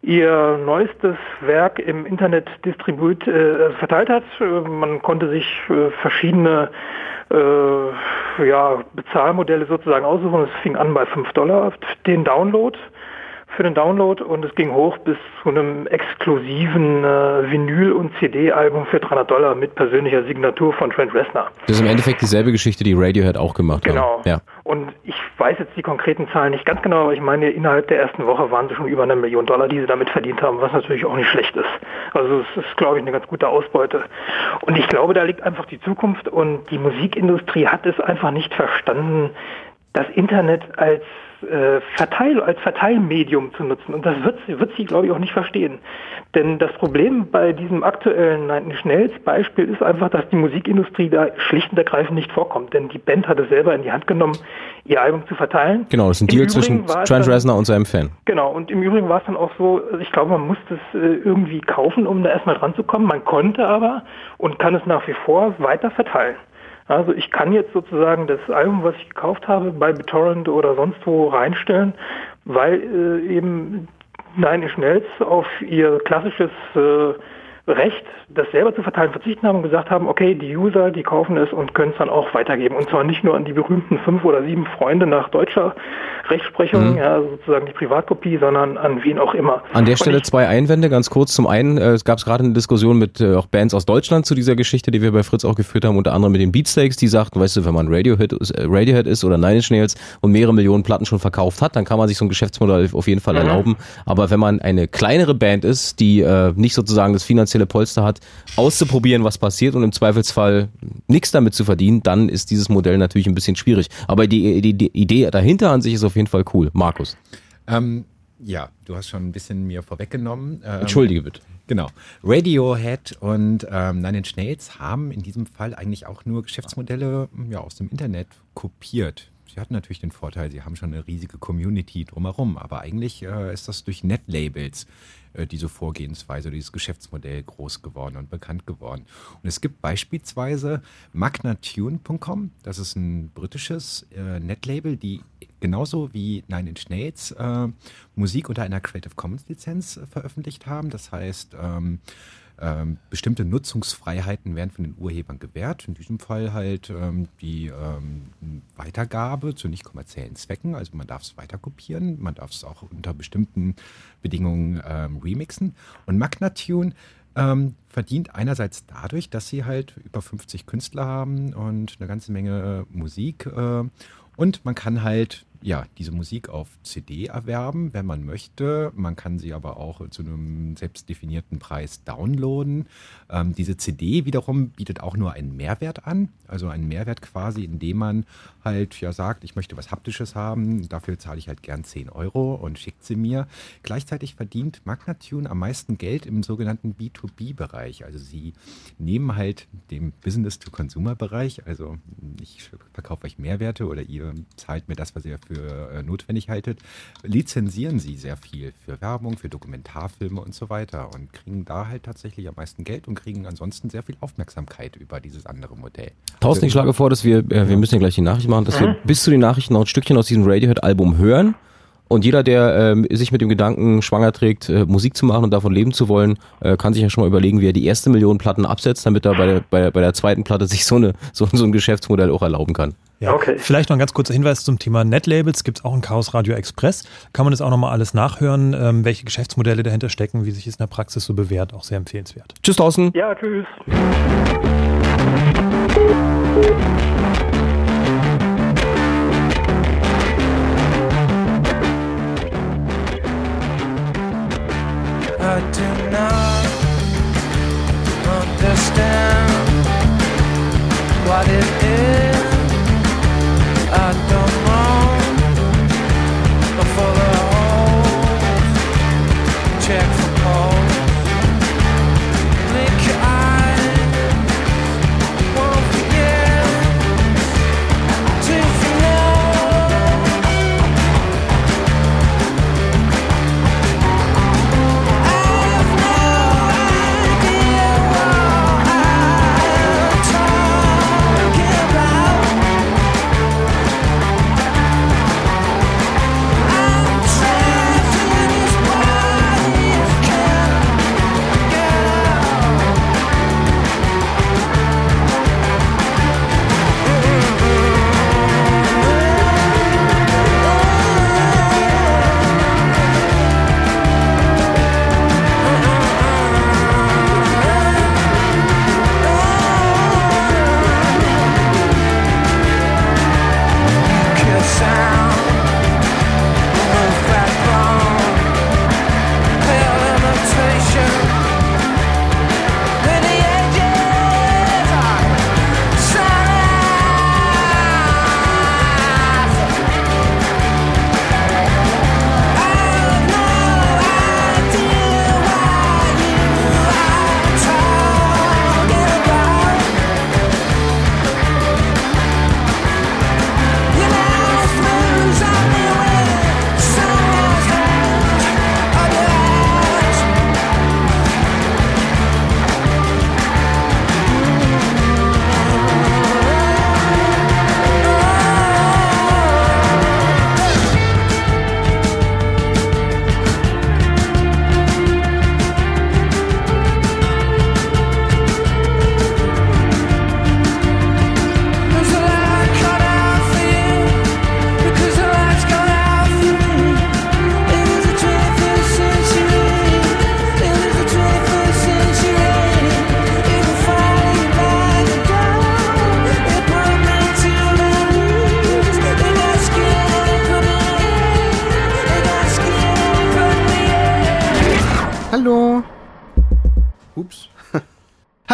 ihr neuestes Werk im Internet distribut äh, verteilt hat. Man konnte sich äh, verschiedene äh, ja, Bezahlmodelle sozusagen aussuchen. Es fing an bei 5 Dollar den Download für den Download und es ging hoch bis zu einem exklusiven äh, Vinyl- und CD-Album für 300 Dollar mit persönlicher Signatur von Trent Reznor. Das ist im Endeffekt dieselbe Geschichte, die Radiohead auch gemacht Genau. haben. Ja. Und ich weiß jetzt die konkreten Zahlen nicht ganz genau, aber ich meine, innerhalb der ersten Woche waren sie schon über eine Million Dollar, die sie damit verdient haben, was natürlich auch nicht schlecht ist. Also es ist, glaube ich, eine ganz gute Ausbeute. Und ich glaube, da liegt einfach die Zukunft und die Musikindustrie hat es einfach nicht verstanden, das Internet als äh, Verteil, als Verteilmedium zu nutzen. Und das wird, sie- wird sie, glaube ich, auch nicht verstehen. Denn das Problem bei diesem aktuellen Nine Inch Nails Beispiel ist einfach, dass die Musikindustrie da schlicht und ergreifend nicht vorkommt. Denn die Band hat es selber in die Hand genommen, ihr Album zu verteilen. Genau, das ist ein Im Deal Übrigen zwischen Trent Reznor und seinem Fan. Genau, und im Übrigen war es dann auch so, also ich glaube, man musste es äh, irgendwie kaufen, um da erstmal dran zu kommen. Man konnte aber und kann es nach wie vor weiter verteilen. Also ich kann jetzt sozusagen das Album, was ich gekauft habe, bei BitTorrent oder sonst wo reinstellen, weil äh, eben Nine Inch Nails auf ihr klassisches äh, Recht, das selber zu verteilen, verzichten haben und gesagt haben, okay, die User, die kaufen es und können es dann auch weitergeben. Und zwar nicht nur an die berühmten fünf oder sieben Freunde nach deutscher Rechtsprechung, Mhm. ja, sozusagen die Privatkopie, sondern an wen auch immer. An der Stelle ich, zwei Einwände, ganz kurz. Zum einen, äh, es gab gerade eine Diskussion mit äh, auch Bands aus Deutschland zu dieser Geschichte, die wir bei Fritz auch geführt haben, unter anderem mit den Beatsteaks, die sagten, weißt du, wenn man Radiohead, ist- äh, Radiohead ist oder Nine Inch Nails und mehrere Millionen Platten schon verkauft hat, dann kann man sich so ein Geschäftsmodell auf jeden Fall Mhm. erlauben. Aber wenn man eine kleinere Band ist, die äh, nicht sozusagen das finanzielle Polster hat, auszuprobieren, was passiert und im Zweifelsfall nichts damit zu verdienen, dann ist dieses Modell natürlich ein bisschen schwierig. Aber die, die, die Idee dahinter an sich ist auf jeden Fall cool. Markus. Ähm, ja, du hast schon ein bisschen mir vorweggenommen. Ähm, Entschuldige bitte. Genau. Radiohead und ähm, Nine Inch Nails haben in diesem Fall eigentlich auch nur Geschäftsmodelle ja, aus dem Internet kopiert. Sie hatten natürlich den Vorteil, sie haben schon eine riesige Community drumherum, aber eigentlich äh, ist das durch Netlabels äh, diese Vorgehensweise, dieses Geschäftsmodell groß geworden und bekannt geworden. Und es gibt beispielsweise magnatune.com, das ist ein britisches äh, Netlabel, die genauso wie Nine Inch Nails äh, Musik unter einer Creative Commons Lizenz äh, veröffentlicht haben. Das heißt, ähm, ähm, bestimmte Nutzungsfreiheiten werden von den Urhebern gewährt. In diesem Fall halt ähm, die ähm, Weitergabe zu nicht kommerziellen Zwecken. Also man darf es weiter kopieren, man darf es auch unter bestimmten Bedingungen ähm, remixen. Und Magnatune ähm, verdient einerseits dadurch, dass sie halt über 50 Künstler haben und eine ganze Menge Musik. Äh, und man kann halt ja diese Musik auf CD erwerben, wenn man möchte. Man kann sie aber auch zu einem selbstdefinierten Preis downloaden. Ähm, diese CD wiederum bietet auch nur einen Mehrwert an, also einen Mehrwert quasi, indem man halt ja sagt, ich möchte was Haptisches haben, dafür zahle ich halt gern 10 Euro und schickt sie mir. Gleichzeitig verdient Magnatune am meisten Geld im sogenannten B2B-Bereich. Also sie nehmen halt dem Business-to-Consumer-Bereich, also ich verkaufe euch Mehrwerte oder ihr zahlt mir das, was ihr für äh, notwendig haltet, lizenzieren sie sehr viel für Werbung, für Dokumentarfilme und so weiter und kriegen da halt tatsächlich am meisten Geld und kriegen ansonsten sehr viel Aufmerksamkeit über dieses andere Modell. Thorsten, ich schlage vor, dass wir, äh, wir müssen ja gleich die Nachricht machen, dass wir Mhm. bis zu den Nachrichten noch ein Stückchen aus diesem Radiohead-Album hören. Und jeder, der ähm, sich mit dem Gedanken schwanger trägt, äh, Musik zu machen und davon leben zu wollen, äh, kann sich ja schon mal überlegen, wie er die erste Million Platten absetzt, damit er bei der, bei der, bei der zweiten Platte sich so, eine, so, so ein Geschäftsmodell auch erlauben kann. Ja, okay. Vielleicht noch ein ganz kurzer Hinweis zum Thema Netlabels. Gibt es auch ein Chaos Radio Express. Kann man das auch nochmal alles nachhören, ähm, welche Geschäftsmodelle dahinter stecken, wie sich es in der Praxis so bewährt. Auch sehr empfehlenswert. Tschüss, Thorsten. Ja, tschüss. I do not understand what it is.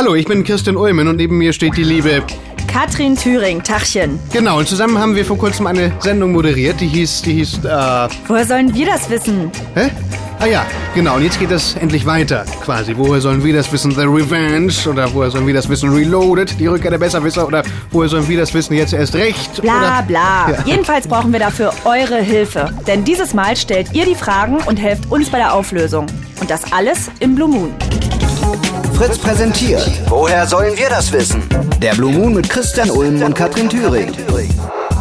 Hallo, ich bin Christian Ulmen und neben mir steht die liebe Katrin Thüring, Tachchen. Genau, und zusammen haben wir vor kurzem eine Sendung moderiert, die hieß, die hieß, äh... Woher sollen wir das wissen? Hä? Ah ja, genau, und jetzt geht das endlich weiter, quasi. Woher sollen wir das wissen? The Revenge? Oder woher sollen wir das wissen? Reloaded? Die Rückkehr der Besserwisser? Oder woher sollen wir das wissen? Jetzt erst recht? Bla oder? bla. Ja. <laughs> Jedenfalls brauchen wir dafür eure Hilfe. Denn dieses Mal stellt ihr die Fragen und helft uns bei der Auflösung. Und das alles im Blue Moon. Fritz präsentiert. Woher sollen wir das wissen? Der Blue Moon mit Christian Ulm und Katrin Thüring.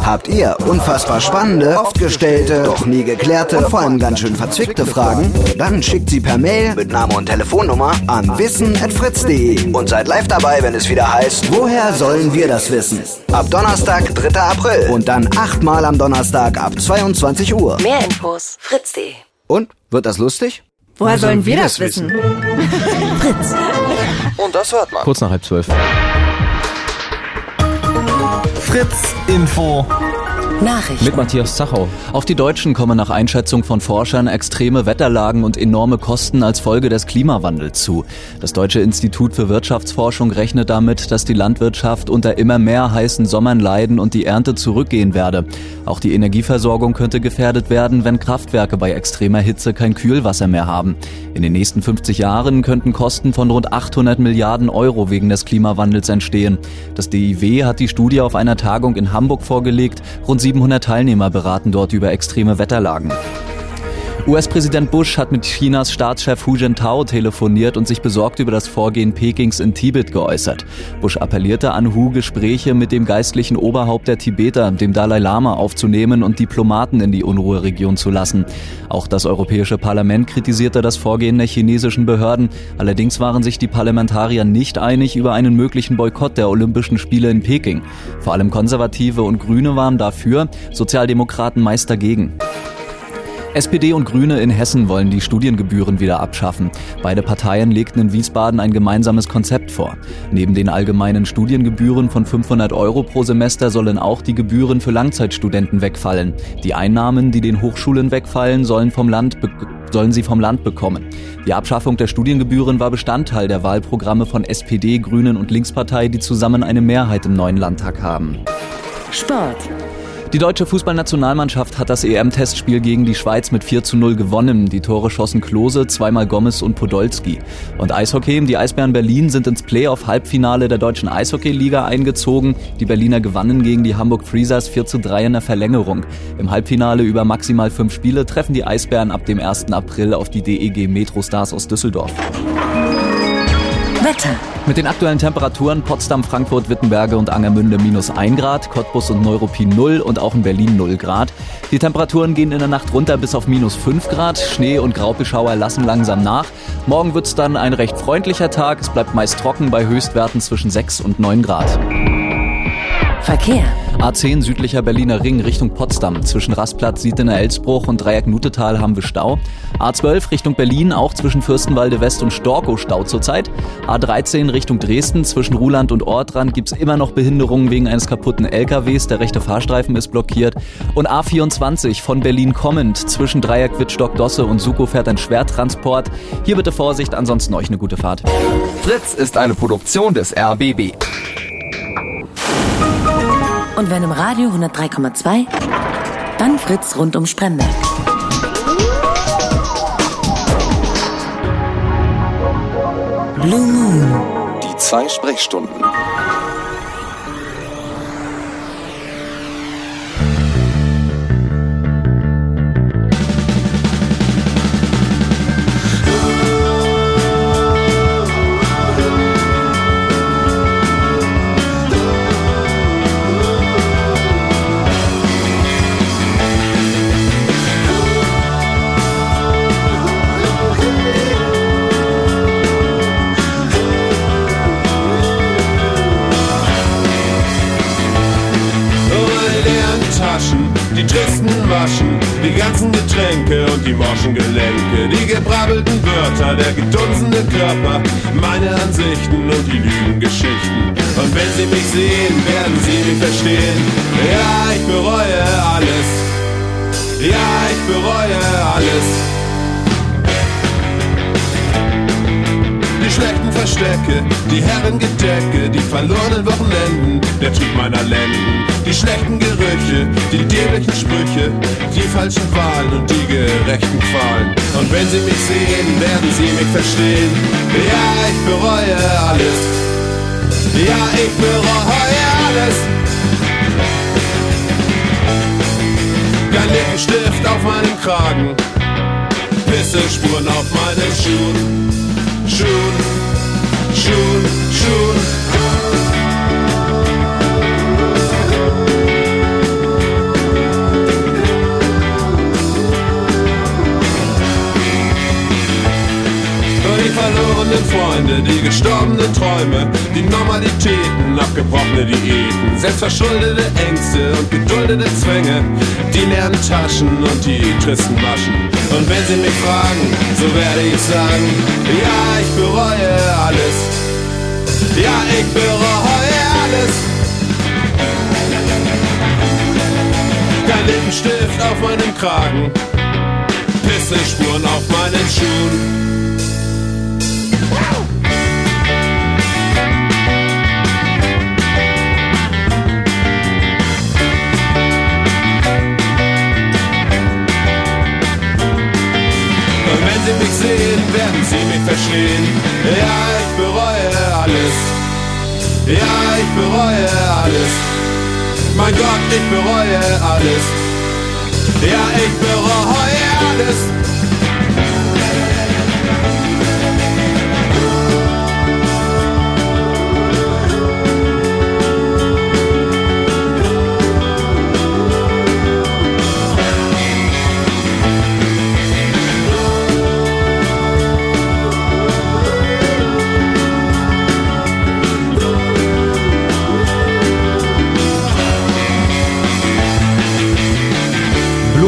Habt ihr unfassbar spannende, oft gestellte, doch nie geklärte und vor allem ganz schön verzwickte Fragen? Dann schickt sie per Mail mit Name und Telefonnummer an wissen.fritz.de und seid live dabei, wenn es wieder heißt, woher sollen wir das wissen? Ab Donnerstag, 3. April und dann achtmal am Donnerstag ab 22 Uhr. Mehr Infos fritz.de. Und? Wird das lustig? Woher sollen wir das wissen? Fritz. <laughs> Und das hört man. Kurz nach halb zwölf. Fritz Info. Nachrichten. Mit Matthias Zachau. Auf die Deutschen kommen nach Einschätzung von Forschern extreme Wetterlagen und enorme Kosten als Folge des Klimawandels zu. Das Deutsche Institut für Wirtschaftsforschung rechnet damit, dass die Landwirtschaft unter immer mehr heißen Sommern leiden und die Ernte zurückgehen werde. Auch die Energieversorgung könnte gefährdet werden, wenn Kraftwerke bei extremer Hitze kein Kühlwasser mehr haben. In den nächsten 50 Jahren könnten Kosten von rund 800 Milliarden Euro wegen des Klimawandels entstehen. Das DIW hat die Studie auf einer Tagung in Hamburg vorgelegt. Rund 700 Teilnehmer beraten dort über extreme Wetterlagen. US-Präsident Bush hat mit Chinas Staatschef Hu Jintao telefoniert und sich besorgt über das Vorgehen Pekings in Tibet geäußert. Bush appellierte an Hu, Gespräche mit dem geistlichen Oberhaupt der Tibeter, dem Dalai Lama, aufzunehmen und Diplomaten in die Unruheregion zu lassen. Auch das Europäische Parlament kritisierte das Vorgehen der chinesischen Behörden. Allerdings waren sich die Parlamentarier nicht einig über einen möglichen Boykott der Olympischen Spiele in Peking. Vor allem Konservative und Grüne waren dafür, Sozialdemokraten meist dagegen. SPD und Grüne in Hessen wollen die Studiengebühren wieder abschaffen. Beide Parteien legten in Wiesbaden ein gemeinsames Konzept vor. Neben den allgemeinen Studiengebühren von 500 Euro pro Semester sollen auch die Gebühren für Langzeitstudenten wegfallen. Die Einnahmen, die den Hochschulen wegfallen, sollen vom Land sollen sie vom Land bekommen. Die Abschaffung der Studiengebühren war Bestandteil der Wahlprogramme von SPD, Grünen und Linkspartei, die zusammen eine Mehrheit im neuen Landtag haben. Sport. Die deutsche Fußballnationalmannschaft hat das EM-Testspiel gegen die Schweiz mit 4 zu 0 gewonnen. Die Tore schossen Klose, zweimal Gomez und Podolski. Und Eishockey, die Eisbären Berlin sind ins Playoff-Halbfinale der deutschen Eishockey-Liga eingezogen. Die Berliner gewannen gegen die Hamburg Freezers 4 zu 3 in der Verlängerung. Im Halbfinale über maximal fünf Spiele treffen die Eisbären ab dem 1. April auf die DEG Metro Stars aus Düsseldorf. Wetter. Mit den aktuellen Temperaturen Potsdam, Frankfurt, Wittenberge und Angermünde minus 1 Grad, Cottbus und Neuruppin 0 und auch in Berlin 0 Grad. Die Temperaturen gehen in der Nacht runter bis auf minus 5 Grad. Schnee und Graupelschauer lassen langsam nach. Morgen wird's dann ein recht freundlicher Tag. Es bleibt meist trocken bei Höchstwerten zwischen 6 und 9 Grad. Verkehr. A10 südlicher Berliner Ring Richtung Potsdam. Zwischen Rastplatz, Siedener Elsbruch und Dreieck Nutetal haben wir Stau. A12 Richtung Berlin, auch zwischen Fürstenwalde West und Storkow Stau zurzeit. A13 Richtung Dresden, zwischen Ruhland und Ortrand gibt's immer noch Behinderungen wegen eines kaputten LKWs. Der rechte Fahrstreifen ist blockiert. Und A24 von Berlin kommend, zwischen Dreieck Wittstock-Dosse und Suko fährt ein Schwertransport. Hier bitte Vorsicht, ansonsten euch eine gute Fahrt. Fritz ist eine Produktion des RBB. Und wenn im Radio 103,2, dann Fritz rund um Spremberg. Blue Moon. Die zwei Sprechstunden. Wörter, der gedunsene Körper, meine Ansichten und die Lügengeschichten. Und wenn sie mich sehen, werden sie mich verstehen. Ja, ich bereue alles. Ja, ich bereue alles. Verstecke, die Herrengedecke, die verlorenen Wochenenden, der Trieb meiner Lenden, die schlechten Gerüche, die dämlichen Sprüche, die falschen Wahlen und die gerechten Qualen. Und wenn sie mich sehen, werden sie mich verstehen. Ja, ich bereue alles. Ja, ich bereue alles. Kein Lippenstift auf meinem Kragen. Pissespuren auf meinen Schuhen. Schuhen, Schuhen, Schuhen. Verlorenen Freunde, die gestorbenen Träume, die Normalitäten, abgebrochene Diäten, selbstverschuldete Ängste und geduldete Zwänge, die leeren Taschen und die tristen Maschen. Und wenn sie mich fragen, so werde ich sagen, ja, ich bereue alles. Ja, ich bereue alles. Kein Lippenstift auf meinem Kragen, Pissespuren auf meinen Schuhen. Mich sehen, werden sie mich verstehen. Ja, ich bereue alles. Ja, ich bereue alles. Mein Gott, ich bereue alles. Ja, ich bereue alles.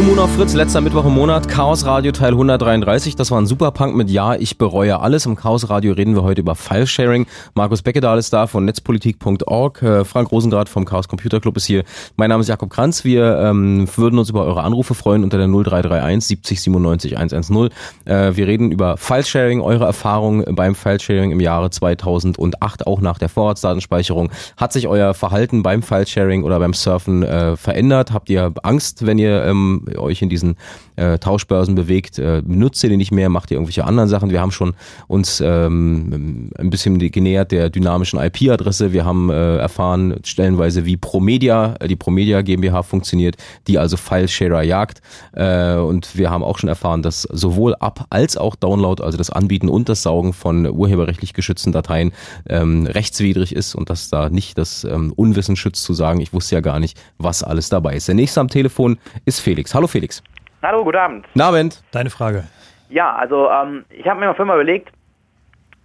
Moon auf Fritz, letzter Mittwoch im Monat, Chaos Radio Teil 133. Das war ein Superpunk mit Ja, ich bereue alles. Im Chaos Radio reden wir heute über File-Sharing. Markus Beckedahl ist da von netzpolitik.org. Äh, Frank Rosengrad vom Chaos Computer Club ist hier. Mein Name ist Jakob Kranz. Wir ähm, würden uns über eure Anrufe freuen unter der 0331 70 97 110. Äh, wir reden über File-Sharing, eure Erfahrungen beim File-Sharing im Jahre 2008, auch nach der Vorratsdatenspeicherung. Hat sich euer Verhalten beim File-Sharing oder beim Surfen äh, verändert? Habt ihr Angst, wenn ihr ähm, euch in diesen äh, Tauschbörsen bewegt, äh, benutzt ihr die nicht mehr, macht ihr irgendwelche anderen Sachen. Wir haben schon uns ähm, ein bisschen genähert der dynamischen IP-Adresse. Wir haben äh, erfahren stellenweise, wie Promedia, äh, die Promedia GmbH funktioniert, die also File-Sharer jagt. Äh, und wir haben auch schon erfahren, dass sowohl Up- als auch Download, also das Anbieten und das Saugen von urheberrechtlich geschützten Dateien ähm, rechtswidrig ist und dass da nicht das ähm, Unwissen schützt zu sagen, ich wusste ja gar nicht, was alles dabei ist. Der nächste am Telefon ist Felix. Hallo Felix. Hallo, guten Abend. Guten Abend. Deine Frage. Ja, also ähm, ich habe mir mal mal überlegt,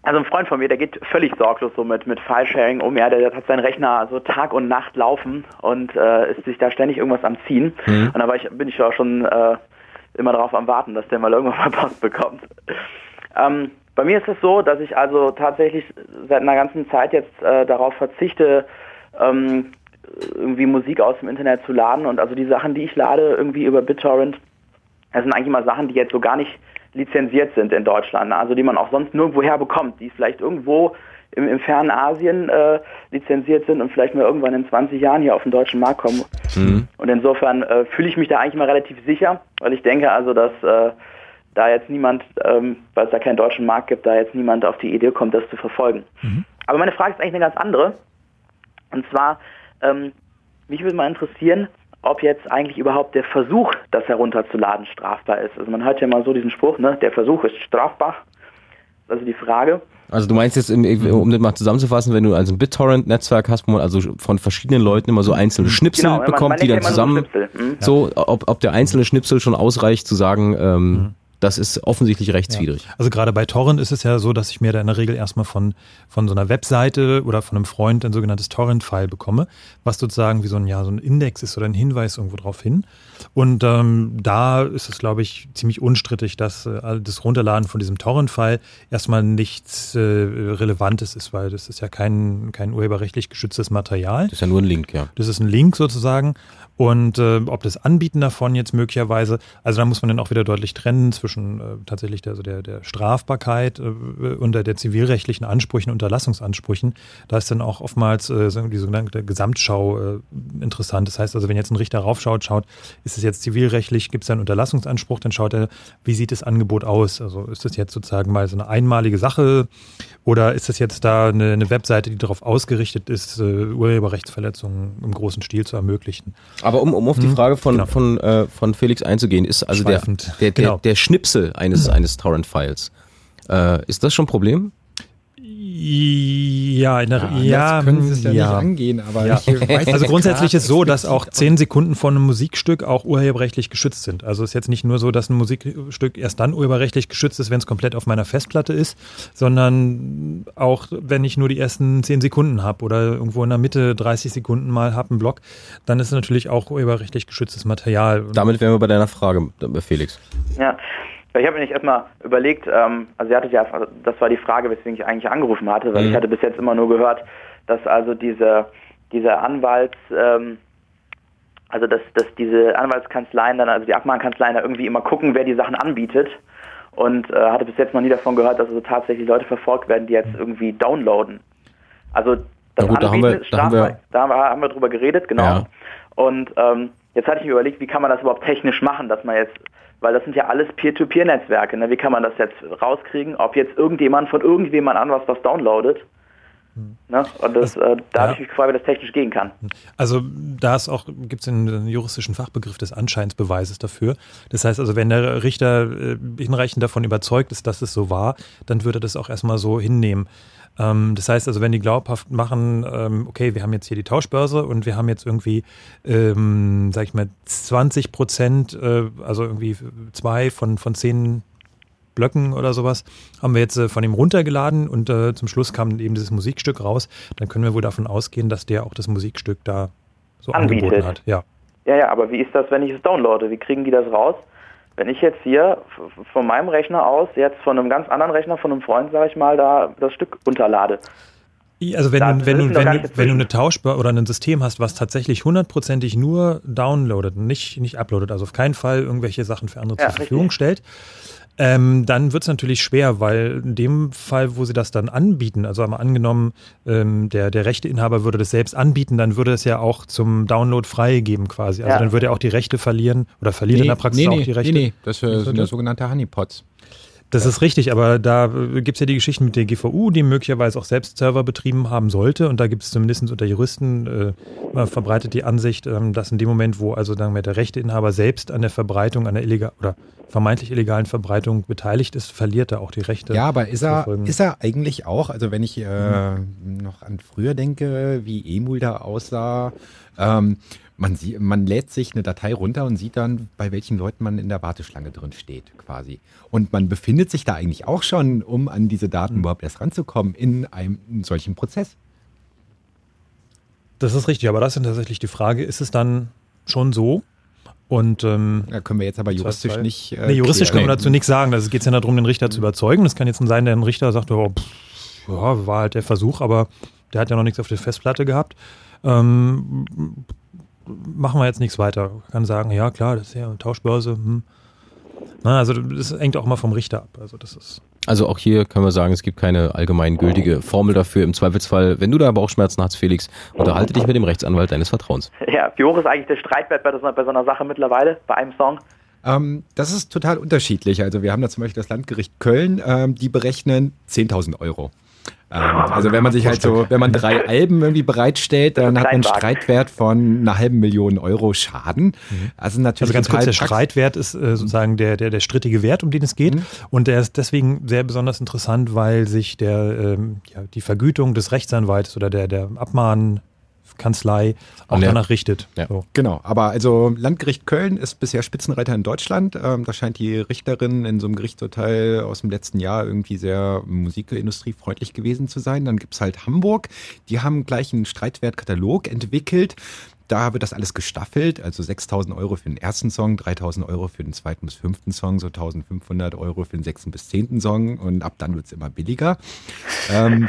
also ein Freund von mir, der geht völlig sorglos so mit, mit File-Sharing um. Ja, der hat seinen Rechner so Tag und Nacht laufen und äh, ist sich da ständig irgendwas am Ziehen. Mhm. Und da war ich, bin ich ja auch schon äh, immer darauf am Warten, dass der mal irgendwann mal <laughs> Post bekommt. Ähm, bei mir ist es so, dass ich also tatsächlich seit einer ganzen Zeit jetzt äh, darauf verzichte, ähm, irgendwie Musik aus dem Internet zu laden und also die Sachen, die ich lade irgendwie über BitTorrent, das sind eigentlich mal Sachen, die jetzt so gar nicht lizenziert sind in Deutschland, also die man auch sonst nirgendwo her bekommt, die vielleicht irgendwo im, im fernen Asien äh, lizenziert sind und vielleicht mal irgendwann in 20 Jahren hier auf den deutschen Markt kommen. Mhm. Und insofern äh, fühle ich mich da eigentlich mal relativ sicher, weil ich denke also, dass äh, da jetzt niemand, ähm, weil es da keinen deutschen Markt gibt, da jetzt niemand auf die Idee kommt, das zu verfolgen. Aber meine Frage ist eigentlich eine ganz andere. Und zwar, ähm, mich würde mal interessieren, ob jetzt eigentlich überhaupt der Versuch, das herunterzuladen, strafbar ist. Also man hört ja mal so diesen Spruch, ne, der Versuch ist strafbar. Also die Frage. Also du meinst jetzt, um das mal zusammenzufassen, wenn du also ein BitTorrent-Netzwerk hast, wo man also von verschiedenen Leuten immer so einzelne Schnipsel Genau, man- bekommt, man die dann so zusammen, Schnipsel, mhm. so, ob, ob der einzelne Schnipsel schon ausreicht zu sagen, ähm, das ist offensichtlich rechtswidrig. Also gerade bei Torrent ist es ja so, dass ich mir da in der Regel erstmal von, von so einer Webseite oder von einem Freund ein sogenanntes Torrent-File bekomme, was sozusagen wie so ein, ja, so ein Index ist oder ein Hinweis irgendwo drauf hin. Und ähm, da ist es, glaube ich, ziemlich unstrittig, dass äh, das Runterladen von diesem Torrent-File erstmal nichts äh, Relevantes ist, weil das ist ja kein, kein urheberrechtlich geschütztes Material. Das ist ja nur ein Link, ja. Das ist ein Link sozusagen. Und äh, ob das Anbieten davon jetzt möglicherweise, also da muss man dann auch wieder deutlich trennen zwischen äh, tatsächlich der, also der, der Strafbarkeit äh, und der, zivilrechtlichen Ansprüchen, Unterlassungsansprüchen. Da ist dann auch oftmals äh, die sogenannte Gesamtschau äh, interessant. Das heißt also, wenn jetzt ein Richter raufschaut, schaut, ist es jetzt zivilrechtlich, gibt es einen Unterlassungsanspruch, dann schaut er, wie sieht das Angebot aus? Also ist das jetzt sozusagen mal so eine einmalige Sache oder ist das jetzt da eine, eine Webseite, die darauf ausgerichtet ist, äh, Urheberrechtsverletzungen im großen Stil zu ermöglichen? Aber um, um auf die Hm, Frage von, genau. von, äh, von Felix einzugehen, ist also der, der, der, Genau. der Schnipsel eines, eines Torrent-Files. Äh, ist das schon ein Problem? Ja, in der, Ja, ja, das können Sie es ja ja. nicht angehen, aber ja. ich weiß also nicht grundsätzlich ist so, dass auch zehn Sekunden von einem Musikstück auch urheberrechtlich geschützt sind. Also ist jetzt nicht nur so, dass ein Musikstück erst dann urheberrechtlich geschützt ist, wenn es komplett auf meiner Festplatte ist, sondern auch wenn ich nur die ersten zehn Sekunden habe oder irgendwo in der Mitte 30 Sekunden mal habe einen Block, dann ist es natürlich auch urheberrechtlich geschütztes Material. Damit wären wir bei deiner Frage, Felix. Ja, ich habe mir nicht erstmal überlegt, ähm, also ihr hattet ja, also das war die Frage, weswegen ich eigentlich angerufen hatte, weil Mhm. ich hatte bis jetzt immer nur gehört, dass also diese, diese Anwalts, ähm, also dass, dass diese Anwaltskanzleien dann, also die Abmahnkanzleien da irgendwie immer gucken, wer die Sachen anbietet und äh, hatte bis jetzt noch nie davon gehört, dass also tatsächlich Leute verfolgt werden, die jetzt irgendwie downloaden. Also das gut, da haben wir- da haben wir-. Da haben wir, haben wir drüber geredet, genau. Ja. Und ähm, jetzt hatte ich mir überlegt, wie kann man das überhaupt technisch machen, dass man jetzt, weil das sind ja alles Peer-to-Peer-Netzwerke, ne? wie kann man das jetzt rauskriegen, ob jetzt irgendjemand von irgendjemand anders was downloadet. Ne? Und das, äh, da habe ich mich gefragt, wie das technisch gehen kann. Also da ist auch, gibt es einen juristischen Fachbegriff des Anscheinsbeweises dafür. Das heißt also, wenn der Richter äh, hinreichend davon überzeugt ist, dass es so war, dann würde er das auch erstmal so hinnehmen. Ähm, das heißt also, wenn die glaubhaft machen, ähm, okay, wir haben jetzt hier die Tauschbörse und wir haben jetzt irgendwie, ähm, sag ich mal, 20 Prozent, äh, also irgendwie zwei von, von zehn Blöcken oder sowas, haben wir jetzt äh, von ihm runtergeladen und äh, zum Schluss kam eben dieses Musikstück raus. Dann können wir wohl davon ausgehen, dass der auch das Musikstück da so Anbietet. angeboten hat. Ja. Ja, ja, aber wie ist das, wenn ich es downloade? Wie kriegen die das raus? Wenn ich jetzt hier von meinem Rechner aus, jetzt von einem ganz anderen Rechner, von einem Freund, sage ich mal, da das Stück runterlade. Also wenn, du, wenn, du, wenn, du, wenn du eine Tauschbörse oder ein System hast, was tatsächlich hundertprozentig nur downloadet, nicht, nicht uploadet, also auf keinen Fall irgendwelche Sachen für andere Ja, zur Verfügung stellt, ähm, dann wird es natürlich schwer, weil in dem Fall, wo sie das dann anbieten, also einmal angenommen, ähm, der, der Rechteinhaber würde das selbst anbieten, dann würde es ja auch zum Download freigeben quasi. Also Ja. dann würde er auch die Rechte verlieren oder verliert in der Praxis nee, auch nee, die Rechte. Nee, nee, das äh, Wie sind ja sogenannte Honeypots. Das ist richtig, aber da äh, gibt's ja die Geschichten mit der GVU, die möglicherweise auch selbst Server betrieben haben sollte. Und da gibt es zumindest unter Juristen äh, verbreitet die Ansicht, ähm, dass in dem Moment, wo also sagen wir, der Rechteinhaber selbst an der Verbreitung, an der illegal oder vermeintlich illegalen Verbreitung beteiligt ist, verliert er auch die Rechte. Ja, aber ist er, ist er eigentlich auch, also wenn ich äh, noch an früher denke, wie Emul da aussah, ähm, man, sie, man lädt sich eine Datei runter und sieht dann, bei welchen Leuten man in der Warteschlange drin steht, quasi. Und man befindet sich da eigentlich auch schon, um an diese Daten überhaupt erst ranzukommen, in einem solchen Prozess. Das ist richtig, aber das ist tatsächlich die Frage, ist es dann schon so? Und ähm, da können wir jetzt aber juristisch nicht, äh, nee, juristisch können wir dazu nichts sagen. Also es geht ja darum, den Richter zu überzeugen. Das kann jetzt sein, der ein Richter sagt, oh, pff, ja, war halt der Versuch, aber der hat ja noch nichts auf der Festplatte gehabt. Ähm, machen wir jetzt nichts weiter. Kann sagen, ja klar, das ist ja eine Tauschbörse. Hm. Na, also das hängt auch mal vom Richter ab. Also das ist Also auch hier können wir sagen, es gibt keine allgemein gültige Formel dafür. Im Zweifelsfall, wenn du da Bauchschmerzen hast, Felix, unterhalte dich mit dem Rechtsanwalt deines Vertrauens. Ja, wie hoch ist eigentlich der Streitwert bei, so- bei so einer Sache mittlerweile, bei einem Song? Ähm, das ist total unterschiedlich. Also wir haben da zum Beispiel das Landgericht Köln, ähm, die berechnen 10.000 Euro. Ähm, also wenn man sich halt so, wenn man drei Alben irgendwie bereitstellt, dann hat man einen. Streitwert von einer halben Million Euro Schaden. Also natürlich Also ganz kurz, der Streitwert ist äh, sozusagen der, der, der strittige Wert, um den es geht. Und der ist deswegen sehr besonders interessant, weil sich der, ähm, ja, die Vergütung des Rechtsanwaltes oder der, der Abmahnkanzlei auch der- danach richtet. So. Genau, aber also Landgericht Köln ist bisher Spitzenreiter in Deutschland. Ähm, da scheint die Richterin in so einem Gerichtsurteil aus dem letzten Jahr irgendwie sehr musikindustriefreundlich gewesen zu sein. Dann gibt's halt Hamburg, die haben gleich einen Streitwertkatalog entwickelt. Da wird das alles gestaffelt, also 6.000 Euro für den ersten Song, 3.000 Euro für den zweiten bis fünften Song, so 1.500 Euro für den sechsten bis zehnten Song und ab dann wird's immer billiger. ähm,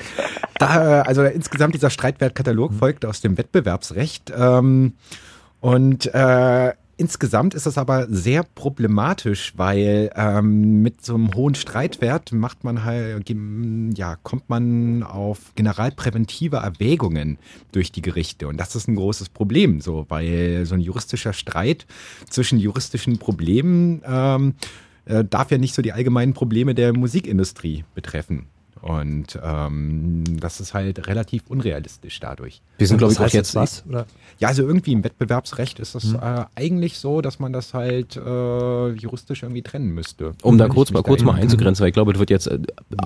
da, also insgesamt dieser Streitwertkatalog folgt aus dem Wettbewerbsrecht ähm, und äh, insgesamt ist das aber sehr problematisch, weil ähm, mit so einem hohen Streitwert macht man halt, ja, kommt man auf generalpräventive Erwägungen durch die Gerichte. Und das ist ein großes Problem, so, weil so ein juristischer Streit zwischen juristischen Problemen ähm, äh, darf ja nicht so die allgemeinen Probleme der Musikindustrie betreffen. Und ähm, das ist halt relativ unrealistisch dadurch. Wir sind, glaube ich, auch jetzt was, oder? Ja, also irgendwie im Wettbewerbsrecht ist das Mhm. äh, eigentlich so, dass man das halt äh, juristisch irgendwie trennen müsste. Um da kurz mal kurz mal einzugrenzen, weil ich glaube, das wird jetzt äh,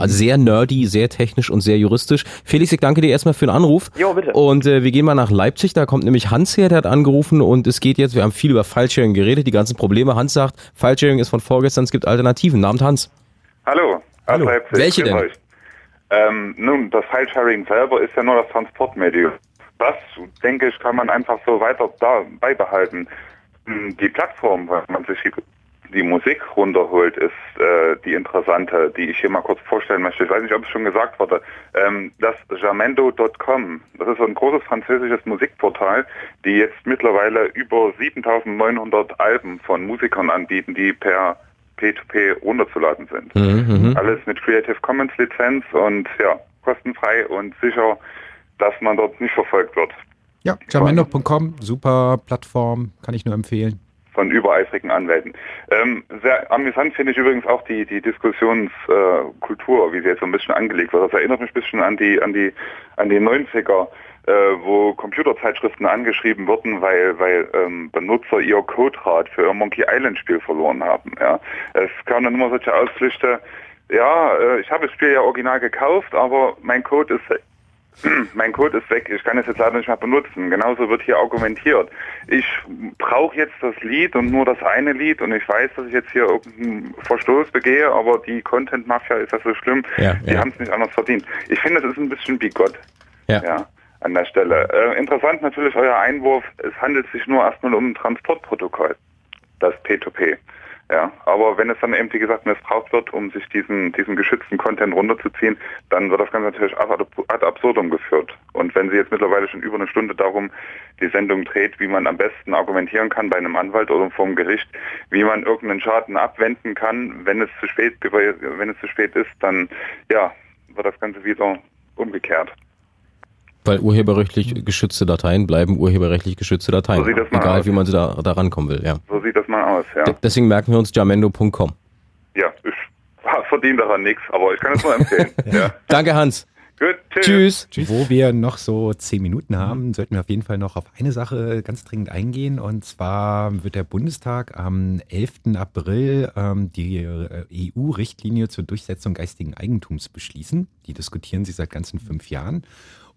sehr nerdy, sehr technisch und sehr juristisch. Felix, ich danke dir erstmal für den Anruf. Jo, bitte. Und äh, wir gehen mal nach Leipzig, da kommt nämlich Hans her, der hat angerufen und es geht jetzt, wir haben viel über Filesharing geredet, die ganzen Probleme. Hans sagt, Filesharing ist von vorgestern, es gibt Alternativen. Abend, Hans. Hallo, Hallo. Leipzig. Welche denn? Euch. Ähm, nun, das Filesharing selber ist ja nur das Transportmedium. Das, denke ich, kann man einfach so weiter da beibehalten. Hm, Die Plattform, weil man sich die, Musik runterholt, ist äh, die interessante, die ich hier mal kurz vorstellen möchte. Ich weiß nicht, ob es schon gesagt wurde. Ähm, das Jamendo.com, das ist ein großes französisches Musikportal, die jetzt mittlerweile über 7900 Alben von Musikern anbieten, die per P2P runterzuladen sind. Mhm, Alles mit Creative Commons Lizenz und ja, kostenfrei und sicher, dass man dort nicht verfolgt wird Ja, jamendo.com, super Plattform, kann ich nur empfehlen. von übereifrigen Anwälten. Ähm, sehr amüsant finde ich übrigens auch die, die Diskussionskultur, äh, wie sie jetzt so ein bisschen angelegt wird. Das erinnert mich ein bisschen an die, an die, an die 90er, äh, wo Computerzeitschriften angeschrieben wurden, weil, weil ähm, Benutzer ihr Coderad für ihr Monkey Island Spiel verloren haben. Ja. Es kamen dann immer solche Ausflüchte, ja, äh, ich habe das Spiel ja original gekauft, aber mein Code ist <clears throat> mein Code ist weg, ich kann es jetzt leider nicht mehr benutzen. Genauso wird hier argumentiert. Ich brauche jetzt das Lied und nur das eine Lied und ich weiß, dass ich jetzt hier irgendeinen Verstoß begehe, aber die Content-Mafia ist das so schlimm, Ja, die ja. haben es nicht anders verdient. Ich finde, das ist ein bisschen bigott. Ja. An der Stelle. Äh, interessant natürlich euer Einwurf, es handelt sich nur erstmal um ein Transportprotokoll, das P2P. Ja, aber wenn es dann eben, wie gesagt, missbraucht wird, um sich diesen, diesen geschützten Content runterzuziehen, dann wird das Ganze natürlich ad absurdum geführt. Und wenn sie jetzt mittlerweile schon über eine Stunde darum die Sendung dreht, wie man am besten argumentieren kann bei einem Anwalt oder vom Gericht, wie man irgendeinen Schaden abwenden kann, wenn es zu spät, wenn es zu spät ist, dann, ja, wird das Ganze wieder umgekehrt. Weil urheberrechtlich geschützte Dateien bleiben urheberrechtlich geschützte Dateien. So sieht das mal Egal, aus. wie man sie da, da rankommen will, ja. So sieht das mal aus, ja. D- Deswegen merken wir uns jamendo.com. Ja, ich <laughs> verdiene daran nichts, aber ich kann es nur empfehlen. <laughs> ja. Danke, Hans. Gut, tschüss. Wo wir noch so zehn Minuten haben, sollten wir auf jeden Fall noch auf eine Sache ganz dringend eingehen. Und zwar wird der Bundestag am 11. April ähm, die äh, EU-Richtlinie zur Durchsetzung geistigen Eigentums beschließen. Die diskutieren sie seit ganzen fünf Jahren.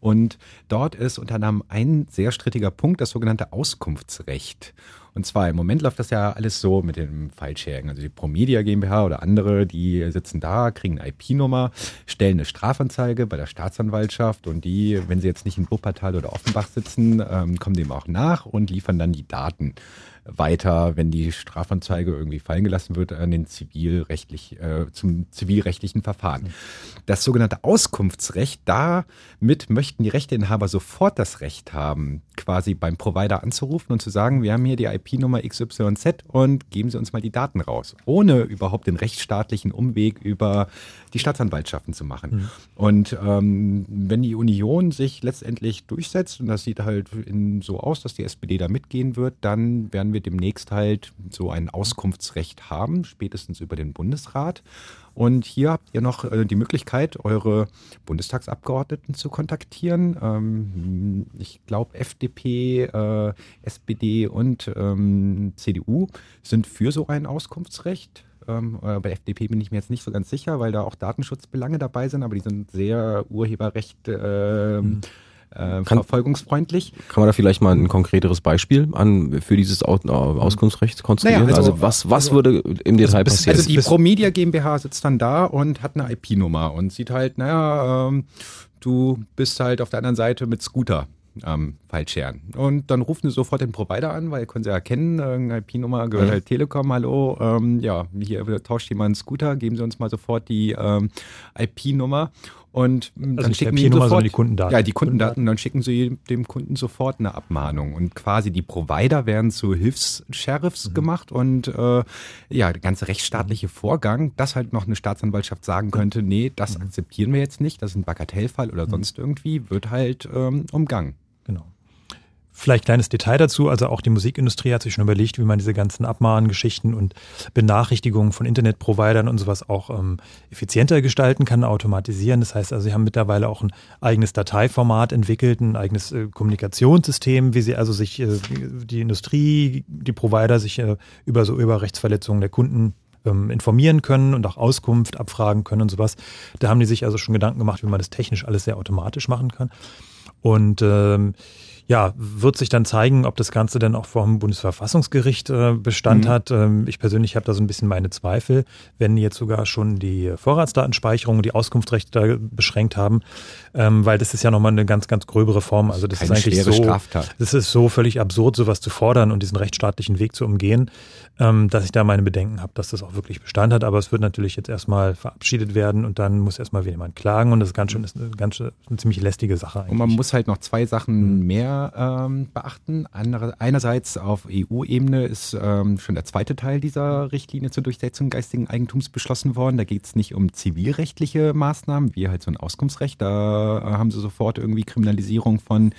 Und dort ist unter anderem ein sehr strittiger Punkt, das sogenannte Auskunftsrecht. Und zwar im Moment läuft das ja alles so mit dem File-Sharing. Also die Promedia GmbH oder andere, die sitzen da, kriegen eine IP-Nummer, stellen eine Strafanzeige bei der Staatsanwaltschaft und die, wenn sie jetzt nicht in Wuppertal oder Offenbach sitzen, ähm, kommen dem auch nach und liefern dann die Daten weiter, wenn die Strafanzeige irgendwie fallen gelassen wird, an den zivilrechtlich, äh, zum zivilrechtlichen Verfahren. Das sogenannte Auskunftsrecht, damit möchten die Rechteinhaber sofort das Recht haben, quasi beim Provider anzurufen und zu sagen, wir haben hier die IP-Nummer XYZ und geben Sie uns mal die Daten raus, ohne überhaupt den rechtsstaatlichen Umweg über die Staatsanwaltschaften zu machen. Und ähm, wenn die Union sich letztendlich durchsetzt, und das sieht halt in, so aus, dass die SPD da mitgehen wird, dann werden wir demnächst halt so ein Auskunftsrecht haben, spätestens über den Bundesrat. Und hier habt ihr noch äh, die Möglichkeit, eure Bundestagsabgeordneten zu kontaktieren. Ähm, ich glaube, FDP, äh, SPD und ähm, CDU sind für so ein Auskunftsrecht. Ähm, äh, bei FDP bin ich mir jetzt nicht so ganz sicher, weil da auch Datenschutzbelange dabei sind, aber die sind sehr Urheberrecht ähm, äh, verfolgungsfreundlich. Kann man da vielleicht mal ein konkreteres Beispiel an für dieses äh, Auskunftsrecht konstruieren? Naja, also, also- was, was also- würde im Detail bis- passieren? Also die Promedia GmbH sitzt dann da und hat eine IP-Nummer und sieht halt, naja, ähm, du bist halt auf der anderen Seite mit Scooter am File-Sharen. Und dann rufen sie sofort den Provider an, weil können sie erkennen, irgendeine IP-Nummer gehört Mhm. halt Telekom, hallo, ähm, ja, hier tauscht jemand einen Scooter, geben sie uns mal sofort die ähm, IP-Nummer. Und Also dann die schicken die sofort, die Kundendaten. Ja, die Kundendaten, dann schicken sie dem Kunden sofort eine Abmahnung. Und quasi die Provider werden zu Hilfs-Sheriffs gemacht und äh, ja, der ganze rechtsstaatliche Vorgang, dass halt noch eine Staatsanwaltschaft sagen könnte, nee, das akzeptieren wir jetzt nicht, das ist ein Bagatellfall oder sonst irgendwie, wird halt ähm, umgangen. Genau. Vielleicht kleines Detail dazu, also auch die Musikindustrie hat sich schon überlegt, wie man diese ganzen Abmahngeschichten und Benachrichtigungen von Internetprovidern und sowas auch ähm, effizienter gestalten kann, automatisieren. Das heißt also, sie haben mittlerweile auch ein eigenes Dateiformat entwickelt, ein eigenes äh, Kommunikationssystem, wie sie also sich äh, die Industrie, die Provider sich äh, über so über Rechtsverletzungen der Kunden ähm, informieren können und auch Auskunft abfragen können und sowas. Da haben die sich also schon Gedanken gemacht, wie man das technisch alles sehr automatisch machen kann. Und ähm, ja, wird sich dann zeigen, ob das Ganze dann auch vom Bundesverfassungsgericht äh, Bestand Mhm. hat. Ähm, ich persönlich habe da so ein bisschen meine Zweifel, wenn jetzt sogar schon die Vorratsdatenspeicherung, die Auskunftsrechte da beschränkt haben, ähm, weil das ist ja nochmal eine ganz, ganz gröbere Form. Also das ist Keine eigentlich schwere so, Straftat. das ist so völlig absurd, sowas zu fordern und diesen rechtsstaatlichen Weg zu umgehen, ähm, dass ich da meine Bedenken habe, dass das auch wirklich Bestand hat. Aber es wird natürlich jetzt erstmal verabschiedet werden und dann muss erstmal wieder jemand klagen und das ist ganz schön, ist eine ganz schön, eine ziemlich lästige Sache eigentlich. Und man muss halt noch zwei Sachen mehr ähm, beachten. Andere, einerseits auf EU-Ebene ist ähm, schon der zweite Teil dieser Richtlinie zur Durchsetzung geistigen Eigentums beschlossen worden. Da geht es nicht um zivilrechtliche Maßnahmen, wie halt so ein Auskunftsrecht. Da haben sie sofort irgendwie Kriminalisierung von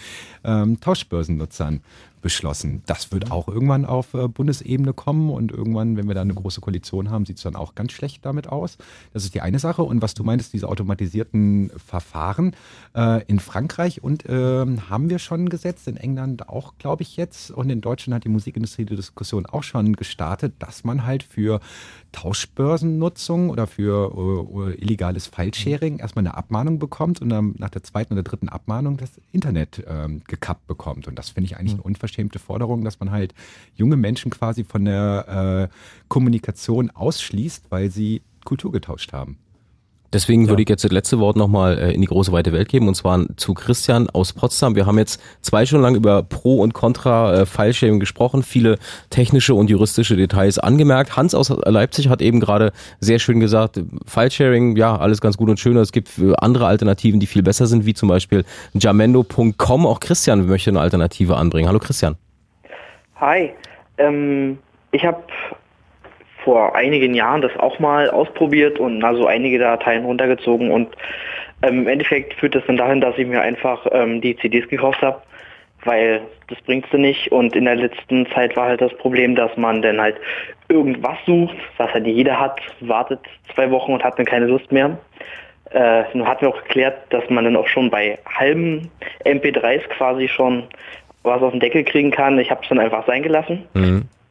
ähm, Tauschbörsennutzern beschlossen. Das wird auch irgendwann auf äh, Bundesebene kommen und irgendwann, wenn wir da eine große Koalition haben, sieht es dann auch ganz schlecht damit aus. Das ist die eine Sache. Und was du meintest, diese automatisierten Verfahren äh, in Frankreich und ähm, haben wir schon gesetzt, in England auch, glaube ich, jetzt. Und in Deutschland hat die Musikindustrie die Diskussion auch schon gestartet, dass man halt für Tauschbörsennutzung oder für äh, illegales File-Sharing erstmal eine Abmahnung bekommt und dann nach der zweiten oder dritten Abmahnung das Internet ähm, gekappt bekommt. Und das finde ich eigentlich eine unverschämte Forderung, dass man halt junge Menschen quasi von der äh, Kommunikation ausschließt, weil sie Kultur getauscht haben. Deswegen würde ich jetzt das letzte Wort nochmal äh, in die große weite Welt geben und zwar zu Christian aus Potsdam. Wir haben jetzt zwei Stunden lang über Pro und Contra äh, Filesharing gesprochen, viele technische und juristische Details angemerkt. Hans aus Leipzig hat eben gerade sehr schön gesagt, Filesharing, ja, alles ganz gut und schön. Es gibt äh, andere Alternativen, die viel besser sind, wie zum Beispiel jamendo.com. Auch Christian möchte eine Alternative anbringen. Hallo Christian. Hi, ähm, ich habe vor einigen Jahren das auch mal ausprobiert und also einige Dateien runtergezogen und ähm, im Endeffekt führt das dann dahin, dass ich mir einfach ähm, die CDs gekauft habe, weil das bringst du nicht und in der letzten Zeit war halt das Problem, dass man dann halt irgendwas sucht, was halt jeder hat, wartet zwei Wochen und hat dann keine Lust mehr. Äh, nun hatten wir auch geklärt, dass man dann auch schon bei halben MP3s quasi schon was auf den Deckel kriegen kann. Ich habe es dann einfach sein gelassen.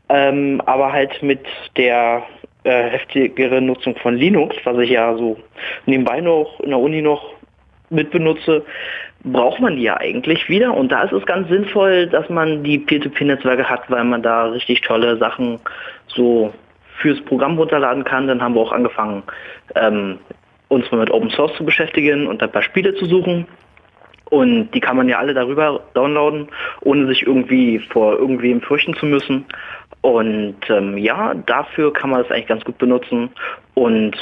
Ähm, aber halt mit der äh, heftigeren Nutzung von Linux, was ich ja so nebenbei noch in der Uni noch mitbenutze, braucht man die ja eigentlich wieder. Und da ist es ganz sinnvoll, dass man die Peer-to-Peer-Netzwerke hat, weil man da richtig tolle Sachen so fürs Programm runterladen kann. Dann haben wir auch angefangen, ähm, uns mal mit Open Source zu beschäftigen und ein paar Spiele zu suchen. Und die kann man ja alle darüber downloaden, ohne sich irgendwie vor irgendwem fürchten zu müssen. Und ähm, ja, dafür kann man das eigentlich ganz gut benutzen. Und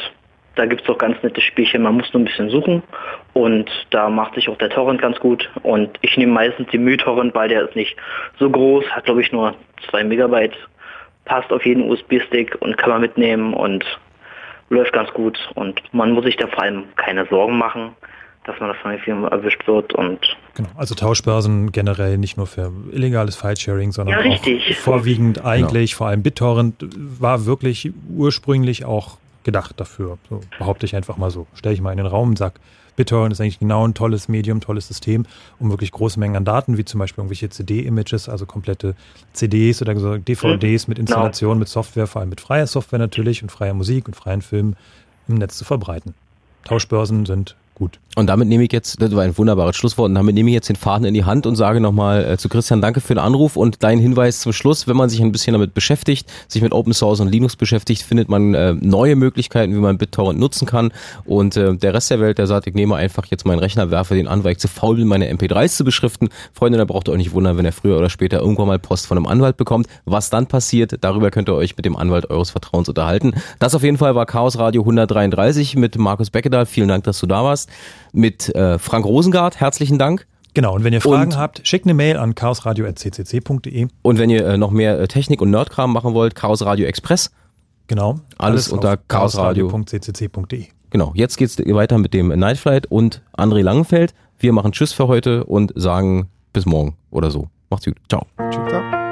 da gibt es auch ganz nette Spielchen. Man muss nur ein bisschen suchen. Und da macht sich auch der Torrent ganz gut. Und ich nehme meistens den MyTorrent, weil der ist nicht so groß, hat glaube ich nur zwei Megabyte, passt auf jeden USB-Stick und kann man mitnehmen und läuft ganz gut. Und man muss sich da vor allem keine Sorgen machen, dass man davon irgendwie erwischt wird. Und Genau, also Tauschbörsen generell nicht nur für illegales File-Sharing, sondern Ja, richtig. auch vorwiegend eigentlich, vor allem BitTorrent war wirklich ursprünglich auch gedacht dafür. So behaupte ich einfach mal so. Stelle ich mal in den Raum und sag, BitTorrent ist eigentlich genau ein tolles Medium, tolles System, um wirklich große Mengen an Daten, wie zum Beispiel irgendwelche CD-Images, also komplette CDs oder DVDs Mhm. mit Installation, mit Software, vor allem mit freier Software natürlich und freier Musik und freien Filmen im Netz zu verbreiten. Tauschbörsen sind gut. Und damit nehme ich jetzt, das war ein wunderbares Schlusswort, und damit nehme ich jetzt den Faden in die Hand und sage nochmal äh, zu Christian, danke für den Anruf und dein Hinweis zum Schluss, wenn man sich ein bisschen damit beschäftigt, sich mit Open Source und Linux beschäftigt, findet man äh, neue Möglichkeiten, wie man BitTorrent nutzen kann und äh, der Rest der Welt, der sagt, ich nehme einfach jetzt meinen Rechner, werfe den an, weil ich zu faul bin, meine MP3s zu beschriften. Freunde, da braucht ihr euch nicht wundern, wenn er früher oder später irgendwann mal Post von einem Anwalt bekommt. Was dann passiert, darüber könnt ihr euch mit dem Anwalt eures Vertrauens unterhalten. Das auf jeden Fall war Chaos Radio 133 mit Markus Beckedahl. Vielen Dank, dass du da warst. Podcast mit äh, Frank Rosengart. Herzlichen Dank. Genau, und wenn ihr Fragen Und- habt, schickt eine Mail an chaosradio.ccc.de. Und wenn ihr äh, noch mehr äh, Technik und Nerdkram machen wollt, Chaos Radio Express. Genau. Alles, unter auf chaosradio. chaosradio.ccc.de. Genau, jetzt geht's weiter mit dem Night Flight und André Langenfeld. Wir machen Tschüss für heute und sagen bis morgen oder so. Macht's gut. Ciao. Tschüss.